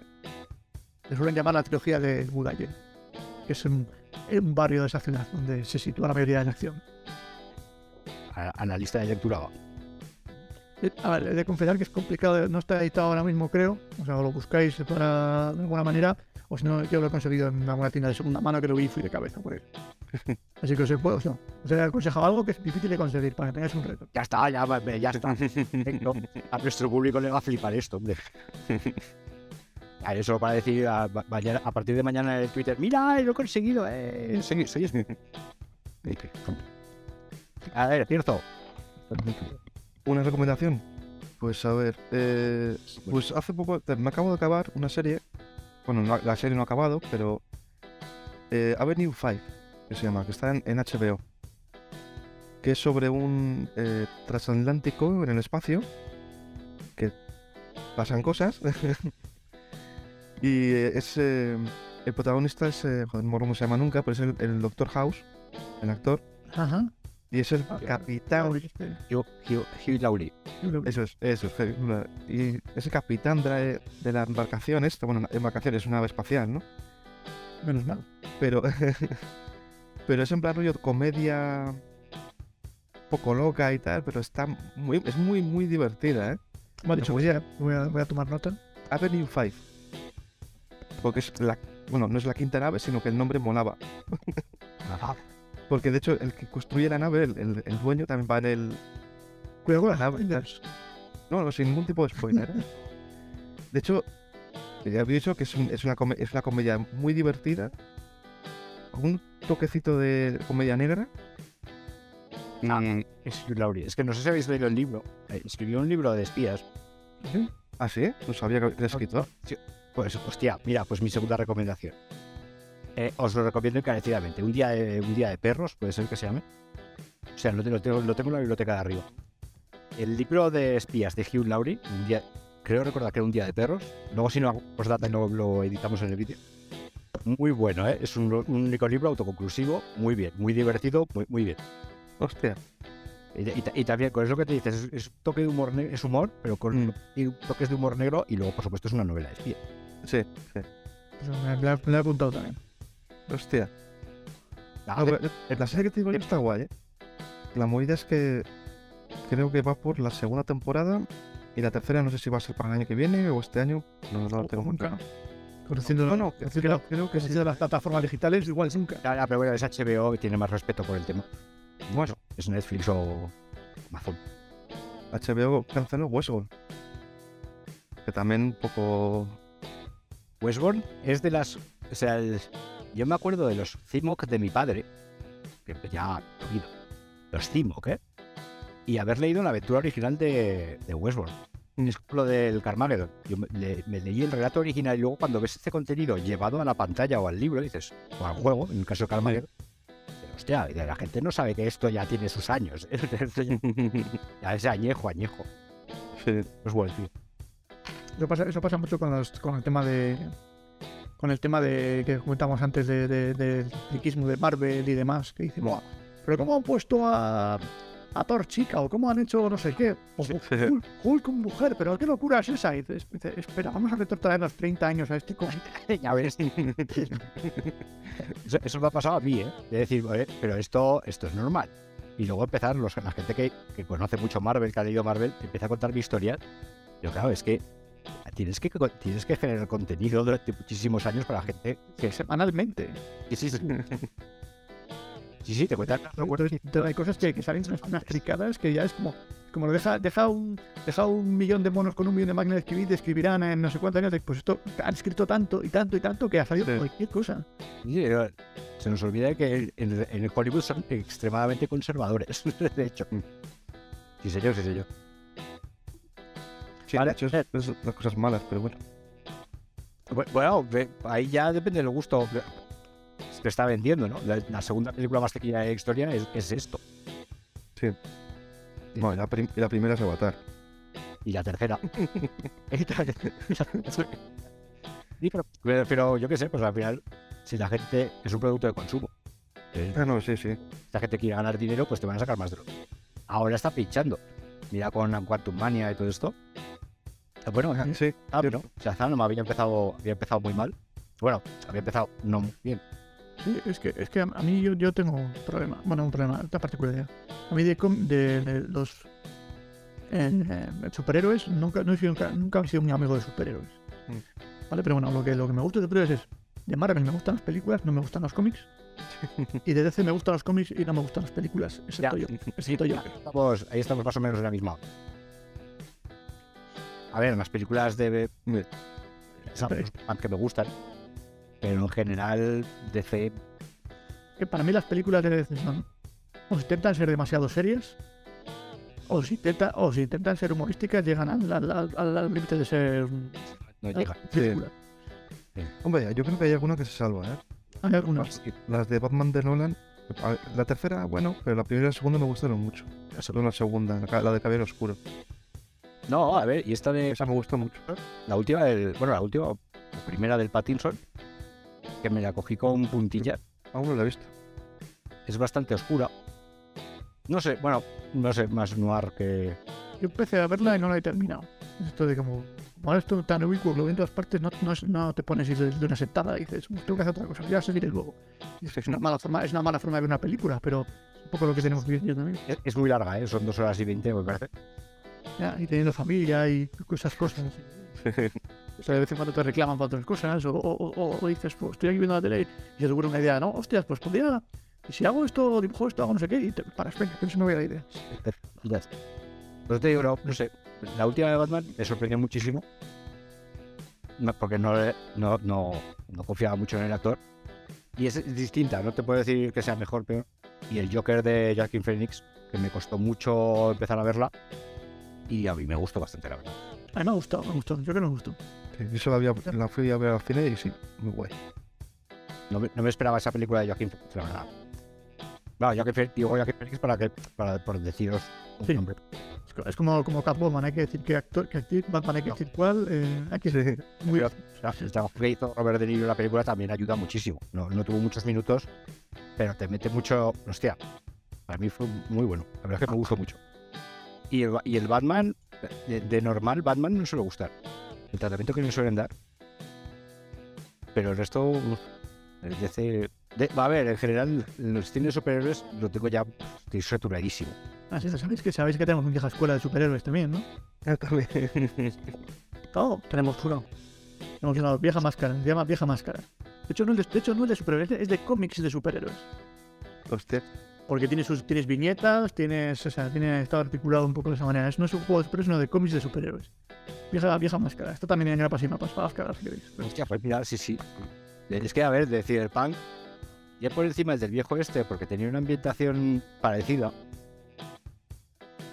Le suelen llamar la trilogía de Budaye, que es un, un barrio de esa ciudad donde se sitúa la mayoría de la acción. A- Analista de lectura A ver, he de confesar que es complicado, no está editado ahora mismo, creo. O sea, o lo buscáis para, de alguna manera, o si no, yo lo he conseguido en alguna tienda de segunda mano que lo vi y fui de cabeza por él. Así que os he, pues, no, os he aconsejado algo que es difícil de conseguir para que tengáis un reto. Ya está, ya, ya está. Perfecto. A nuestro público le va a flipar esto, hombre. Eso para decir a, a partir de mañana en el Twitter, mira, lo he conseguido. Eh. Soy, soy A ver, cierto. ¿Una recomendación? Pues a ver, eh, pues hace poco me acabo de acabar una serie. Bueno, no- la serie no ha acabado, pero eh, Avenue 5, que se llama, que está en, en HBO. Que es sobre un eh, transatlántico en el espacio. Que pasan cosas. y es. eh, el protagonista es. eh, joder, no se llama nunca, pero es el, el Doctor House, el actor. Ajá. Y es el capitán. Hugh, Hugh- Hugh Laurie. Eso es, eso es. una- Y ese capitán de la, de la embarcación, esta, bueno, embarcación es una nave espacial, ¿no? Menos mal. Pero, pero es en plan rollo comedia poco loca y tal, pero está muy, es muy, muy divertida, ¿eh? Vale, dicho, voy a, voy a, voy a tomar nota. Avenue 5. Porque es la, bueno, no es la quinta nave, sino que el nombre molaba. Porque de hecho el que construye la nave, el, el- el dueño, también va en el... Cuidado con las Ah, spoilers. No, no, sin ningún tipo de spoiler. ¿eh? De hecho, ya había dicho que es, un- es una, come- es una comedia muy divertida, con un toquecito de comedia negra. Mm, es que no sé si habéis leído el libro. Eh, escribió un libro de espías. ¿Sí? Ah, sí, no sabía que era escritor. Pues, hostia, mira, pues mi segunda recomendación. Eh, os lo recomiendo encarecidamente. Un día, de, un día de perros, puede ser que se llame. O sea, lo, te- lo tengo, lo tengo en la biblioteca de arriba. El libro de espías de Hugh Laurie, un día, creo recordar que era un día de perros. Luego, si no, os data y lo, lo editamos en el vídeo. Muy bueno, ¿eh? Es un, un único libro autoconclusivo, muy bien, muy divertido, muy, muy bien. Hostia. Y, y ta- y también, con eso que te dices, es, es un toque de humor, es humor, pero con Mm. toques de humor negro y luego, por supuesto, es una novela de espía. Sí, sí. Pues me, me la- me la he apuntado también. Hostia. Ah, No, pero la serie que te digo yo está guay, ¿eh? La movida es que creo que va por la segunda temporada y la tercera no sé si va a ser para el año que viene o este año. No, no lo tengo Nunca. Conociendo, No, no, creo, creo que sí. las plataformas digitales, igual nunca. Ya, ya, pero bueno, es HBO y tiene más respeto por el tema. Bueno, Es Netflix o Amazon. HBO canceló Westworld. Que también un poco... Westworld es de las. O sea, el- yo me acuerdo de los Cimoc de mi padre, que ya he oído. Los Cimoc, ¿eh? Y haber leído la aventura original de, de Westworld. Es lo del Carmageddon. Yo me, le- me leí el relato original y luego cuando ves este contenido llevado a la pantalla o al libro, dices, o al juego, en el caso de Carmageddon, dices, hostia, la gente no sabe que esto ya tiene sus años. Ya es añejo, añejo. Sí. Westworld, tío. Eso pasa, eso pasa mucho con, los- con el tema de. Con el tema de que comentamos antes de, de- del friquismo de Marvel y demás, que dicen, "Buah, pero ¿cómo han puesto a, a Thor chica? ¿O cómo han hecho no sé qué? O Sí. Hulk, Hulk mujer, pero qué locura es esa. Y dices, espera, vamos a retrotraer los 30 años a este con ya ves. Eso, eso me ha pasado a mí, ¿eh? De decir, "Oye, pero esto, esto es normal. Y luego empezar, los, la gente que, que conoce mucho Marvel, que ha leído Marvel, empieza a contar mi historia. Yo, claro, es que tienes que, tienes que generar contenido durante muchísimos años para la gente que se... semanalmente. Sí, sí, sí. Sí, sí, te cuentan hay cosas que, que salen unas, tricadas que ya es como, como deja, deja, un, deja un millón de monos con un millón de máquinas de escribir, escribirán en no sé cuántos años. Pues esto han escrito tanto y tanto y tanto que ha salido Sí. cualquier cosa. Sí, pero se nos olvida que en, en Hollywood son extremadamente conservadores, de hecho. Sí, señor, sí, señor. Sí, Vale. de hecho, es, es las cosas malas, pero bueno. Bu- Bueno, ahí ya depende del gusto que que está vendiendo, ¿no? La, la segunda película más taquilla de la historia es, es esto. Sí. Bueno, la, prim- la primera es Avatar. Y la tercera. Sí, pero, pero yo qué sé, pues al final, si la gente es un producto de consumo, eh, Ah, no, sí, sí. si la gente quiere ganar dinero, pues te van a sacar más de lo. Ahora está pinchando. Mira con Quantum Mania y todo esto. Eh, Bueno, Sí, Ah, sí. no. Shazam había empezado, había empezado muy mal. Bueno, había empezado no muy bien. Sí, es que, es que a mí yo, yo tengo un problema, bueno, un problema, esta particularidad. A mí de, de, de los eh, superhéroes, nunca, no he sido, nunca, nunca he sido muy amigo de superhéroes. Mm. ¿Vale? Pero bueno, lo que, lo que me gusta de superhéroes es, de Marvel me gustan las películas, no me gustan los cómics. y de DC me gustan los cómics y no me gustan las películas, excepto yo. Excepto yo. Estamos, ahí estamos más o menos en la misma. A ver, las películas de que me gustan, pero en general DC Que para mí las películas de DC son, o si intentan ser demasiado serias, o si, intenta, o si intentan ser humorísticas, llegan al al- al- al- al límite de ser no llegan. película. Hombre, yo creo que hay alguna que se salva, ¿eh? Hay algunas. Las de Batman de Nolan. La tercera, bueno, pero la primera y la segunda me gustaron mucho. Solo la segunda, la de Caballero Oscuro. No, a ver, y esta de Esa me gustó mucho. la última del, bueno, la última, la primera del Pattinson, que me la cogí con puntillas, Aún no la he visto. es bastante oscura. No sé, bueno, no sé, más noir que. Yo empecé a verla y no la he terminado. Es Esto de como, ahora esto tan ubicuo, lo ven en todas partes, no, no, es- no te pones de, de una sentada y dices, "Uf, tengo que hacer otra cosa, ya seguiré luego. Y es, una mala forma, es una mala forma de ver una película, pero es un poco lo que tenemos que vivir también. Es, es muy larga, ¿eh? son dos horas y veinte, me parece. Ya, y teniendo familia y esas cosas. O sea, de vez en cuando te reclaman para otras cosas, o, o- o- o dices, pues estoy aquí viendo la tele y se te ocurre una idea, no, hostias, pues podría, y si hago esto, dibujo esto, hago no sé qué, y te paras, venga, que se me voy a la idea. Pues te digo, no, no sé. La última de Batman me sorprendió muchísimo. No, porque no, no, no, no confiaba mucho en el actor. Y es, distinta, no te puedo decir que sea mejor peor. Y el Joker de Joaquin Phoenix, que me costó mucho empezar a verla. Y a mí me gustó bastante, la verdad. A mí me ha gustado, me ha gustado, yo que me gustó. Sí, yo había, la fui a ver al cine y sí, muy guay. No me, no me esperaba esa película de Phoenix, la verdad. Bueno, Joaquin Phoenix, digo Phoenix para que, para, por deciros un Sí. nombre. Es co- Es como, como Catwoman, hay que decir que actor, que actriz, Batman hay que No. decir cuál, eh, hay que Sí. muy Pero, o sea, el trabajo que hizo Robert De Niro en la película también ayuda muchísimo. No, no tuvo muchos minutos, pero te mete mucho. Hostia, para mí fue muy bueno. La verdad es que me gustó mucho. Y el, Ba- y el Batman, de, de normal, Batman no suele gustar. El tratamiento que le suelen dar. Pero el resto, el DC. de- va a ver, en general, los cines superhéroes lo tengo ya. Estoy saturadísimo. Ah, sí, sabéis que sabéis que tenemos una vieja escuela de superhéroes también, ¿no? Ah. Todo tenemos uno. Tenemos una vieja máscara, se llama vieja máscara. De hecho, no es de, de hecho, no es de superhéroes, es de- es de cómics de superhéroes. Hostia. Porque tienes, sus, tienes viñetas, tienes, o sea, tiene, está articulado un poco de esa manera. Es, no es un juego de superhéroes, sino de cómics de superhéroes. Vieja, vieja máscara. Esto también en grapas y mapas para las caras, si queréis. Hostia, pues mira, sí, sí. Es que, a ver, de Cyberpunk, ya por encima es del viejo este, porque tenía una ambientación parecida.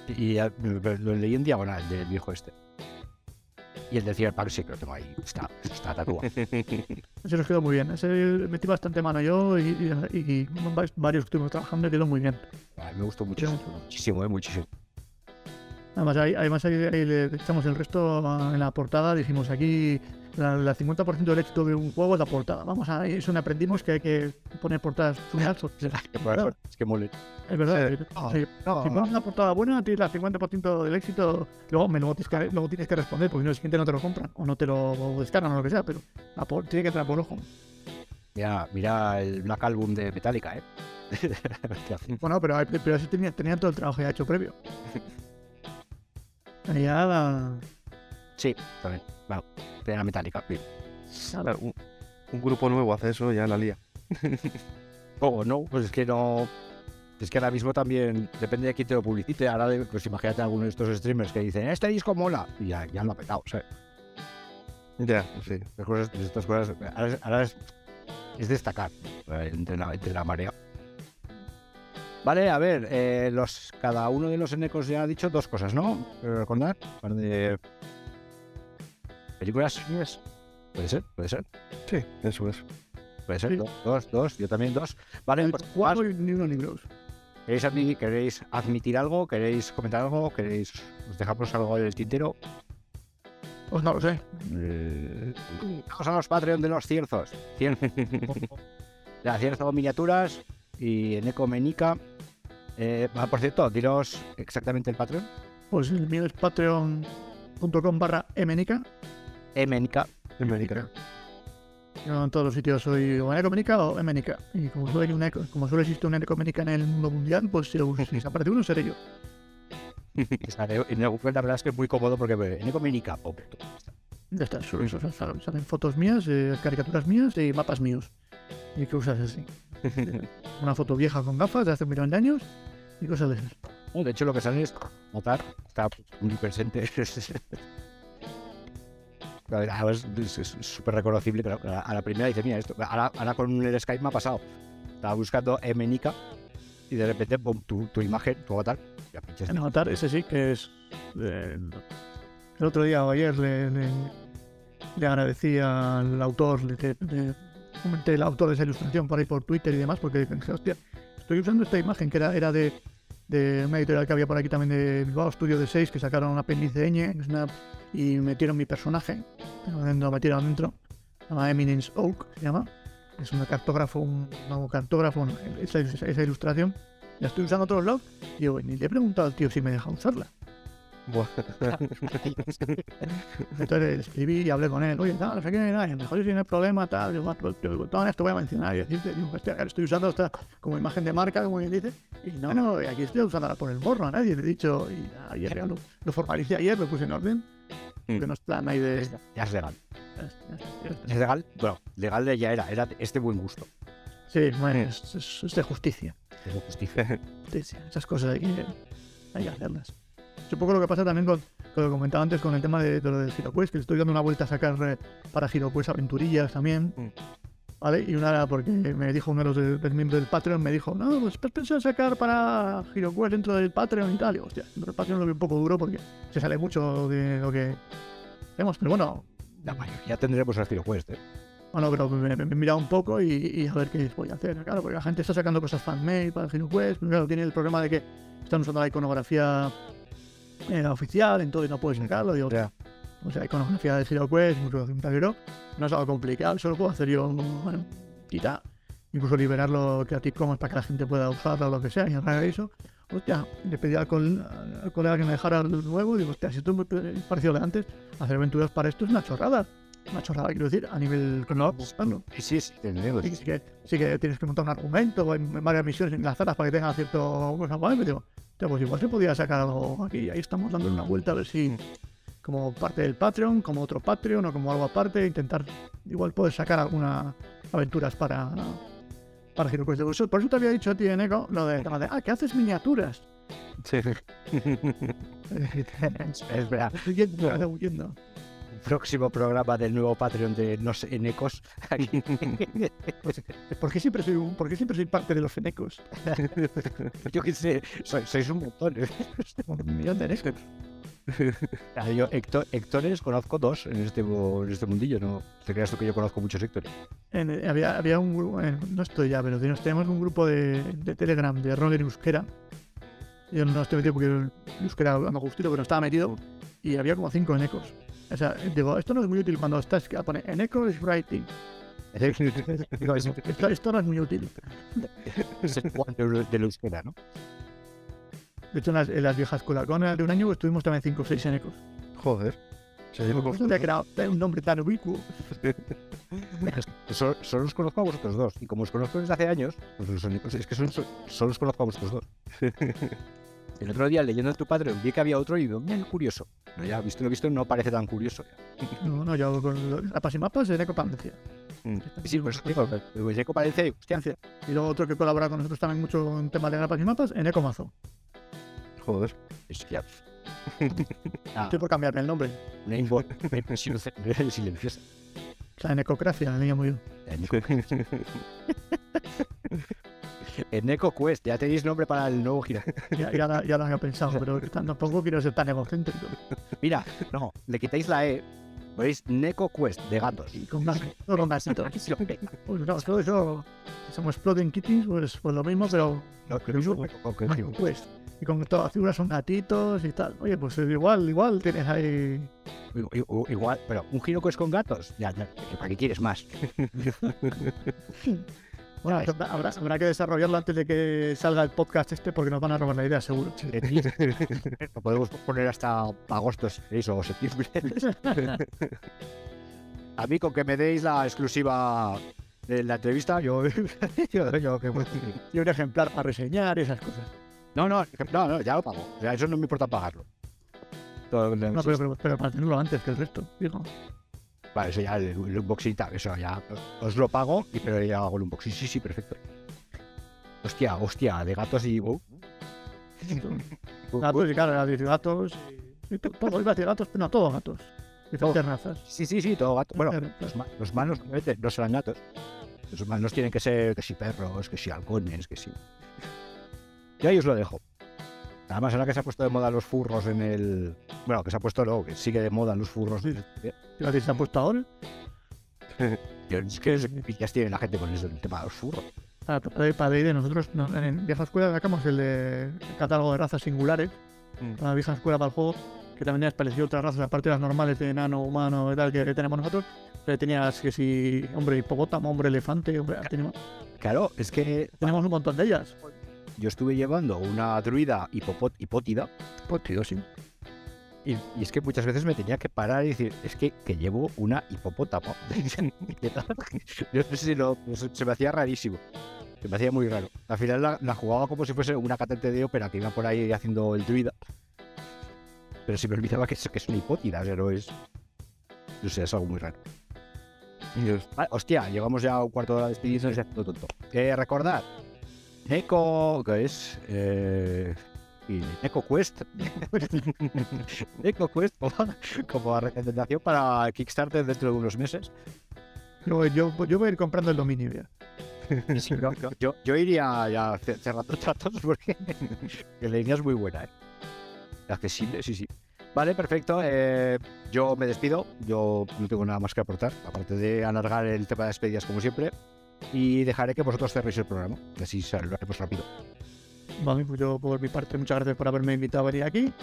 Y lo leí en diagonal del viejo este. Y el de Cyberpunk sí que lo tengo ahí. Está, está tatuado. Ese nos quedó muy bien. Ese metí bastante mano yo y, y, y va- varios que estuvimos trabajando y quedó muy bien. A mí me gustó muchísimo. Muchísimo, eh, muchísimo. Además, ahí, además ahí, ahí le echamos el resto ah, en la portada. Dijimos aquí la, la 50% del éxito de un juego es la portada. Vamos a eso me aprendimos que hay que poner portadas chulas. Es que mole. Es verdad. Sí. sí. Sí. Si pones una portada buena, tienes el 50% del éxito. Luego, me- luego, tienes que, luego tienes que responder, porque no, el siguiente no te lo compran o no te lo descargan o lo que sea, pero la por- tiene que entrar por ojo. Mira, mira el Black Album de Metallica, ¿eh? Bueno, pero, pero tenía, tenía todo el trabajo ya hecho previo. Ya la- sí, también. La Metallica. sí. Claro, un, un grupo nuevo hace eso, ya la lía. O no, pues es que no. Es que ahora mismo también depende de quién te lo publicite. Ahora, de- pues imagínate a alguno de estos streamers que dicen, este disco mola. Y ya, ya lo ha petado, ¿sabes? Ya, sí. Estas cosas, estas cosas ahora, es, ahora es- es destacar eh, entre la, entre la marea. Vale, a ver, eh, los, cada uno de los enecos ya ha dicho dos cosas, ¿no? Recordar. De películas. Puede ser, puede ser, Sí, eso es. puede ser. Sí. Dos, dos, dos, yo también dos. Vale, pues. Cuatro y ni uno ni dos. ¿Queréis, admi- ¿Queréis admitir algo? ¿Queréis comentar algo? ¿Queréis os dejamos algo en el tintero? Pues no lo sé. Eh, Vamos a los Patreon de los cierzos. Cien... La cierzo miniaturas y Eneco Menica. Eh, por cierto, diros exactamente el Patreon. Pues el mío es patreon.com barra emenica. Emenica. En América. Yo en todos los sitios soy o Enecomenica o Emenica. Y como solo, hay una, eco- como solo existe una en el mundo mundial, pues si, si desaparece uno, seré yo. En el Google la verdad es que es muy cómodo porque oh, punto. Ya está, solo eso. Salen salen fotos mías, eh, caricaturas mías y mapas míos. Y cosas así. Una foto vieja con gafas de hace un millón de años y cosas de esas. Oh, de hecho, lo que sale es notar. Está muy presente. Es- súper reconocible. Pero a la, primera dice: Mira, esto. Ahora, ahora con el Skype me ha pasado. Estaba buscando Emenica y de repente, pum, tu, tu imagen, tu avatar. Ya. En Avatar, ese sí que es. eh, el otro día o ayer le, le, le agradecí al autor de, de- comenté el autor de esa ilustración por ahí por Twitter y demás, porque dije, hostia, estoy usando esta imagen que era, era de, de una editorial que había por aquí también de Bilbao, Studio de 6, que sacaron un apéndice ñ, Snap, y metieron mi personaje, lo metieron dentro, se llama Eminence Oak, se llama, es un cartógrafo, un nuevo cartógrafo, esa, esa- ilustración, la estoy usando a todos lados, y digo, ni le he preguntado al tío si me deja usarla. Entonces le escribí y hablé con él, oye, tal, no sé qué, nada, y me dijo, "Oye, si no hay problema, tal, digo, "Ah, pues, digo, todo esto voy a mencionar y decirte, digo, estoy usando esta como imagen de marca, como bien dice, y no, no, aquí estoy usándola por el morro, a nadie le he dicho, y ayer ya lo, lo formalicé ayer, lo puse en orden, que no está ahí de... Ya es legal. Es legal, bueno, legal de ya era, era este buen gusto. Sí, bueno, es, es- es de justicia, Es de justicia. justicia, esas cosas hay que, hay que hacerlas. Un poco lo que pasa también con, con lo que comentaba antes con el tema de, de lo del HeroQuest, que le estoy dando una vuelta a sacar eh, para HeroQuest aventurillas también. Mm. ¿Vale? Y una era porque me dijo uno de los de- del Patreon, me dijo, no, pues en sacar para HeroQuest dentro del Patreon y tal. Y hostia, dentro del Patreon lo veo un poco duro porque se sale mucho de lo que hacemos. Pero bueno, La mayoría tendremos el Quest, ¿eh? bueno, pero me, me- me he mirado un poco y, y a ver qué voy a hacer. Claro, porque la gente está sacando cosas fan-made para HeroQuest. Pero claro, tiene el problema de que están usando la iconografía eh, oficial, entonces no puedes sacarlo. Digo, Ya. o sea, iconografía de HeroQuest, incluso un tablero, no es algo complicado, solo puedo hacer yo, bueno, quitar, incluso liberarlo Creative Commons para que la gente pueda usarlo o lo que sea, y arreglar eso. Hostia, le pedí al, col- al colega que me dejara el nuevo, digo, hostia, si esto es muy parecido de antes, hacer aventuras para esto es una chorrada. Una chorrada, quiero decir, a nivel cronológico. Sí, sí, sí. Sí, sí que, sí que tienes que montar un argumento en, varias misiones enlazadas para que tenga cierto cosa guay, pero digo, hostia, pues igual se podía sacar algo aquí. Ahí estamos dando una vuelta a ver si como parte del Patreon, como otro Patreon o como algo aparte, intentar igual poder sacar algunas aventuras para para HeroQuest de Uso. Por eso te había dicho a ti, Eneco, lo de, de, ah, que haces miniaturas. Sí. Es verdad. Estoy yendo, me estoy huyendo. Próximo programa del nuevo Patreon de No sé, en Ecos. ¿Por qué siempre soy, un- por qué siempre soy parte de los Fenecos? Yo qué sé, sois, sois un montón. ¿eh? Un millón de Enecos. Ah, Yo, Héctor, Héctores conozco dos en este, en este mundillo, ¿no? Te creas tú que yo conozco muchos Héctores. En- eh, había, había un grupo, eh, no estoy ya, pero tenemos, un grupo de, de Telegram de rol en euskera. Yo no estoy metido porque el euskera me gustito, pero estaba metido y había como cinco enecos. O sea, digo, esto no es muy útil cuando estás, que pone eneco is writing. Digo, Esto, esto no es muy útil. es el de, la euskera, ¿no? De hecho, en las, en las viejas colaconas de un año estuvimos también cinco o seis enecos. Joder. Se sabía que era un nombre tan ubicuo. Solo, solo os conozco a vosotros dos. Y como os conozco desde hace años, pues los es que son- son- solo os conozco a vosotros dos. El otro día, leyendo en tu Patreon, vi que había otro y digo, mira, curioso. Pero ya, visto lo visto, no parece tan curioso. No, no, yo con los mapas y mapas, eneco Palencia. Sí, pues digo, pues Eco parece, hostia, Y luego otro que colabora con nosotros también mucho en temas de mapas y mapas, eneco mazo. Joder. es ya. Ah, Estoy por cambiarme el nombre. impresión silenciosa. O sea, enecocracia, me llamo yo. En Eco Quest, ya tenéis nombre para el nuevo gira. Ya, ya, la- ya lo había pensado, pero tampoco quiero ser tan egocéntrico. Mira, no, le quitáis la E, veis Neko Quest de gatos. Y con con más Pues no, todo eso, si somos Exploding Kittens, pues, pues lo mismo, pero No, pero eso- ok, Mario Quest. Y con todas las figuras son gatitos y tal. Oye, pues igual, igual tienes ahí. Igual, pero un Giro Quest con gatos, ya, ya, ¿para qué quieres más? Bueno, habrá, habrá que desarrollarlo antes de que salga el podcast este porque nos van a robar la idea, seguro. Lo podemos poner hasta agosto, o septiembre. A mí, con que me deis la exclusiva de la entrevista, yo. yo, yo que- Y un ejemplar para reseñar y esas cosas. no, no, no, no, ya lo pago. O sea, eso no me importa pagarlo. Todo- No, pero, pero, pero para tenerlo antes que el resto, digo. Vale, eso ya, el, el unboxing y tal, eso ya os lo pago, y pero ya hago el unboxing. Sí, sí, perfecto. Hostia, hostia, de gatos y. uh, Gatos, y claro, de gatos. Y, y to- todo, iba a decir gatos, pero no, todos gatos. Diferentes razas. Sí, sí, sí, todo gato. Bueno, los, ma- los manos obviamente, no serán gatos. Los humanos tienen que ser que si perros, que si halcones, que si. Yo ahí os lo dejo. Además, ahora que se ha puesto de moda los furros en el. Bueno, que se ha puesto, no, que sigue de moda los furros. A decir, ¿se han puesto ahora? Yo, es que ya tiene la gente con eso, el tema de los furros. Para, para, para D&D, nosotros no- en vieja escuela sacamos el, de, el catálogo de razas singulares, Mm. para la vieja escuela para el juego, que también tenías parecido otras razas, aparte de las normales de enano, humano y tal, que, que tenemos nosotros. Pero tenías que si hombre hipopótamo, hombre elefante, hombre, tenemos, Claro, es que tenemos un montón de ellas. Yo estuve llevando una druida hipopot- hipótida sí. y, y es que muchas veces me tenía que parar y decir, es que, que llevo una hipopótamo. Yo no sé si lo- se me hacía rarísimo. Se me hacía muy raro. Al final la, la jugaba como si fuese una catete de ópera que iba por ahí haciendo el druida. Pero se me olvidaba que es, que es una hipótida, o sea, no es. No sé, es algo muy raro. Y os- Vale, hostia, llevamos ya a un cuarto de hora despedidos y haciendo tonto. Eh, recordad, Eco, ¿qué es? Eh, y Eco Quest. Eco Quest como, como recomendación para Kickstarter dentro de unos meses. Yo, yo, yo voy a ir comprando el dominio ya. Sí, no, no, yo, yo iría ya ce- cerrando tratos porque que la línea es muy buena. ¿eh? Accesible, sí, sí. Vale, perfecto. eh, yo me despido. Yo no tengo nada más que aportar, aparte de alargar el tema de despedidas como siempre. Y dejaré que vosotros cerréis el programa. que Así lo haremos rápido. Vale, pues yo por mi parte, muchas gracias por haberme invitado a venir aquí.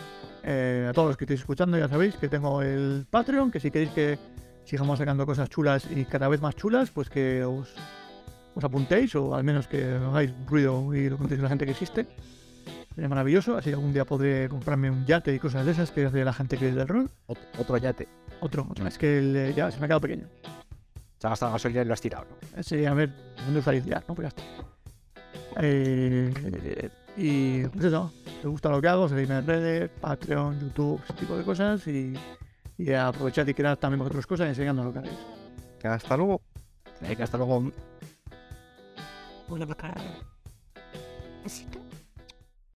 Eh, a todos los que estéis escuchando, ya sabéis que tengo el Patreon, que si queréis que sigamos sacando cosas chulas y cada vez más chulas, pues que os, os apuntéis o al menos que hagáis ruido y lo contéis a la gente que existe. Sería maravilloso, así algún día podré comprarme un yate y cosas de esas que hace la gente que es del rol. Ot- otro yate. Otro, otro. Es que el, ya se me ha quedado pequeño. Se ha gastado gasolina y lo has tirado, ¿no? Sí, a ver, ¿dónde usáis ya? No, pues ya está. Eh, y pues eso, si os gusta lo que hago, seguidme en redes, Patreon, YouTube, ese tipo de cosas y, y aprovechad y cread también vosotros cosas enseñándonos lo que haréis. Hasta luego. Venga, hasta luego. Hola, papá. Besito.